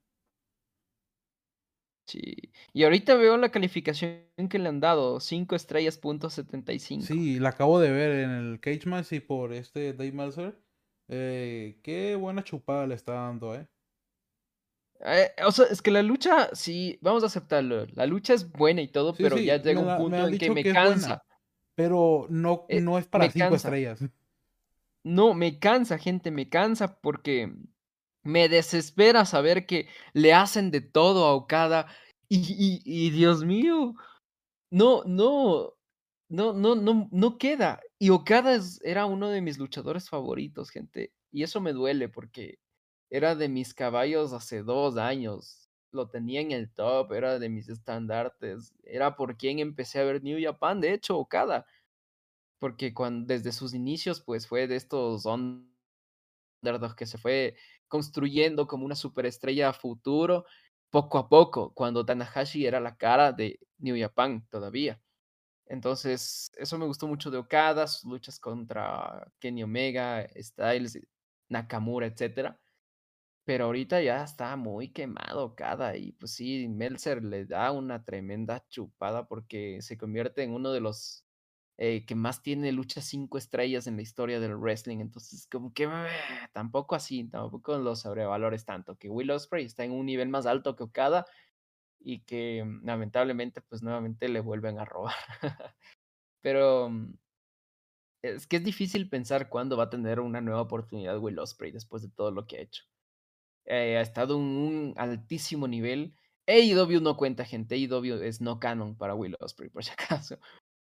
B: Sí. Y ahorita veo la calificación que le han dado, 5 estrellas punto 75.
A: Sí, la acabo de ver en el Cage Match y por este Dave Meltzer. Eh, qué buena chupada le está dando, ¿eh?
B: ¿eh? o sea, es que la lucha, sí, vamos a aceptarlo. La lucha es buena y todo, pero ya llega un punto en que me cansa.
A: pero no, eh, no es para 5 estrellas.
B: No, me cansa, gente, me cansa porque me desespera saber que le hacen de todo a Okada y, y, Dios mío, no, no, no, no, no, no queda. Y Okada era uno de mis luchadores favoritos, gente. Y eso me duele porque era de mis caballos hace dos años. Lo tenía en el top, era de mis estandartes. Era por quien empecé a ver New Japan, de hecho, Okada. Porque cuando, desde sus inicios, pues fue de estos underdogs que se fue construyendo como una superestrella a futuro, poco a poco, cuando Tanahashi era la cara de New Japan todavía. Entonces, eso me gustó mucho de Okada, sus luchas contra Kenny Omega, Styles, Nakamura, etc. Pero ahorita ya está muy quemado Okada y pues sí, Meltzer le da una tremenda chupada porque se convierte en uno de los eh, que más tiene luchas cinco estrellas en la historia del wrestling. Entonces, como que tampoco así, tampoco los sobrevalores tanto. Que Will Ospreay está en un nivel más alto que Okada y que mm, lamentablemente, pues nuevamente le vuelven a robar. (laughs) Pero mm, es que es difícil pensar cuándo va a tener una nueva oportunidad Will Ospreay después de todo lo que ha hecho. Eh, ha estado en un altísimo nivel. AEW no cuenta, gente. AEW es no canon para Will Ospreay, por si acaso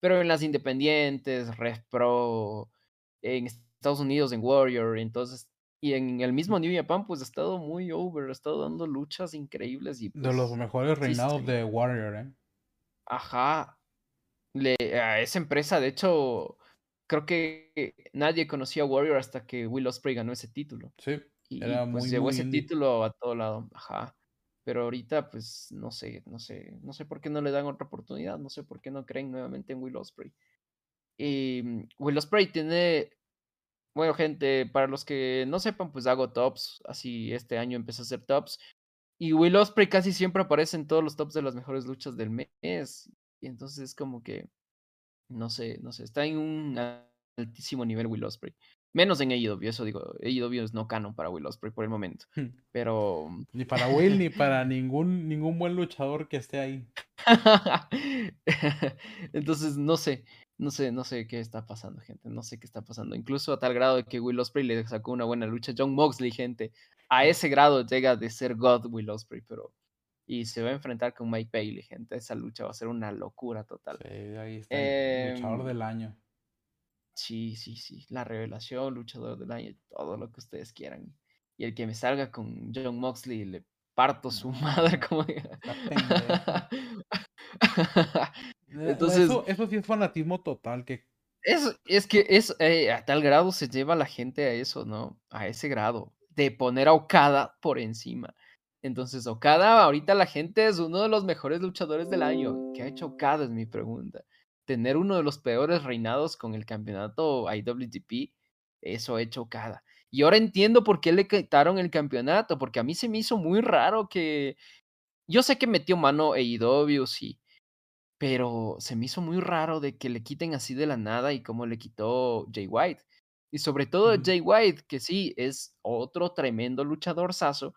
B: pero en las independientes, Red Pro, en Estados Unidos, en Warrior, entonces, y en el mismo New Japan, pues ha estado muy over, ha estado dando luchas increíbles. Y,
A: de los
B: pues,
A: mejores reinados de Warrior, ¿eh?
B: Ajá. Le, a esa empresa, de hecho, creo que nadie conocía a Warrior hasta que Will Ospreay ganó ese título.
A: Sí.
B: Y, pues llevó ese título a todo lado. Ajá. Pero ahorita, pues, no sé, no sé, no sé por qué no le dan otra oportunidad, no sé por qué no creen nuevamente en Will Ospreay. Y mm, Will Ospreay tiene, bueno, gente, para los que no sepan, pues hago tops, así este año empecé a hacer tops. Y Will Ospreay casi siempre aparece en todos los tops de las mejores luchas del mes. Y entonces es como que, no sé, no sé, está en un altísimo nivel Will Ospreay. Menos en AEW, eso digo, AEW es no canon para Will Ospreay por el momento. Pero (laughs)
A: Ni para Will, ni para ningún ningún buen luchador que esté ahí.
B: Entonces, no sé, no sé, no sé qué está pasando, gente, no sé qué está pasando. Incluso a tal grado de que Will Ospreay le sacó una buena lucha a Jon Moxley, gente. A ese grado llega de ser God Will Ospreay, pero y se va a enfrentar con Mike Bailey, gente. Esa lucha va a ser una locura total.
A: Sí, ahí está el luchador
B: Em,
A: del año.
B: Sí, sí, sí, la revelación, luchador del año, todo lo que ustedes quieran. Y el que me salga con Jon Moxley, le parto su (laughs) madre como.
A: Eh, (laughs)
B: Entonces,
A: Eso, eso sí es fanatismo total, que
B: es, es que es eh, a tal grado se lleva la gente a eso, ¿no? A ese grado, de poner a Okada por encima. Entonces, Okada, ahorita la gente es uno de los mejores luchadores del año. ¿Qué ha hecho Okada? Es mi pregunta. Tener uno de los peores reinados con el campeonato IWGP, eso ha hecho Okada. Y ahora entiendo por qué le quitaron el campeonato, porque a mí se me hizo muy raro que. Yo sé que metió mano AEW, sí, pero se me hizo muy raro de que le quiten así de la nada y como le quitó Jay White. Y sobre todo. Jay White, que sí, es otro tremendo luchador saso,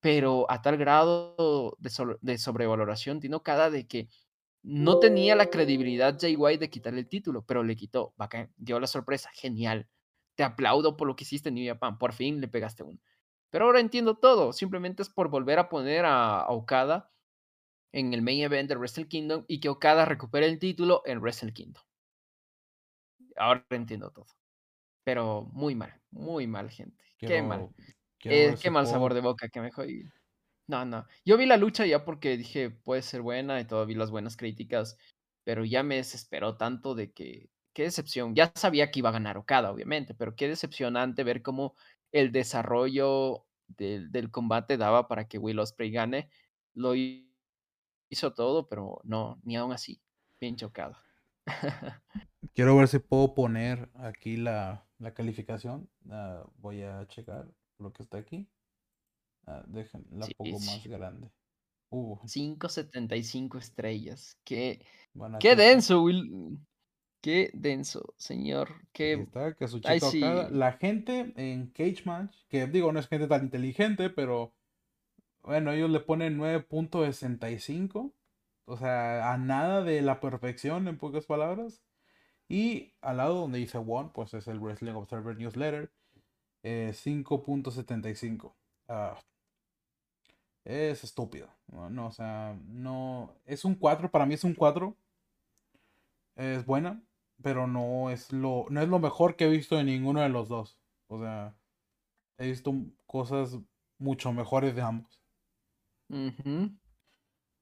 B: pero a tal grado de, de sobrevaloración tiene cada de que no tenía la credibilidad Jay White de quitarle el título, pero le quitó. Bacán, dio la sorpresa, genial. Te aplaudo por lo que hiciste en New Japan, por fin le pegaste uno. Pero ahora entiendo todo, simplemente es por volver a poner a, a Okada en el main event de Wrestle Kingdom y que Okada recupere el título en Wrestle Kingdom. Ahora entiendo todo. Pero muy mal, muy mal, gente. Qué mal. Eh, qué mal sabor de boca que me jodí. No, no. Yo vi la lucha ya porque dije, puede ser buena y todo, vi las buenas críticas, pero ya me desesperó tanto de que, qué decepción. Ya sabía que iba a ganar Okada, obviamente, pero qué decepcionante ver cómo el desarrollo del, del combate daba para que Will Ospreay gane. Lo hi- hizo todo, pero no, ni aún así. Bien chocado. (laughs)
A: Quiero ver si puedo poner aquí la, la calificación. Ah, voy a checar lo que está aquí. Ah, dejen, la
B: Sí,
A: pongo más grande. Uh,
B: 5.75 estrellas. Qué,
A: bueno,
B: qué
A: está.
B: denso, Will. Qué denso, señor. Qué.
A: está,
B: sí.
A: La gente en Cage Match, que digo, no es gente tan inteligente, pero bueno, ellos le ponen 9.65. O sea, a nada de la perfección, en pocas palabras. Y al lado donde dice One, pues es el Wrestling Observer Newsletter. eh, 5.75. Ah, es estúpido. No, o sea, no. Es un 4, para mí es un 4. Es buena, pero no es lo, no es lo mejor que he visto de ninguno de los dos. O sea, he visto cosas mucho mejores de ambos.
B: Ujú.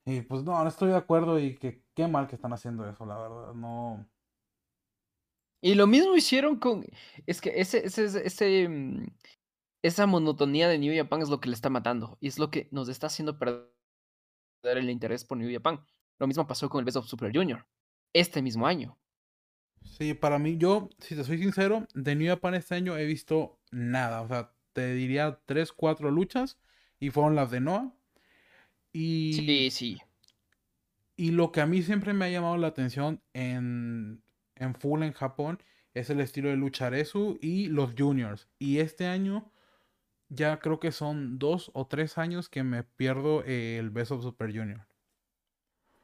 A: Y pues no, no estoy de acuerdo y que qué mal que están haciendo eso, la verdad. No.
B: Y lo mismo hicieron con. Es que ese, ese, ese, ese, mm, esa monotonía de New Japan es lo que le está matando. Y es lo que nos está haciendo perder el interés por New Japan. Lo mismo pasó con el Best of Super Junior. Este mismo año.
A: Sí, para mí, yo, si te soy sincero, de New Japan este año he visto nada. O sea, te diría 3, 4 luchas y fueron las de Noah. Y,
B: Sí, sí.
A: y lo que a mí siempre me ha llamado la atención en, en Full en Japón es el estilo de Lucharesu y los juniors. Y este año ya creo que son dos o tres años que me pierdo el Best of Super Junior.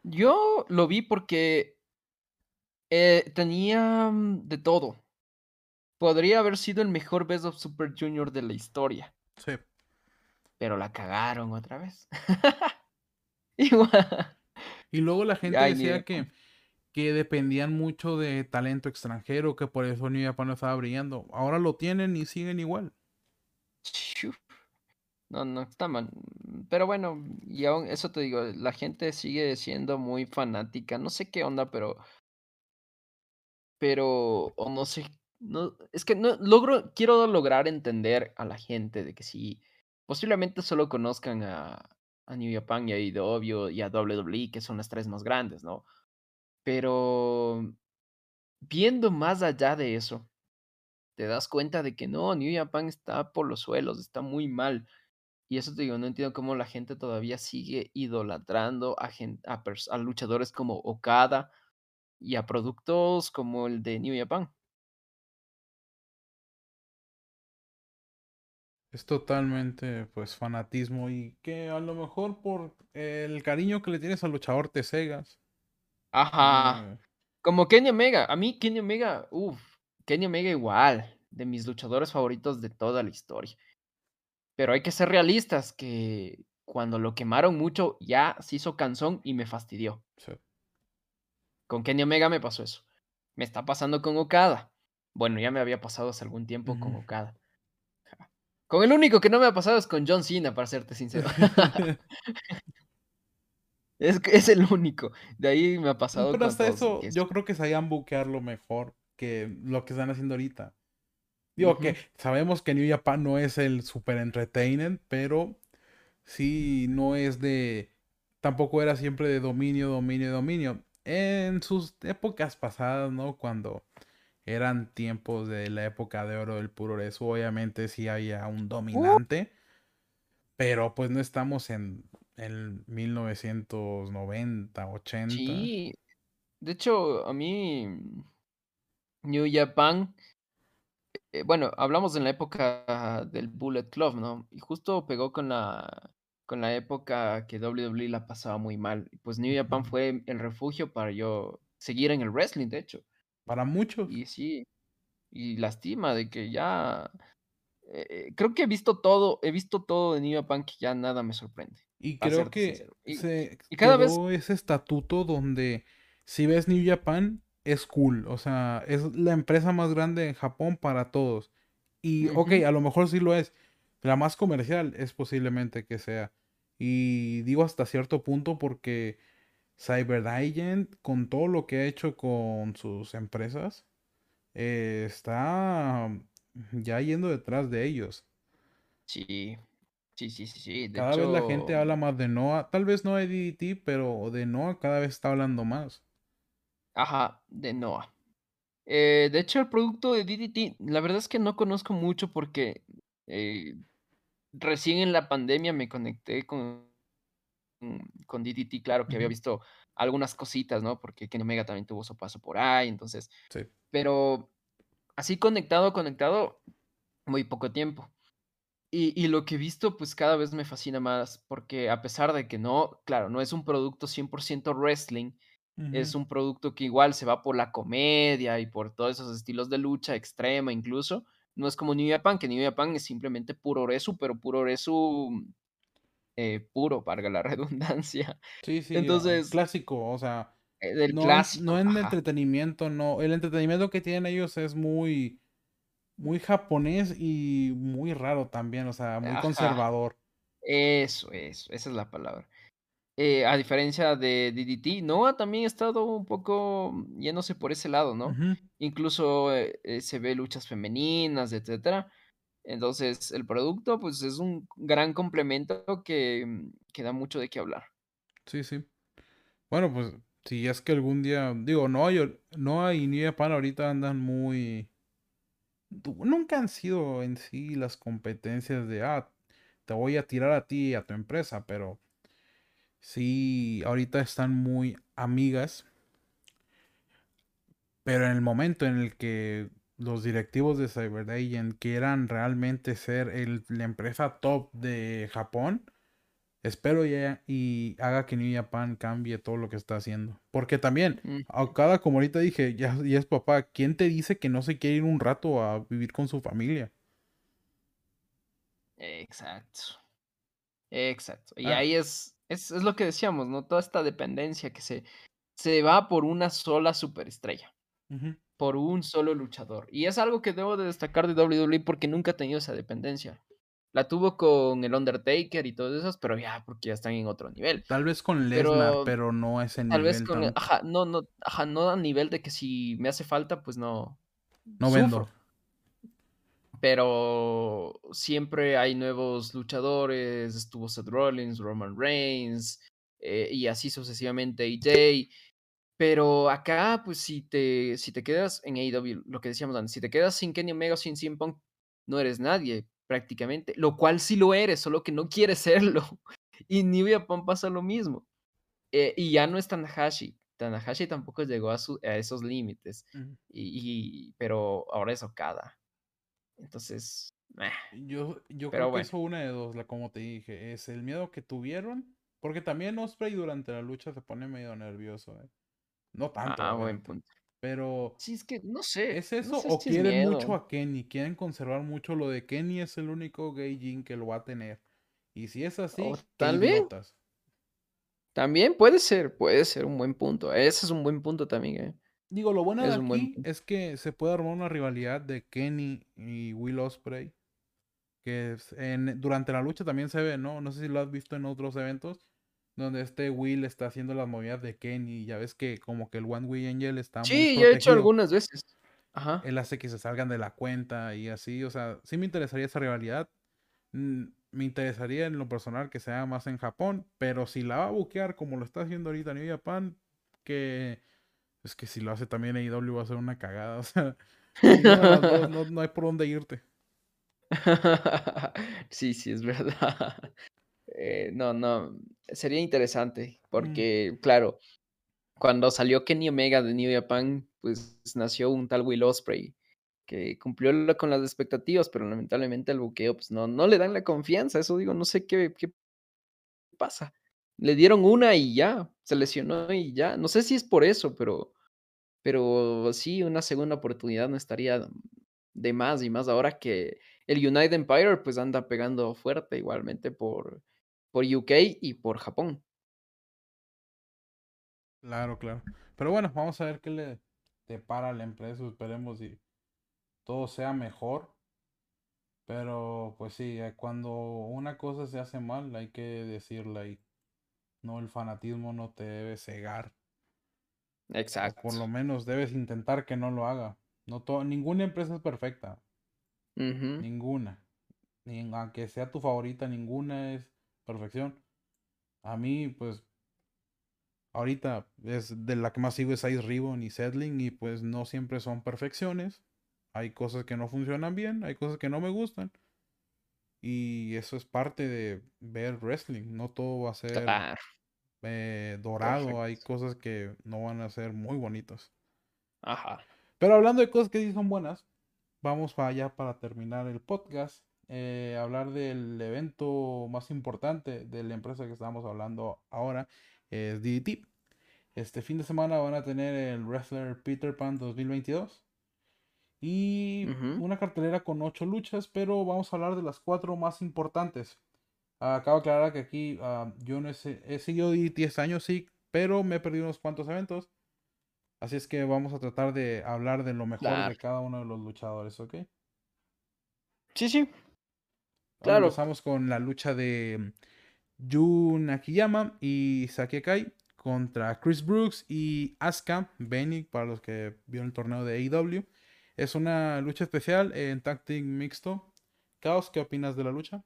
B: Yo lo vi porque eh, tenía mm, de todo. Podría haber sido el mejor Best of Super Junior de la historia.
A: Sí.
B: Pero la cagaron otra vez. (laughs) Igual.
A: Y luego la gente
B: Ay,
A: decía que, que dependían mucho de talento extranjero, que por eso New Japan no estaba brillando. Ahora lo tienen y siguen igual.
B: No, no, está mal. Pero bueno, y aún eso te digo, la gente sigue siendo muy fanática. No sé qué onda, pero. Pero. O no sé. No, es que no logro. Quiero lograr entender a la gente de que si posiblemente solo conozcan a, a New Japan y a IW y a WWE, que son las tres más grandes, ¿no? Pero viendo más allá de eso, te das cuenta de que no, New Japan está por los suelos, está muy mal. Y eso te digo, no entiendo cómo la gente todavía sigue idolatrando a, luchadores como Okada y a productos como el de New Japan.
A: Es totalmente, pues, fanatismo y que a lo mejor por el cariño que le tienes al luchador te cegas.
B: Ajá.
A: Eh,
B: Como Kenny Omega. A mí Kenny Omega, uf, Kenny Omega igual, de mis luchadores favoritos de toda la historia. Pero hay que ser realistas, que cuando lo quemaron mucho ya se hizo cansón y me fastidió.
A: sí.
B: Con Kenny Omega me pasó eso. Me está pasando con Okada. Bueno, ya me había pasado hace algún tiempo con. Okada. Con el único que no me ha pasado es con John Cena, para serte sincero. (laughs) (laughs) Es, es el único. De ahí me ha pasado
A: Pero
B: con
A: hasta eso, yo creo que sabían buquearlo mejor que lo que están haciendo ahorita. Digo que sabemos que New Japan no es el super entertainment, pero sí no es de. Tampoco era siempre de dominio, dominio, dominio. En sus épocas pasadas, ¿no? Cuando eran tiempos de la época de oro del puro eso, obviamente sí había un dominante, pero pues no estamos en el 1990, 80.
B: Sí. De hecho, a mí New Japan, eh, bueno, hablamos en la época del Bullet Club, ¿no? Y justo pegó con la, con la época que WWE la pasaba muy mal. Pues New Japan fue el refugio para yo seguir en el wrestling, de hecho.
A: Para muchos.
B: Y sí, y lastima de que ya... eh, creo que he visto todo, he visto todo de New Japan que ya nada me sorprende,
A: Y creo que
B: sincero. Y,
A: se
B: y cada vez...
A: ese estatuto donde si ves New Japan es cool. O sea, es la empresa más grande en Japón para todos. Y ok, a lo mejor sí lo es. La más comercial es posiblemente que sea. Y digo hasta cierto punto porque CyberAgent, con todo lo que ha hecho con sus empresas, eh, está ya yendo detrás de ellos.
B: Sí, sí, sí, sí, sí. De
A: Cada vez la gente habla más de Noah, tal vez no de DDT, pero de Noah cada vez está hablando más.
B: Ajá, de Noah. Eh, de hecho, el producto de DDT, la verdad es que no conozco mucho porque eh, recién en la pandemia me conecté con, con DDT, claro que había visto algunas cositas, ¿no? Porque Kenny Omega también tuvo su paso por ahí, entonces,
A: Sí.
B: pero así conectado, conectado, muy poco tiempo. Y, y lo que he visto, pues cada vez me fascina más, porque a pesar de que no, claro, no es un producto 100% wrestling, Es un producto que igual se va por la comedia y por todos esos estilos de lucha extrema incluso. No es como New Japan, que New Japan es simplemente puro resu, pero puro resu eh, puro, valga la (laughs) redundancia.
A: Sí, sí,
B: Entonces,
A: clásico, o sea,
B: eh, del
A: no en, no
B: clásico,
A: en
B: ajá,
A: entretenimiento, no. El entretenimiento que tienen ellos es muy, muy japonés y muy raro también, o sea, muy
B: ajá,
A: conservador.
B: eso, eso, esa es la palabra. Eh, a diferencia de DDT, Noah también ha estado un poco yéndose por ese lado, ¿no? Incluso eh, eh, se ve luchas femeninas, etcétera. Entonces, el producto, pues, es un gran complemento que, mm, que da mucho de qué hablar.
A: Sí, sí. Bueno, pues si es que algún día, digo, Noah, y- Noah y New Japan ahorita andan muy... Nunca han sido en sí las competencias de, ah, te voy a tirar a ti y a tu empresa, pero sí, ahorita están muy amigas, pero en el momento en el que los directivos de CyberAgent quieran realmente ser el- la empresa top de Japón, espero ya y haga que New Japan cambie todo lo que está haciendo. Porque también,
B: Mm,
A: a cada, como ahorita dije, ya, ya es papá, ¿quién te dice que no se quiere ir un rato a vivir con su familia?
B: exacto, exacto. Y
A: Ah,
B: ahí es, es, es lo que decíamos, ¿no? Toda esta dependencia que se, se va por una sola superestrella, por un solo luchador. Y es algo que debo de destacar de WWE porque nunca ha tenido esa dependencia. La tuvo con el Undertaker y todos esos, pero ya, porque ya están en otro nivel.
A: Tal vez con Lesnar,
B: Pero
A: pero no ese
B: tal vez
A: nivel
B: con, el-
A: tanto.
B: ajá, no, no, ajá, no a nivel de que si me hace falta, pues no,
A: No vendo.
B: Pero siempre hay nuevos luchadores, estuvo Seth Rollins, Roman Reigns, eh, y así sucesivamente AJ. Pero acá, pues si te, si te quedas en AEW, lo que decíamos antes, si te quedas sin Kenny Omega o sin CM Punk, no eres nadie prácticamente, lo cual sí lo eres, solo que no quieres (laughs) serlo. Y New Japan pasa lo mismo. Eh, y ya no es Tanahashi. Tanahashi tampoco llegó a, su- a esos límites. Y- pero ahora es Okada. Entonces, meh,
A: Yo, yo creo que eso una de dos, la como te dije, es el miedo que tuvieron, porque también Osprey durante la lucha se pone medio nervioso, ¿eh? No tanto,
B: Ah, buen punto.
A: pero
B: Sí, es que no sé,
A: ¿es
B: no
A: eso
B: sé
A: o
B: si
A: quieren mucho a Kenny? Quieren conservar mucho lo de Kenny es el único gay Jin que lo va a tener. Y si es así, qué
B: tal vez,
A: idiotas.
B: también puede ser, puede ser un buen punto. Ese es un buen punto también, ¿eh?
A: Digo, lo bueno de
B: Es buen
A: aquí es que se puede armar una rivalidad de Kenny y Will Osprey. Que en, durante la lucha también se ve, ¿no? No sé si lo has visto en otros eventos. Donde este Will está haciendo las movidas de Kenny. Y ya ves que como que el One Way Angel está muy
B: Sí, ya he hecho
A: protegido.
B: algunas veces. Ajá.
A: Él hace que se salgan de la cuenta y así. O sea, sí me interesaría esa rivalidad. Mm, Me interesaría en lo personal que sea más en Japón. Pero si la va a buquear como lo está haciendo ahorita New Japan, que es que si lo hace también AEW va a ser una cagada. (laughs) O sea, (laughs) no, no hay por dónde irte. (laughs)
B: Sí, sí, es verdad. Eh, no, no, sería interesante
A: Mm,
B: porque, claro, cuando salió Kenny Omega de New Japan, pues nació un tal Will Ospreay que cumplió con las expectativas, pero lamentablemente el buqueo, pues no, no le dan la confianza. Eso digo, no sé qué, qué pasa. Le dieron una y ya, se lesionó y ya. No sé si es por eso, pero, pero sí, una segunda oportunidad no estaría de más y más ahora que el United Empire pues anda pegando fuerte igualmente por, por UK y por Japón.
A: Claro, claro. Pero bueno, vamos a ver qué le depara la empresa. Esperemos y todo sea mejor. Pero pues sí, eh, cuando una cosa se hace mal, hay que decirla y no el fanatismo no te debe cegar. O por
B: Exacto.
A: lo menos debes intentar que no lo haga. No to- ninguna empresa es perfecta. Ninguna. Ni, aunque sea tu favorita, ninguna es perfección. A mí, pues, ahorita es de la que más sigo es Ice Ribbon y Settling y pues no siempre son perfecciones. Hay cosas que no funcionan bien, hay cosas que no me gustan. Y eso es parte de ver wrestling. No todo va a ser
B: Claro,
A: eh, dorado. Hay cosas que no van a ser muy bonitas.
B: Ajá.
A: Pero hablando de cosas que sí son buenas, vamos para allá para terminar el podcast. eh, hablar del evento más importante de la empresa que estamos hablando ahora es DDT. Este fin de semana van a tener el Wrestler Peter Pan 2022 y una cartelera con ocho luchas, pero vamos a hablar de las cuatro más importantes. Ah, acabo de aclarar que aquí ah, yo no he, he seguido DDT este año, sí, pero me he perdido unos cuantos eventos. Así es que vamos a tratar de hablar de lo mejor de cada uno de los luchadores, ¿ok?
B: Sí, sí,
A: Ahora
B: claro.
A: empezamos con la lucha de Jun Akiyama y Saki Akai contra Chris Brooks y Asuka Benny para los que vieron el torneo de AEW. Es una lucha especial en tag team mixto. Chaos, ¿qué opinas de la lucha?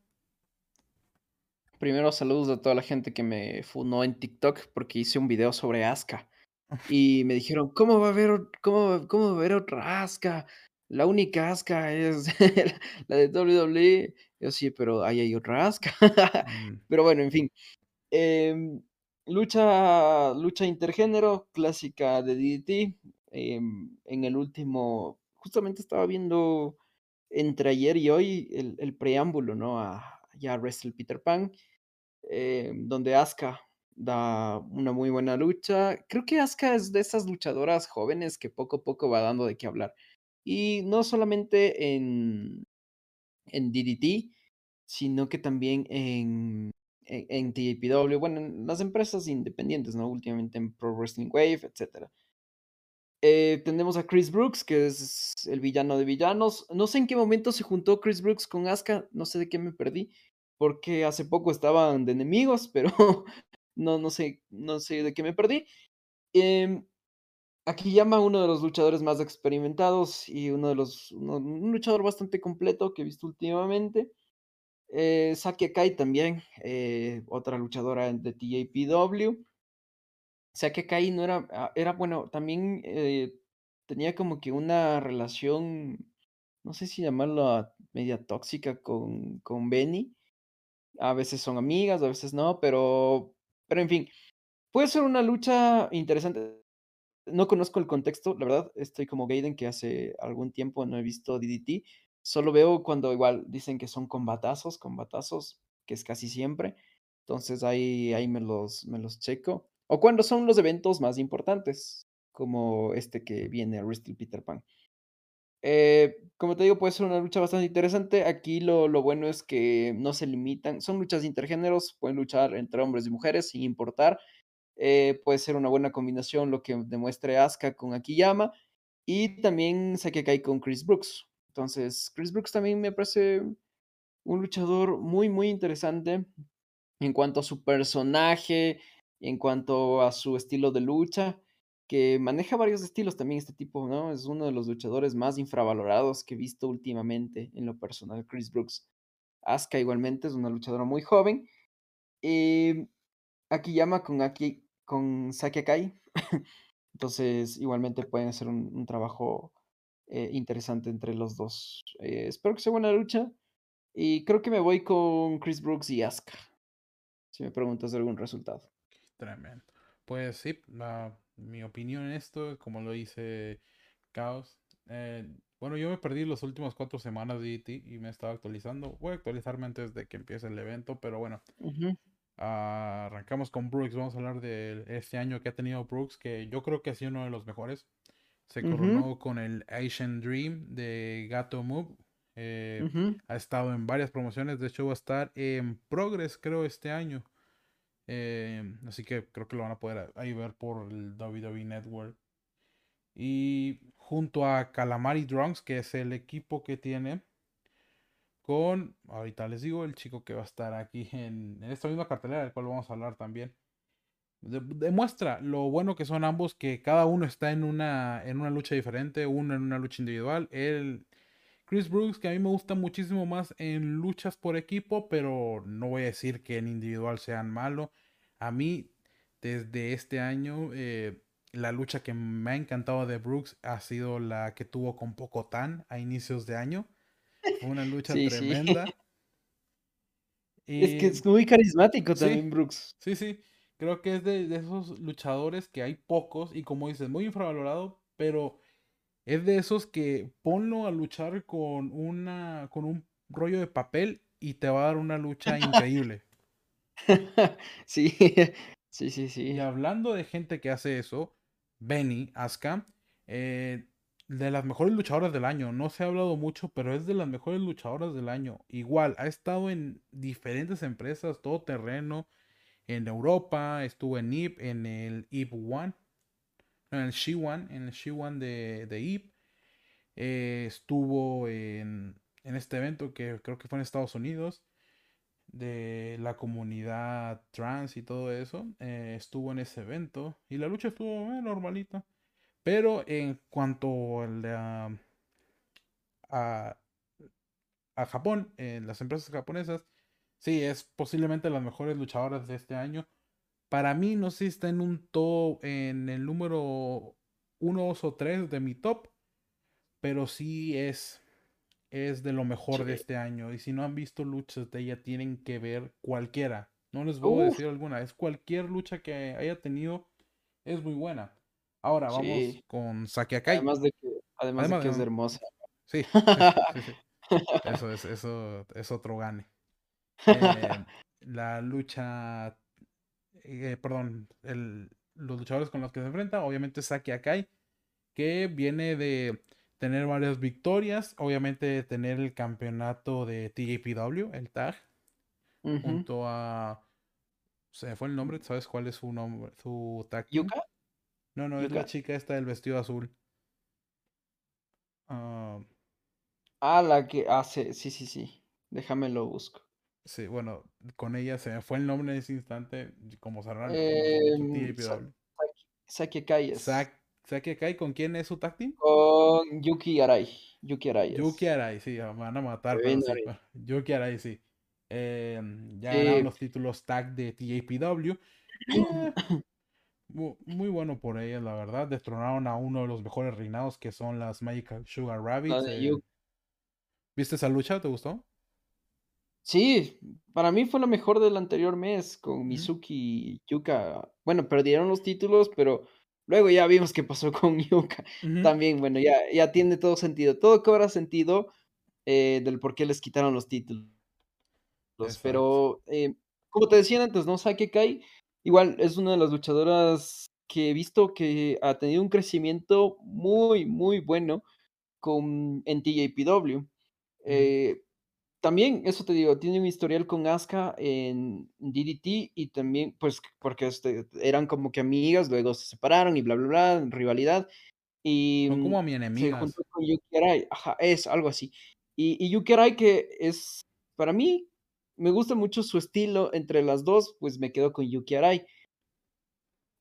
B: Primero saludos a toda la gente que me funó en TikTok porque hice un video sobre Asuka. (laughs) Y me dijeron, ¿cómo va a haber, cómo, cómo va a haber otra Asuka? La única Asuka es (laughs) la de WWE. Yo sí, pero ahí hay otra Asuka. (laughs)
A: Mm,
B: Pero bueno, en fin. Em, lucha, lucha intergénero, clásica de DDT. em, en el último, justamente estaba viendo entre ayer y hoy el, el preámbulo, ¿no? A ya Wrestle Peter Pan, em, donde Asuka da una muy buena lucha. Creo que Asuka es de esas luchadoras jóvenes que poco a poco va dando de qué hablar. Y no solamente en, en DDT, sino que también en, en, en TJPW, bueno, en las empresas independientes, ¿no? Últimamente en Pro Wrestling Wave, etcétera. Eh, tenemos a Chris Brooks, que es el villano de villanos. No sé en qué momento se juntó Chris Brooks con Asuka, no sé de qué me perdí, porque hace poco estaban de enemigos, (laughs) pero no, no sé, no sé de qué me perdí. Em, aquí llama uno de los luchadores más experimentados y uno de los, uno- un luchador bastante completo que he visto últimamente. Eh, Saki Akai también, eh, otra luchadora de TJPW. Saki Akai no era, ah, era bueno, también eh, tenía como que una relación, no sé si llamarla media tóxica con, con Benny. A veces son amigas, a veces no, pero, pero en fin, puede ser una lucha interesante. No conozco el contexto, la verdad, estoy como Gaiden que hace algún tiempo no he visto DDT. Solo veo cuando igual dicen que son combatazos, combatazos, que es casi siempre. Entonces ahí, ahí me los, me los checo. O cuando son los eventos más importantes, como este que viene a Peter Pan. Eh, como te digo, puede ser una lucha bastante interesante. Aquí lo, lo bueno es que no se limitan, son luchas intergéneros, pueden luchar entre hombres y mujeres sin importar. Eh, puede ser una buena combinación lo que demuestre Asuka con Akiyama y también Sakai con Chris Brooks. Entonces, Chris Brooks también me parece un luchador muy, muy interesante en cuanto a su personaje, en cuanto a su estilo de lucha, que maneja varios estilos también este tipo, ¿no? Es uno de los luchadores más infravalorados que he visto últimamente en lo personal, Chris Brooks. Asuka igualmente es una luchadora muy joven. Eh, Akiyama con, con Saki Akai. (laughs) Entonces, igualmente pueden hacer un, trabajo eh, interesante entre los dos. Eh, espero que sea buena lucha. Y creo que me voy con Chris Brooks y Asuka. Si me preguntas algún resultado.
A: Tremendo. Pues sí, la, mi opinión en esto, como lo dice Chaos. eh, bueno, yo me perdí las últimas cuatro semanas de ET y me estaba actualizando. Voy a actualizarme antes de que empiece el evento, pero bueno. Ah, arrancamos con Brooks. Vamos a hablar de este año que ha tenido Brooks, que yo creo que ha sido uno de los mejores. Se coronó con el Asian Dream de Gato Move. eh, ha estado en varias promociones. De hecho, va a estar en Progress, creo, este año. Eh, así que creo que lo van a poder ahí ver por el WWE Network. Y junto a Calamari Drunks, que es el equipo que tiene con, ahorita les digo, el chico que va a estar aquí (laughs) en, en esta misma cartelera, del cual vamos a hablar también. De- demuestra lo bueno que son ambos, que cada uno está en una, en una lucha diferente, uno en una lucha individual. El Chris Brooks, que a mí me gusta muchísimo más en luchas por equipo, pero no voy a decir que en individual sean malos. A mí, desde este año, eh, la lucha que me ha encantado de Brooks ha sido la que tuvo con Pocotan a inicios de año. Fue una lucha (laughs)
B: Sí, sí.
A: tremenda. (laughs)
B: Es que
A: Y
B: es muy carismático
A: sí,
B: también Brooks.
A: sí, sí. Creo que es de, de esos luchadores que hay pocos y como dices, muy infravalorado, pero es de esos que ponlo a luchar con una con un rollo de papel y te va a dar una lucha increíble. (laughs) (laughs)
B: Sí, sí, sí,
A: Y
B: sí.
A: hablando de gente que hace eso, Benny Asuka, eh, de las mejores luchadoras del año. No se ha hablado mucho, pero es de las mejores luchadoras del año. Igual, ha estado en diferentes empresas, todo terreno, en Europa, estuvo en IP, en el IP One, en el She One, en el She One de, de. Eh, estuvo en, en este evento que creo que fue en Estados Unidos, de la comunidad trans y todo eso. eh, estuvo en ese evento y la lucha estuvo eh, normalita. Pero en cuanto a, la- a, a Japón, en las empresas japonesas, sí, es posiblemente las mejores luchadoras de este año. Para mí, no sé si está en un top, en el número 1, 2 o 3 de mi top, pero sí es, es de lo mejor de este año. Y si no han visto luchas de ella, tienen que ver cualquiera. No les voy a decir alguna, es cualquier lucha que haya tenido, es muy buena. Ahora vamos
B: sí.
A: con Saki Akai.
B: Además de que además de que es hermosa. (laughs)
A: sí, sí, sí, sí. Eso es, eso es otro gane. Eh, (laughs) la lucha, eh, perdón, el- los luchadores con los que se enfrenta, obviamente Saki Akai, que viene de tener varias victorias, obviamente de tener el campeonato de TJPW, el tag, junto a, se fue el nombre, ¿sabes cuál es su nombre, su tag?
B: ¿Yuka?
A: No, no, es la chica esta del vestido azul. Ah,
B: Ah, la que hace sí, sí, sí. Déjame lo busco.
A: Sí, bueno, con ella se me fue el nombre en ese instante, como
B: Em, Sa
A: TJPW.
B: Saki Akai es
A: Sa- Saki Akai, ¿con quién es su tag team?
B: con Yuki Arai. Yuki Arai
A: Yuki. Arai, sí, me van a matar, pero sí. Yuki Arai, sí. Eh, ya ganaron
B: Sí.
A: los títulos tag de TJPW. Eh, (coughs) mu- muy bueno por ellas, la verdad. Destronaron a uno de los mejores reinados que son las Magical Sugar Rabbits. eh, ¿Viste esa lucha? ¿Te gustó?
B: Sí, para mí fue la mejor del anterior mes con. Mizuki y Yuka. Bueno, perdieron los títulos, pero luego ya vimos qué pasó (laughs) con Yuka. También, bueno, ya ya tiene todo sentido. Todo cobra sentido, eh, del por qué les quitaron los títulos. Pero, eh, como te decía antes, ¿no? Saki Kai, igual es una de las luchadoras que he visto que ha tenido un crecimiento muy, muy bueno con en TJPW. Eh, también, eso te digo, tiene un historial con Asuka en DDT y también, pues, porque, este, eran como que amigas, luego se separaron y bla, bla, bla, rivalidad, y,
A: Son como
B: mm,
A: mi
B: se
A: enemigas.
B: juntó con. Ajá, eso, algo así. Y y Yuki Arai, que es para mí, me gusta mucho su estilo entre las 2, pues, me quedo con Yuki Arai.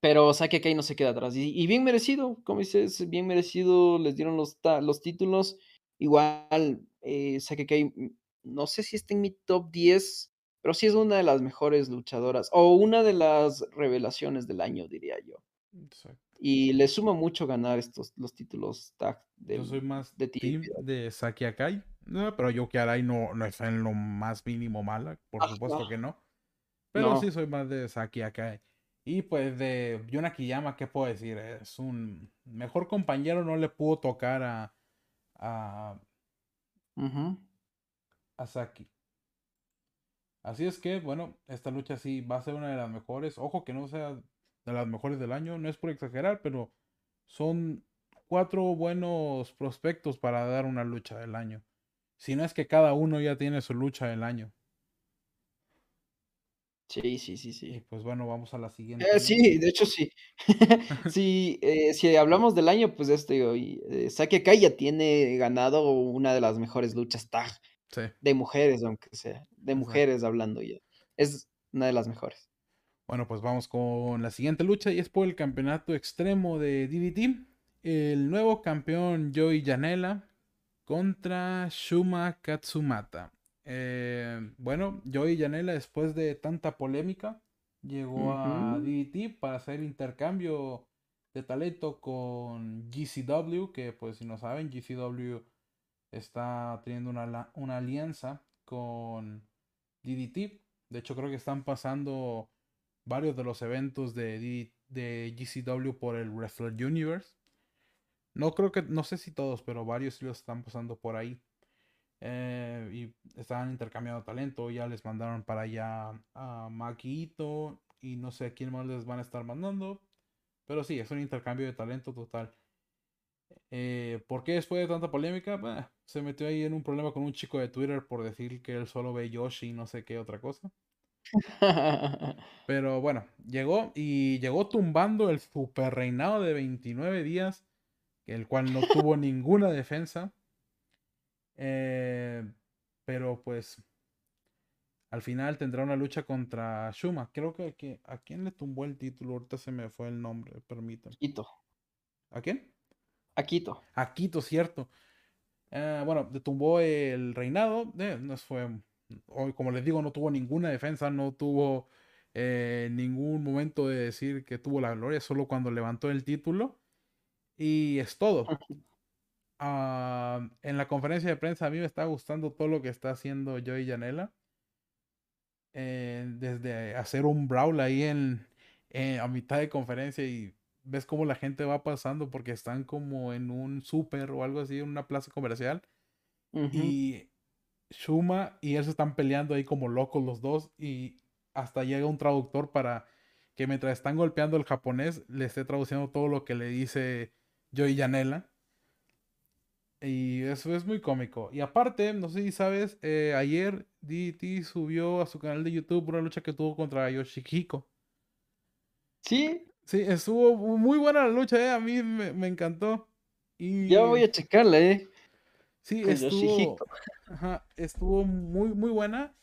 B: Pero Saki Kai no se queda atrás. Y y bien merecido, como dices, bien merecido, les dieron los los títulos. Igual, eh, Saki mm, no sé si está en mi top 10, pero sí es una de las mejores luchadoras, o una de las revelaciones del año, diría yo.
A: Exacto.
B: Y le suma mucho ganar estos los títulos tag
A: Yo
B: del
A: soy más
B: de
A: team de Saki Akai, no, pero Yuki Arai no no está en lo más mínimo mala, por supuesto que no. Pero sí soy más de Saki Akai. Y, pues, de Jun Akiyama, ¿qué puedo decir? Es un mejor compañero no le pudo tocar a a Saki. Así es que, bueno, esta lucha sí va a ser una de las mejores. Ojo que no sea de las mejores del año, no es por exagerar, pero son 4 buenos prospectos para dar una lucha del año. Si no es que cada uno ya tiene su lucha del año.
B: Sí, sí, sí,
A: Y,
B: sí.
A: pues, bueno, vamos a la siguiente
B: Eh, sí, de hecho, sí. (laughs) Sí, eh, si hablamos del año, pues, este, digo, y, eh, Saki Akai ya tiene ganado una de las mejores luchas tag
A: Sí.
B: de mujeres, aunque sea, de mujeres hablando ya. Es una de las mejores.
A: Bueno, pues vamos con la siguiente lucha y es por el campeonato extremo de DDT. El nuevo campeón Joey Janela contra Shuma Katsumata. Eh, bueno, Joey Janela después de tanta polémica llegó a. DDT para hacer intercambio de talento con GCW, que pues si no saben, GCW está teniendo una, una alianza con DDT. De hecho, creo que están pasando varios de los eventos de, de GCW por el Wrestle Universe. No creo que, no sé si todos, pero varios sí los están pasando por ahí. Eh, y estaban intercambiando talento. Ya les mandaron para allá a Maquito y no sé a quién más les van a estar mandando. Pero sí, es un intercambio de talento total. Eh, ¿por qué después de tanta polémica? Bah, se metió ahí en un problema con un chico de Twitter por decir que él solo ve Yoshi y no sé qué otra cosa. (laughs) Pero bueno, llegó y llegó tumbando el super reinado de 29 días, el cual no (laughs) tuvo ninguna defensa. Eh, pero pues al final tendrá una lucha contra Shuma. Creo que, que- a quién le tumbó el título, ahorita se me fue el nombre, permítanme.
B: Quito,
A: ¿A quién?
B: a Quito.
A: A Quito, cierto. Eh, bueno, le tumbó el reinado. eh, no fue, hoy, como les digo, no tuvo ninguna defensa, no tuvo eh, ningún momento de decir que tuvo la gloria, solo cuando levantó el título. Y es todo. Ah, en la conferencia de prensa a mí me está gustando todo lo que está haciendo Joey Janela. Eh, desde hacer un brawl ahí en- a mitad de conferencia y ves cómo la gente va pasando porque están como en un súper o algo así, en una plaza comercial. Y Shuma y él se están peleando ahí como locos los dos y hasta llega un traductor para que mientras están golpeando el japonés le esté traduciendo todo lo que le dice Joey Janela. Y eso es muy cómico. Y aparte, no sé si sabes, eh, ayer DDT subió a su canal de YouTube una lucha que tuvo contra Yoshihiko.
B: Sí,
A: Sí, estuvo muy buena la lucha, eh, a mí me, me encantó.
B: ya
A: Y
B: voy a checarla, eh,
A: sí,
B: con
A: estuvo, (laughs) ajá, estuvo muy, muy buena.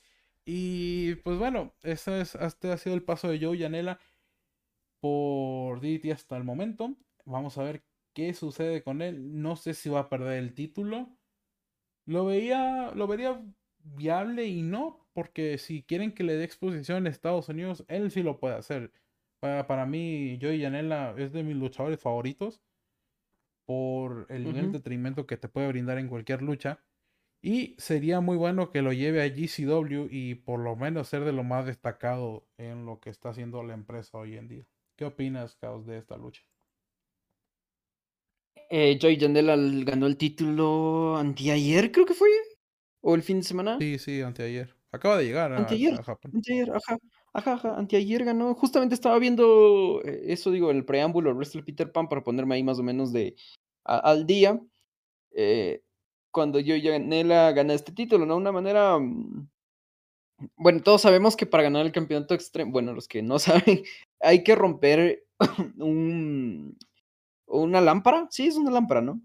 A: Y pues bueno, ese es, este ha sido el paso de Joe Janela por DDT hasta el momento. Vamos a ver qué sucede con él. No sé si va a perder el título. Lo veía, lo vería viable y no, porque si quieren que le dé exposición en Estados Unidos, él sí lo puede hacer. Para, para mí, Joey Janela es de mis luchadores favoritos por el nivel de
B: Ujú.
A: entretenimiento que te puede brindar en cualquier lucha. Y sería muy bueno que lo lleve a GCW y por lo menos ser de lo más destacado en lo que está haciendo la empresa hoy en día. ¿Qué opinas, Caos, de esta lucha?
B: Eh, Joey Janela l ganó el título anteayer, creo que fue. ¿O el fin de semana?
A: Sí, sí, anteayer. Acaba de llegar a,
B: Anteayer,
A: a Japón.
B: anteayer, ajá, ajá, ajá, anteayer ganó. Justamente estaba viendo e eso, digo, el preámbulo, el Wrestle Peter Pan para ponerme ahí más o menos de a al día, eh, cuando Joey Janela gana este título, ¿no? Una manera, mm bueno, todos sabemos que para ganar el campeonato extremo bueno, los que no (laughs) saben, hay que romper (coughs) un una lámpara, sí, es una lámpara, ¿no?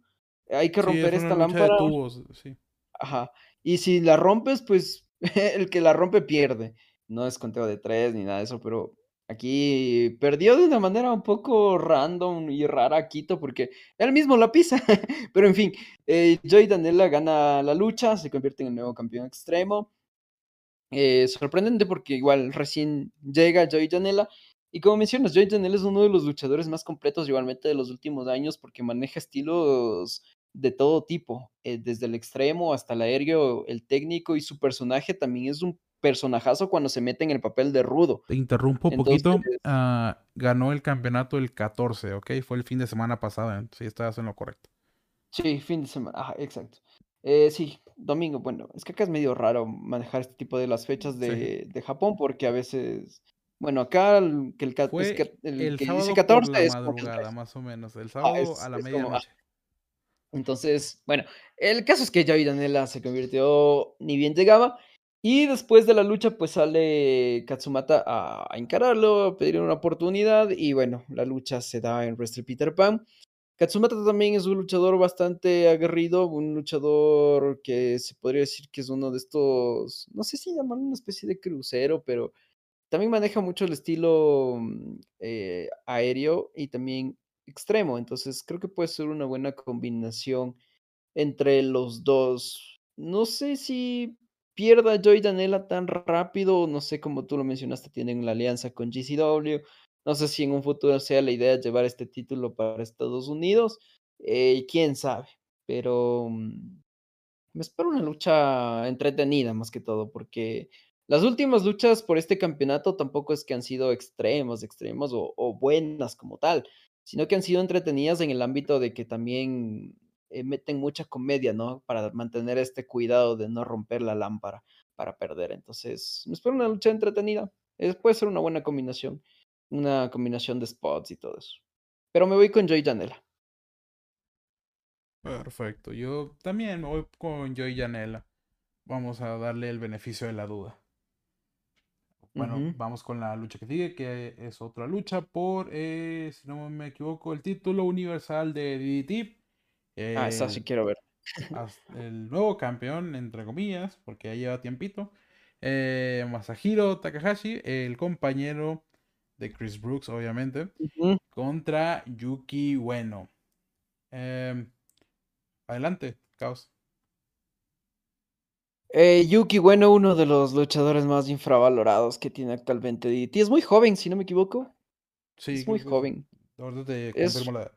B: Hay que
A: Sí,
B: romper
A: es una
B: esta
A: lucha de
B: lámpara
A: tubos, sí.
B: Ajá. Y si la rompes, pues, (laughs) el que la rompe pierde. No es conteo de 3 ni nada de eso, pero aquí perdió de una manera un poco random y rara Quito, porque él mismo la pisa. (laughs) Pero en fin, eh, Joey Janela gana la lucha, se convierte en el nuevo campeón extremo. Eh, sorprendente porque igual recién llega Joey Janela, y como mencionas, Joey Janela es uno de los luchadores más completos igualmente de los últimos años, porque maneja estilos de todo tipo, eh, desde el extremo hasta el aéreo, el técnico, y su personaje también es un personajazo cuando se mete en el papel de rudo.
A: Te interrumpo
B: Entonces
A: poquito, ah, ganó el campeonato el 14, ¿okey? Fue el fin de semana pasado, eh, sí, estás en lo correcto.
B: Sí, fin de semana, ajá, exacto. Eh, sí, domingo, bueno, es que acá es medio raro manejar este tipo de las fechas
A: Sí.
B: de de Japón, porque a veces bueno, acá el que el es
A: Fue
B: que el
A: el
B: que dice
A: sábado por
B: 14
A: la
B: es
A: madrugada,
B: 13.
A: más o menos, el
B: Ah,
A: sábado a
B: es
A: la
B: es como ah
A: medianoche.
B: entonces, bueno, el caso es que Joey Janela se convirtió ni bien llegaba, y después de la lucha, pues, sale Katsumata a encararlo, a pedirle una oportunidad, y bueno, la lucha se da en Wrestle Peter Pan. Katsumata también es un luchador bastante aguerrido, un luchador que se podría decir que es uno de estos, no sé si llamarlo una especie de crucero, pero también maneja mucho el estilo, mm, eh, aéreo y también extremo. Entonces, creo que puede ser una buena combinación entre los 2. No sé si pierda Joey Janela tan rápido, no sé, como tú lo mencionaste, tienen la alianza con GCW. No sé si en un futuro sea la idea llevar este título para Estados Unidos, eh, quién sabe, pero, mm, me espero una lucha entretenida más que todo, porque las últimas luchas por este campeonato tampoco es que han sido extremos, extremos o buenas como tal, sino que han sido entretenidas en el ámbito de que también, eh, meten mucha comedia, ¿no? Para mantener este cuidado de no romper la lámpara para perder. Entonces, me espero una lucha entretenida, eh, puede ser una buena combinación, una combinación de spots y todo eso. Pero me voy con Joey Janela.
A: Perfecto, yo también me voy con Joey Janela. Vamos a darle el beneficio de la duda. Bueno, vamos con la lucha que sigue, que es otra lucha por, eh, si no me equivoco, el título universal de DDT.
B: Ah, esa sí
A: El
B: quiero ver.
A: el nuevo campeón, entre comillas, porque ya lleva tiempito, eh, Masahiro Takahashi, el compañero de Chris Brooks, obviamente, contra Yuki Ueno. Em, adelante, Caos.
B: Eh, Yuki Ueno, uno de los luchadores más infravalorados que tiene actualmente DDT. Es muy joven, si no me equivoco.
A: Sí,
B: Es muy joven.
A: Ahorita te
B: Es
A: confirmo la.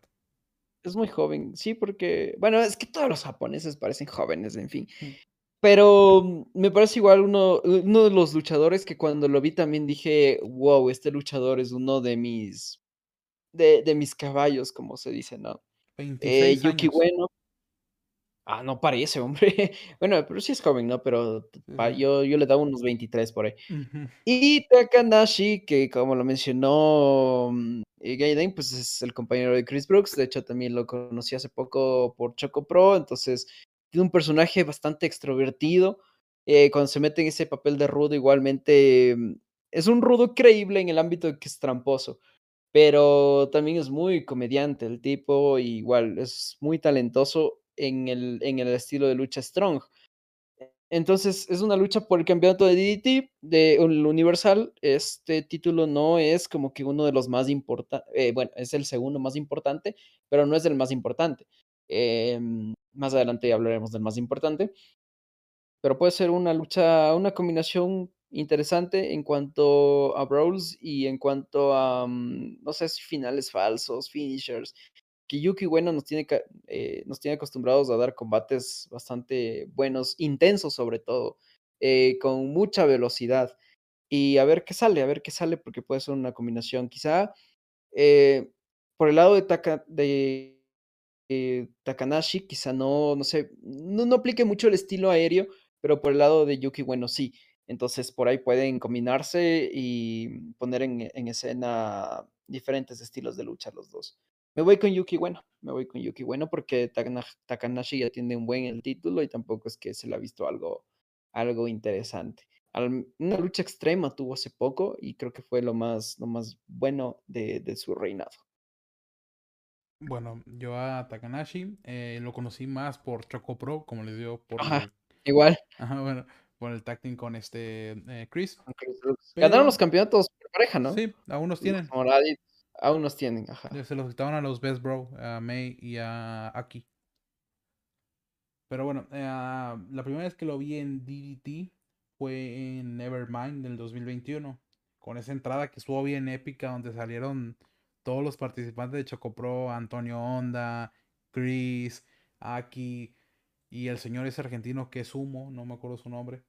B: Es muy joven. Sí, porque, bueno, es que todos los japoneses parecen jóvenes, en fin.
A: Mm.
B: Pero me parece igual uno uno de los luchadores que cuando lo vi también dije: "Guau, este luchador es uno de mis de de mis caballos", como se dice, ¿no? Eh,
A: 26
B: Yuki
A: años.
B: Ueno Ah, no parece, hombre. (laughs) Bueno, pero sí es joven, ¿no? Pero pa yo yo le daba unos 23 por ahí.
A: Ujú.
B: Y Takanashi, que como lo mencionó, eh, Gaiden, pues es el compañero de Chris Brooks. De hecho, también lo conocí hace poco por Choco Pro. Entonces, tiene un personaje bastante extrovertido. Eh, cuando se mete en ese papel de rudo, igualmente, mm, es un rudo creíble en el ámbito de que es tramposo, pero también es muy comediante el tipo, igual es muy talentoso en el en el estilo de lucha strong. Entonces, es una lucha por el campeonato de DDT, de universal. Este título no es como que uno de los más importa eh, bueno, es el segundo más importante, pero no es el más importante. Em, más adelante ya hablaremos del más importante. Pero puede ser una lucha, una combinación interesante en cuanto a brawls y en cuanto a, mm, no sé si finales falsos, finishers, Yuki Ueno nos tiene eh, nos tiene acostumbrados a dar combates bastante buenos, intensos sobre todo, eh, con mucha velocidad. Y a ver qué sale, a ver qué sale, porque puede ser una combinación. Quizá, eh, por el lado de Taka de Takanashi, quizá no, no sé, no no aplique mucho el estilo aéreo, pero por el lado de Yuki Bueno sí. Entonces, por ahí pueden combinarse y poner en en escena diferentes estilos de lucha los 2. Me voy con Yuki Bueno, me voy con Yuki Bueno porque Takana Takanashi ya tiene un buen el título y tampoco es que se le ha visto algo algo interesante. Al una lucha extrema tuvo hace poco y creo que fue lo más lo más bueno de de su reinado.
A: Bueno, yo a Takanashi, eh, lo conocí más por Choco Pro, como les digo, por
B: Ajá,
A: el
B: igual. (laughs)
A: ajá, bueno, por el tag team con este, eh, Chris.
B: Con Chris Brooks. Ganaron los campeonatos por pareja, ¿no?
A: sí, Los tienen.
B: Aún los tienen, ajá.
A: se los quitaron a los Best Bro, a Mei y a Aki. Pero bueno, eh, la primera vez que lo vi en DDT fue en Nevermind del 2021. Con esa entrada que estuvo bien épica, donde salieron todos los participantes de Chocopro, Antonio Honda, Chris, Aki y el señor ese argentino que es Humo, no me acuerdo su nombre,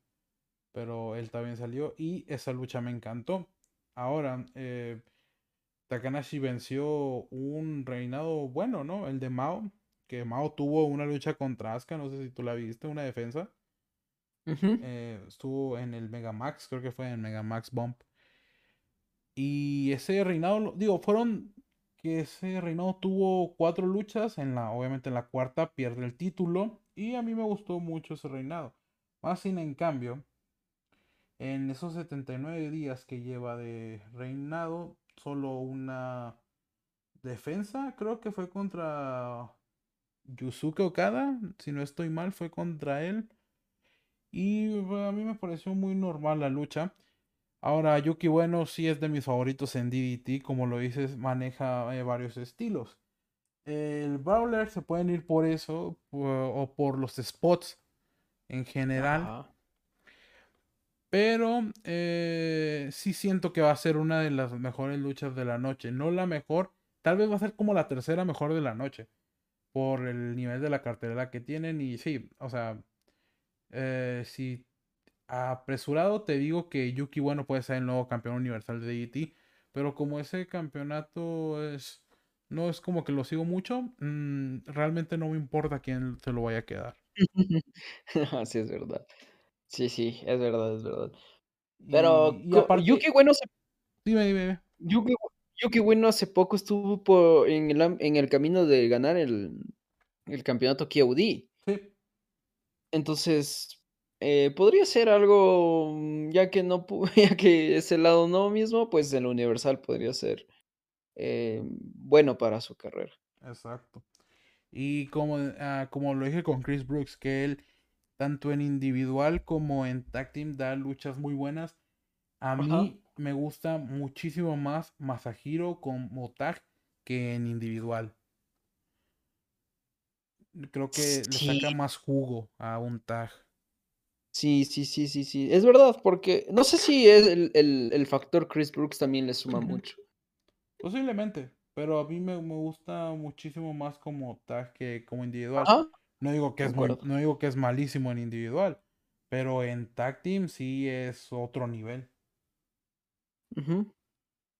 A: pero él también salió y esa lucha me encantó. Ahora, eh, Takanashi venció un reinado bueno, ¿no? El de Mao, que Mao tuvo una lucha contra Asuka, no sé si tú la viste, una defensa. Eh, estuvo en el Megamax, creo que fue en Megamax Bump. Y ese reinado, digo, fueron que ese reinado tuvo cuatro luchas, en la, obviamente en la cuarta pierde el título y a mí me gustó mucho ese reinado. Más sin en cambio, en esos 79 días que lleva de reinado, solo una defensa, creo que fue contra Yusuke Okada, si no estoy mal, fue contra él. Y a mí me pareció muy normal la lucha. Ahora, Yuki Bueno sí es de mis favoritos en DDT, como lo dices, maneja eh, varios estilos. El Brawler se pueden ir por eso o por los spots en general,
B: Ajá.
A: Pero eh, sí siento que va a ser una de las mejores luchas de la noche. No la mejor, tal vez va a ser como la tercera mejor de la noche, por el nivel de la cartelera que tienen y sí, o sea, eh, si apresurado te digo que Yuki Bueno puede ser el nuevo campeón universal de DDT, pero como ese campeonato es no es como que lo sigo mucho, mm, realmente no me importa quién se lo vaya a quedar. (laughs)
B: Sí, es verdad. Sí, sí, es verdad, es verdad.
A: Y,
B: Pero
A: y
B: co Yuki Bueno se
A: dime, dime, dime.
B: Yuki Yuki Bueno hace poco estuvo po en el en el camino de ganar el el campeonato KOD.
A: Sí,
B: Entonces, eh, podría ser algo, mm, ya que no (laughs) ya que ese lado no mismo, pues el universal podría ser, eh, bueno para su carrera.
A: exacto. Y como, ah, como lo dije con Chris Brooks, que él tanto en individual como en tag team da luchas muy buenas. A
B: Ajá.
A: mí me gusta muchísimo más Masahiro como tag que en individual. Creo que le saca más jugo a un tag.
B: sí, sí, sí, sí, sí, es verdad, porque no sé si es el el el factor Chris Brooks también le suma mucho.
A: Posiblemente, pero a mí me, me gusta muchísimo más como tag que como individual.
B: Ajá,
A: No digo que es muy, no digo que es malísimo en individual, pero en tag team sí es otro nivel.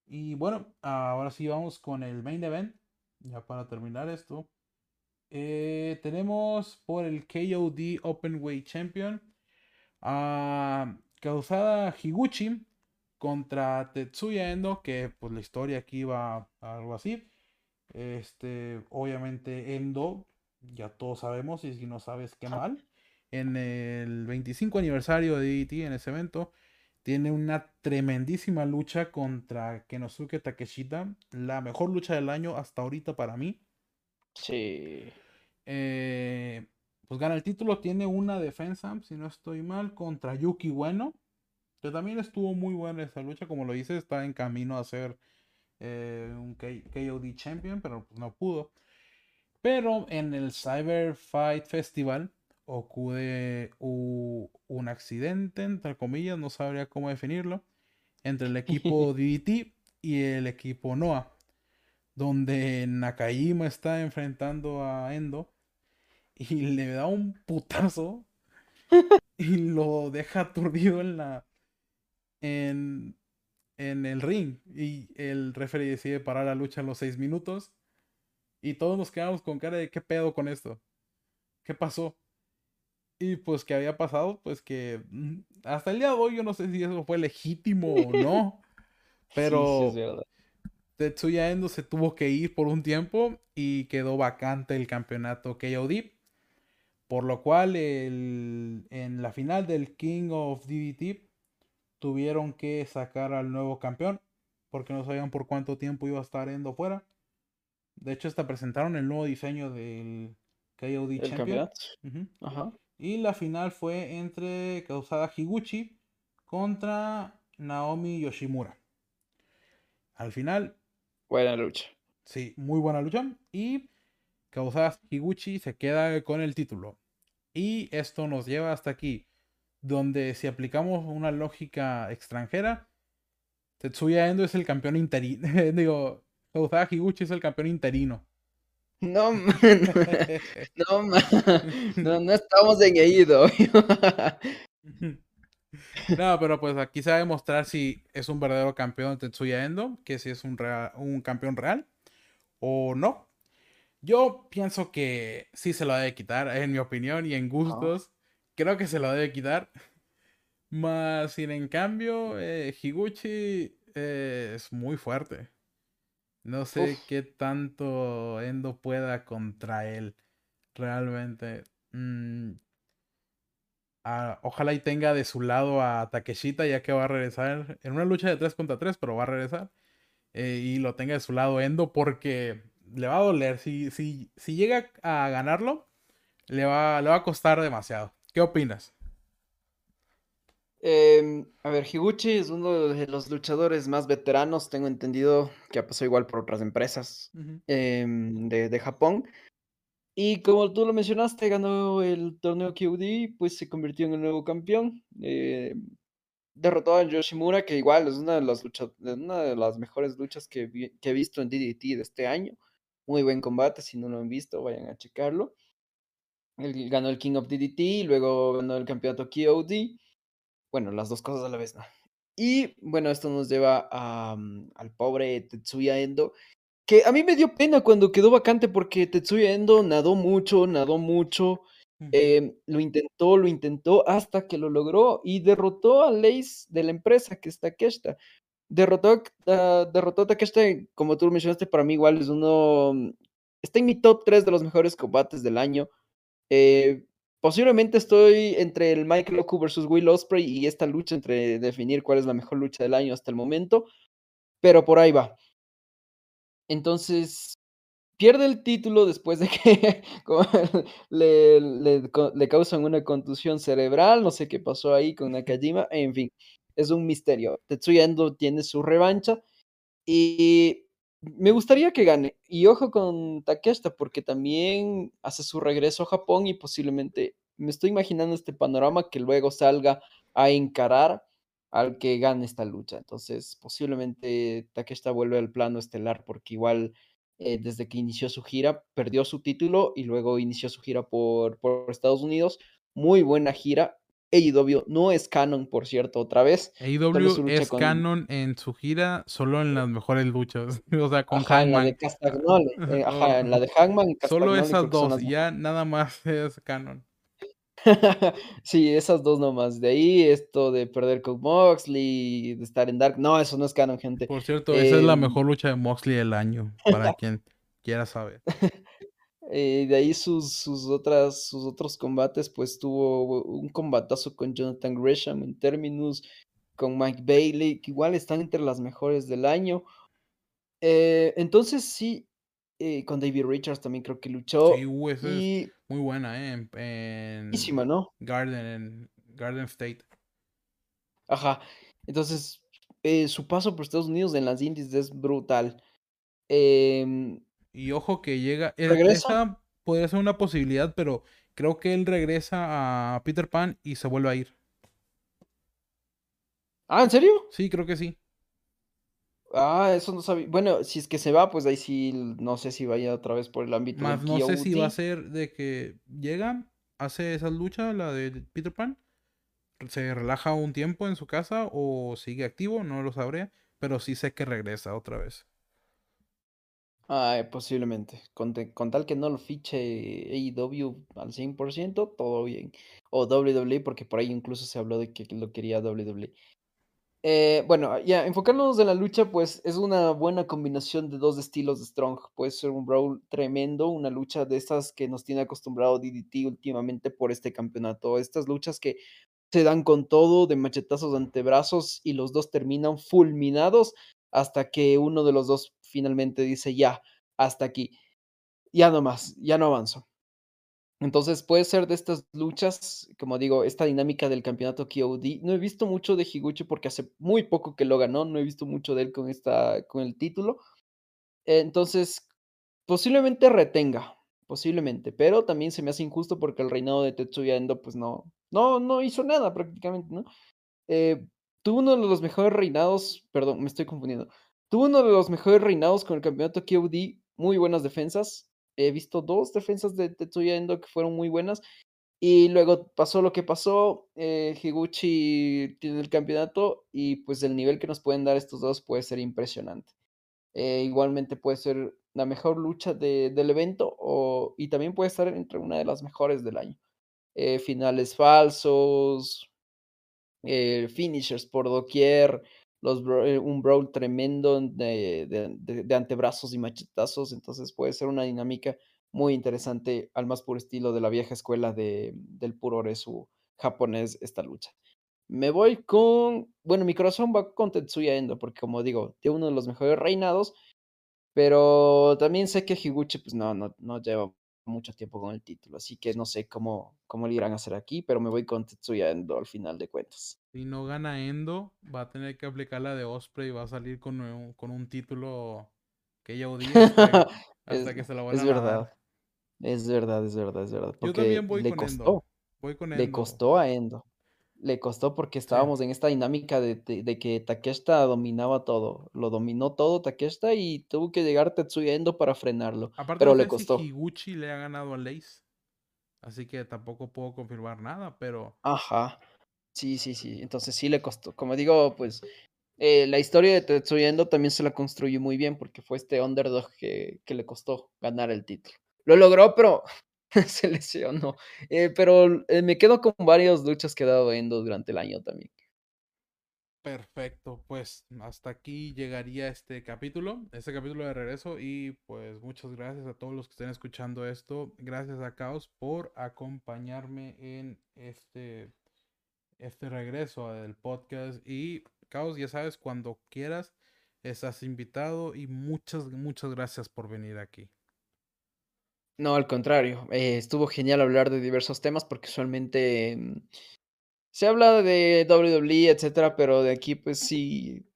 A: Y bueno, ahora sí vamos con el main event. Ya para terminar esto. Eh, tenemos por el KOD Openweight Champion a Kausada Higuchi contra Tetsuya Endo, que pues la historia aquí va algo así. Este, obviamente Endo, ya todos sabemos, y si no sabes qué mal. En el 25 aniversario de DDT, en ese evento, tiene una tremendísima lucha contra Kenosuke Takeshita, la mejor lucha del año hasta ahorita para mí.
B: Sí.
A: Eh, pues gana el título, tiene una defensa, si no estoy mal, contra Yuki Bueno, que también estuvo muy buena esa lucha, como lo dice, está en camino a ser eh, un K KOD Champion, pero pues no pudo. Pero en el Cyber Fight Festival ocurre un accidente, entre comillas, no sabría cómo definirlo, entre el equipo (laughs) DDT y el equipo Noah, donde Nakajima está enfrentando a Endo y le da un putazo (laughs) y lo deja aturdido en la en, en el ring. Y el referee decide parar la lucha en los seis minutos y todos nos quedamos con cara de qué pedo con esto, qué pasó Y pues que había pasado, pues que mm, hasta el día de hoy yo no sé si eso fue legítimo o no. (laughs) Pero Tetsuya Endo se tuvo que ir por un tiempo y quedó vacante el campeonato KOD. Por lo cual en la final del King of DDT tuvieron que sacar al nuevo campeón porque no sabían por cuánto tiempo iba a estar Endo fuera. De hecho, hasta presentaron el nuevo diseño del KOD Champion. Y la final fue entre Kausada Higuchi contra Naomi Yoshimura. Al final.
B: Buena lucha.
A: Sí, muy buena lucha. Y Kausada Higuchi se queda con el título. Y esto nos lleva hasta aquí. Donde si aplicamos una lógica extranjera, Tetsuya Endo es el campeón interino. (laughs) Digo, Kausada Higuchi es el campeón interino.
B: No, (laughs) no, no, no, estamos en Eido. (laughs)
A: no, pero pues aquí se va a demostrar si es un verdadero campeón de Tetsuya Endo, que si es un, un campeón real o no. Yo pienso que sí se lo debe quitar, en mi opinión y en gustos. Creo que se lo debe quitar. Más sin en cambio, eh, Higuchi eh, es muy fuerte. No sé qué tanto Endo pueda contra él. Realmente. Mm, ah, ojalá y tenga de su lado a Takeshita, ya que va a regresar en una lucha de 3 contra 3, pero va a regresar. Eh, y lo tenga de su lado Endo porque le va a doler. Si, si, si llega a ganarlo, le va, le va a costar demasiado. ¿Qué opinas?
B: Em, a ver, Higuchi es uno de los luchadores más veteranos, tengo entendido que ha pasado igual por otras empresas em, de, Japón. Y como tú lo mencionaste, ganó el torneo QD, pues se convirtió en el nuevo campeón. Eh, derrotó a Yoshimura, que igual es una de las, luchas, una de las mejores luchas que, he visto en DDT de este año. Muy buen combate, si no lo han visto, vayan a checarlo. Él ganó el King of DDT, luego ganó el campeonato QOD. Bueno, las dos cosas a la vez, ¿no? Y bueno, esto nos lleva a, mm, al pobre Tetsuya Endo, que a mí me dio pena cuando quedó vacante porque Tetsuya Endo nadó mucho, nadó mucho, em, lo intentó, lo intentó hasta que lo logró y derrotó a Lace de la empresa, que es Takeshita. Derrotó, a, derrotó a Takeshita, como tú lo mencionaste, para mí igual es uno, mm, está en mi top 3 de los mejores combates del año. Eh, Posiblemente estoy entre el Michael Oku versus Will Osprey y esta lucha entre definir cuál es la mejor lucha del año hasta el momento, pero por ahí va. Entonces, pierde el título después de que (laughs) le, le, causan una contusión cerebral, no sé qué pasó ahí con Nakajima, en fin, es un misterio. Tetsuya Endo tiene su revancha y me gustaría que gane. Y ojo con Takeshita, porque también hace su regreso a Japón y posiblemente me estoy imaginando este panorama que luego salga a encarar al que gane esta lucha. Entonces, posiblemente Takeshita vuelve al plano estelar, porque igual eh, desde que inició su gira perdió su título y luego inició su gira por, por Estados Unidos. Muy buena gira. AEW no es canon, por cierto, otra vez.
A: AEW es canon en su gira solo en las mejores luchas. (laughs) o sea, con
B: ajá, En la de Castagnoli. Eh, (laughs) ajá, en la de Hangman.
A: solo esas dos, ya nada más (laughs) es canon.
B: sí, esas dos nomás. De ahí esto de perder con Moxley, de estar en Dark. No, eso no es canon, gente.
A: Por cierto, esa es la em, mejor lucha de Moxley del año, para quien quiera saber.
B: Eh, de ahí sus, sus, otras, sus otros combates, pues tuvo un combatazo con Jonathan Gresham en Terminus, con Mike Bailey, que igual están entre las mejores del año. Eh, entonces sí, eh, con David Richards también creo que luchó.
A: Sí, uh, es muy buena, ¿eh? En,
B: ¿no?
A: Garden, en Garden State.
B: Ajá. Entonces, su paso por Estados Unidos en las Indies es brutal. Eh,
A: y ojo que llega. Eh, esa podría ser una posibilidad, pero creo que él regresa a Peter Pan y se vuelve a ir.
B: Ah, ¿en serio?
A: Sí, creo que sí.
B: Ah, eso no sabía. Bueno, si es que se va, pues ahí sí, no sé si vaya otra vez por el ámbito
A: Más no sé si va a ser de que llega, hace esa lucha, la de Peter Pan, se relaja un tiempo en su casa o sigue activo, no lo sabré, pero sí sé que regresa otra vez.
B: Ah, posiblemente. Con, con tal que no lo fiche AEW al 100%, todo bien. O WWE, porque por ahí incluso se habló de que lo quería WWE. Eh, bueno, ya, enfocándonos en la lucha, pues es una buena combinación de dos estilos de Strong. Puede ser un brawl tremendo, una lucha de estas que nos tiene acostumbrado DDT últimamente por este campeonato. Estas luchas que se dan con todo, de machetazos de antebrazos, y los dos terminan fulminados hasta que uno de los dos finalmente dice, ya, hasta aquí, ya no más, ya no avanzo. Entonces puede ser de estas luchas, como digo, esta dinámica del campeonato KOD. No he visto mucho de Higuchi porque hace muy poco que lo ganó, no he visto mucho de él con, esta, con el título. Entonces, posiblemente retenga, posiblemente, pero también se me hace injusto porque el reinado de Tetsuya Endo, pues no, no, no hizo nada prácticamente, ¿no? Eh, tuvo uno de los mejores reinados, perdón, me estoy confundiendo. Tuvo uno de los mejores reinados con el campeonato KOD, muy buenas defensas. He visto dos defensas de Tetsuya Endo que fueron muy buenas. Y luego pasó lo que pasó. Eh, Higuchi tiene el campeonato y pues el nivel que nos pueden dar estos dos puede ser impresionante. Eh, igualmente puede ser la mejor lucha de- del evento o, y también puede estar entre una de las mejores del año. Eh, finales falsos, finishers por doquier, eh, un brawl tremendo de, de- antebrazos y machetazos, entonces puede ser una dinámica muy interesante al más puro estilo de la vieja escuela de, del puro Resu japonés esta lucha. Me voy con, bueno, mi corazón va con Tetsuya Endo, porque como digo, tiene uno de los mejores reinados, pero también sé que Higuchi pues no, no, no lleva mucho tiempo con el título, así que no sé cómo, cómo le irán a hacer aquí, pero me voy con Tetsuya Endo al final de cuentas.
A: Si no gana Endo, va a tener que aplicar la de Osprey y va a salir con un, con un título que ella odia (laughs) hasta,
B: Es,
A: que se lo
B: es
A: vuelvan a
B: verdad, es verdad, es verdad, es verdad,
A: Yo
B: porque
A: también voy
B: le
A: con Endo.
B: costó,
A: Voy con
B: le
A: Endo.
B: costó a Endo, le costó porque
A: Sí.
B: estábamos en esta dinámica de, de- de que Takeshita dominaba todo, lo dominó todo Takeshita y tuvo que llegar Tetsuya Endo para frenarlo,
A: Aparte
B: pero
A: no
B: le costó.
A: si Higuchi le ha ganado a Lace. Así que tampoco puedo confirmar nada, pero
B: Ajá, sí, sí, sí, entonces sí le costó. Como digo, pues eh, la historia de Tetsuya Endo también se la construyó muy bien porque fue este underdog que, que le costó ganar el título. Lo logró, pero (laughs) se lesionó. Eh, pero eh, me quedo con varias luchas que ha dado Endo durante el año también.
A: perfecto. Pues hasta aquí llegaría este capítulo, este capítulo de regreso. Y pues muchas gracias a todos los que estén escuchando esto. Gracias a Caos por acompañarme en este, este regreso del podcast. Y Caos, ya sabes, cuando quieras, estás invitado. Y muchas, muchas gracias por venir aquí.
B: No, al contrario, eh, estuvo genial hablar de diversos temas porque usualmente mm, se habla de WWE, etcétera, pero de aquí pues sí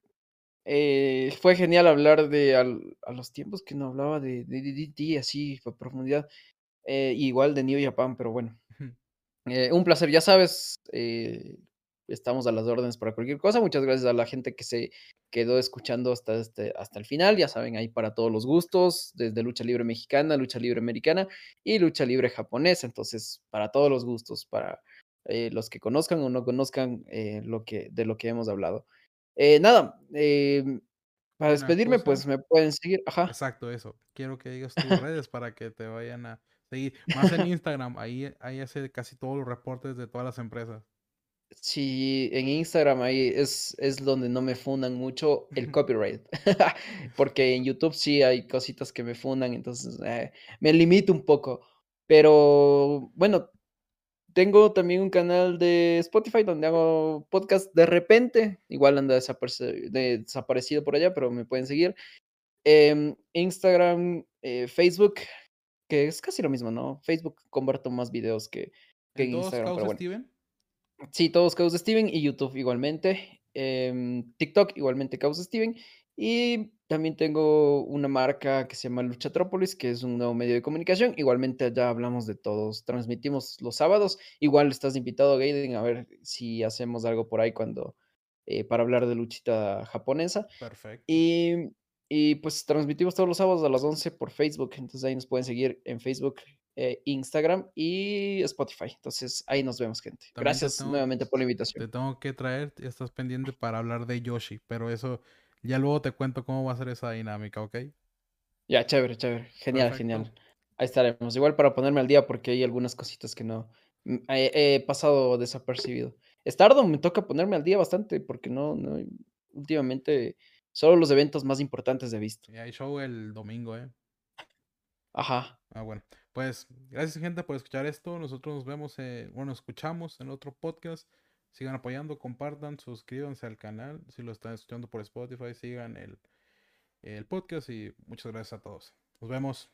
B: eh, fue genial hablar de al- a los tiempos que no hablaba de, de así a profundidad, eh, igual de New Japan, pero bueno, eh, un placer, ya sabes, eh, estamos a las órdenes para cualquier cosa. Muchas gracias a la gente que se quedó escuchando hasta, este, hasta el final. Ya saben, ahí para todos los gustos, desde lucha libre mexicana, lucha libre americana y lucha libre japonesa. Entonces, para todos los gustos, para eh, los que conozcan o no conozcan lo que, de lo que hemos hablado. Nada, para
A: Una
B: despedirme,
A: cosa-
B: pues me pueden seguir. Ajá.
A: Exacto, eso. Quiero que digas tus redes para que te vayan a Más en Instagram, ahí, ahí hace casi todos los reportes de todas las empresas.
B: Sí, en Instagram ahí es, es donde no me fundan mucho el (laughs) copyright. (laughs) Porque en YouTube sí hay cositas que me fundan, entonces eh, me limito un poco. Pero bueno, tengo también un canal de Spotify donde hago podcast de repente. Igual anda desaparecido por allá, pero me pueden seguir. Em, Instagram, eh, Facebook, que es casi lo mismo, ¿no? Facebook comparto más videos que, que
A: ¿En
B: en
A: todos
B: Instagram,
A: causa
B: bueno.
A: Steven?
B: Sí, todos Caos Steven y YouTube igualmente. em, TikTok igualmente Caos Steven. Y también tengo una marca que se llama Luchatrópolis, que es un nuevo medio de comunicación. Igualmente allá hablamos de todos. Transmitimos los sábados. Igual estás invitado, Gaiden, a ver si hacemos algo por ahí cuando eh, para hablar de luchita japonesa.
A: Perfecto.
B: Y, y, pues transmitimos todos los sábados a las 11 por Facebook. Entonces ahí nos pueden seguir en Facebook, eh, Instagram y Spotify. Entonces ahí nos vemos, gente.
A: También te
B: Gracias
A: tengo-
B: nuevamente por la
A: Te
B: invitación.
A: tengo que traer, estás pendiente para hablar de Yoshi, pero eso ya luego te cuento cómo va a ser esa dinámica, ¿ok?
B: Ya, chévere, chévere. Genial,
A: Perfecto.
B: genial. Ahí estaremos. Igual para ponerme al día porque hay algunas cositas que no mm, he he pasado desapercibido. Stardom me toca ponerme al día bastante porque no no últimamente solo los eventos más importantes he visto.
A: Y hay show el domingo, ¿eh?
B: Ajá.
A: Ah, bueno. Pues gracias, gente, por escuchar esto. Nosotros nos vemos, eh, bueno, escuchamos en otro podcast. Sigan apoyando, compartan, suscríbanse al canal. Si lo están escuchando por Spotify, sigan el, el podcast y muchas gracias a todos. Nos vemos.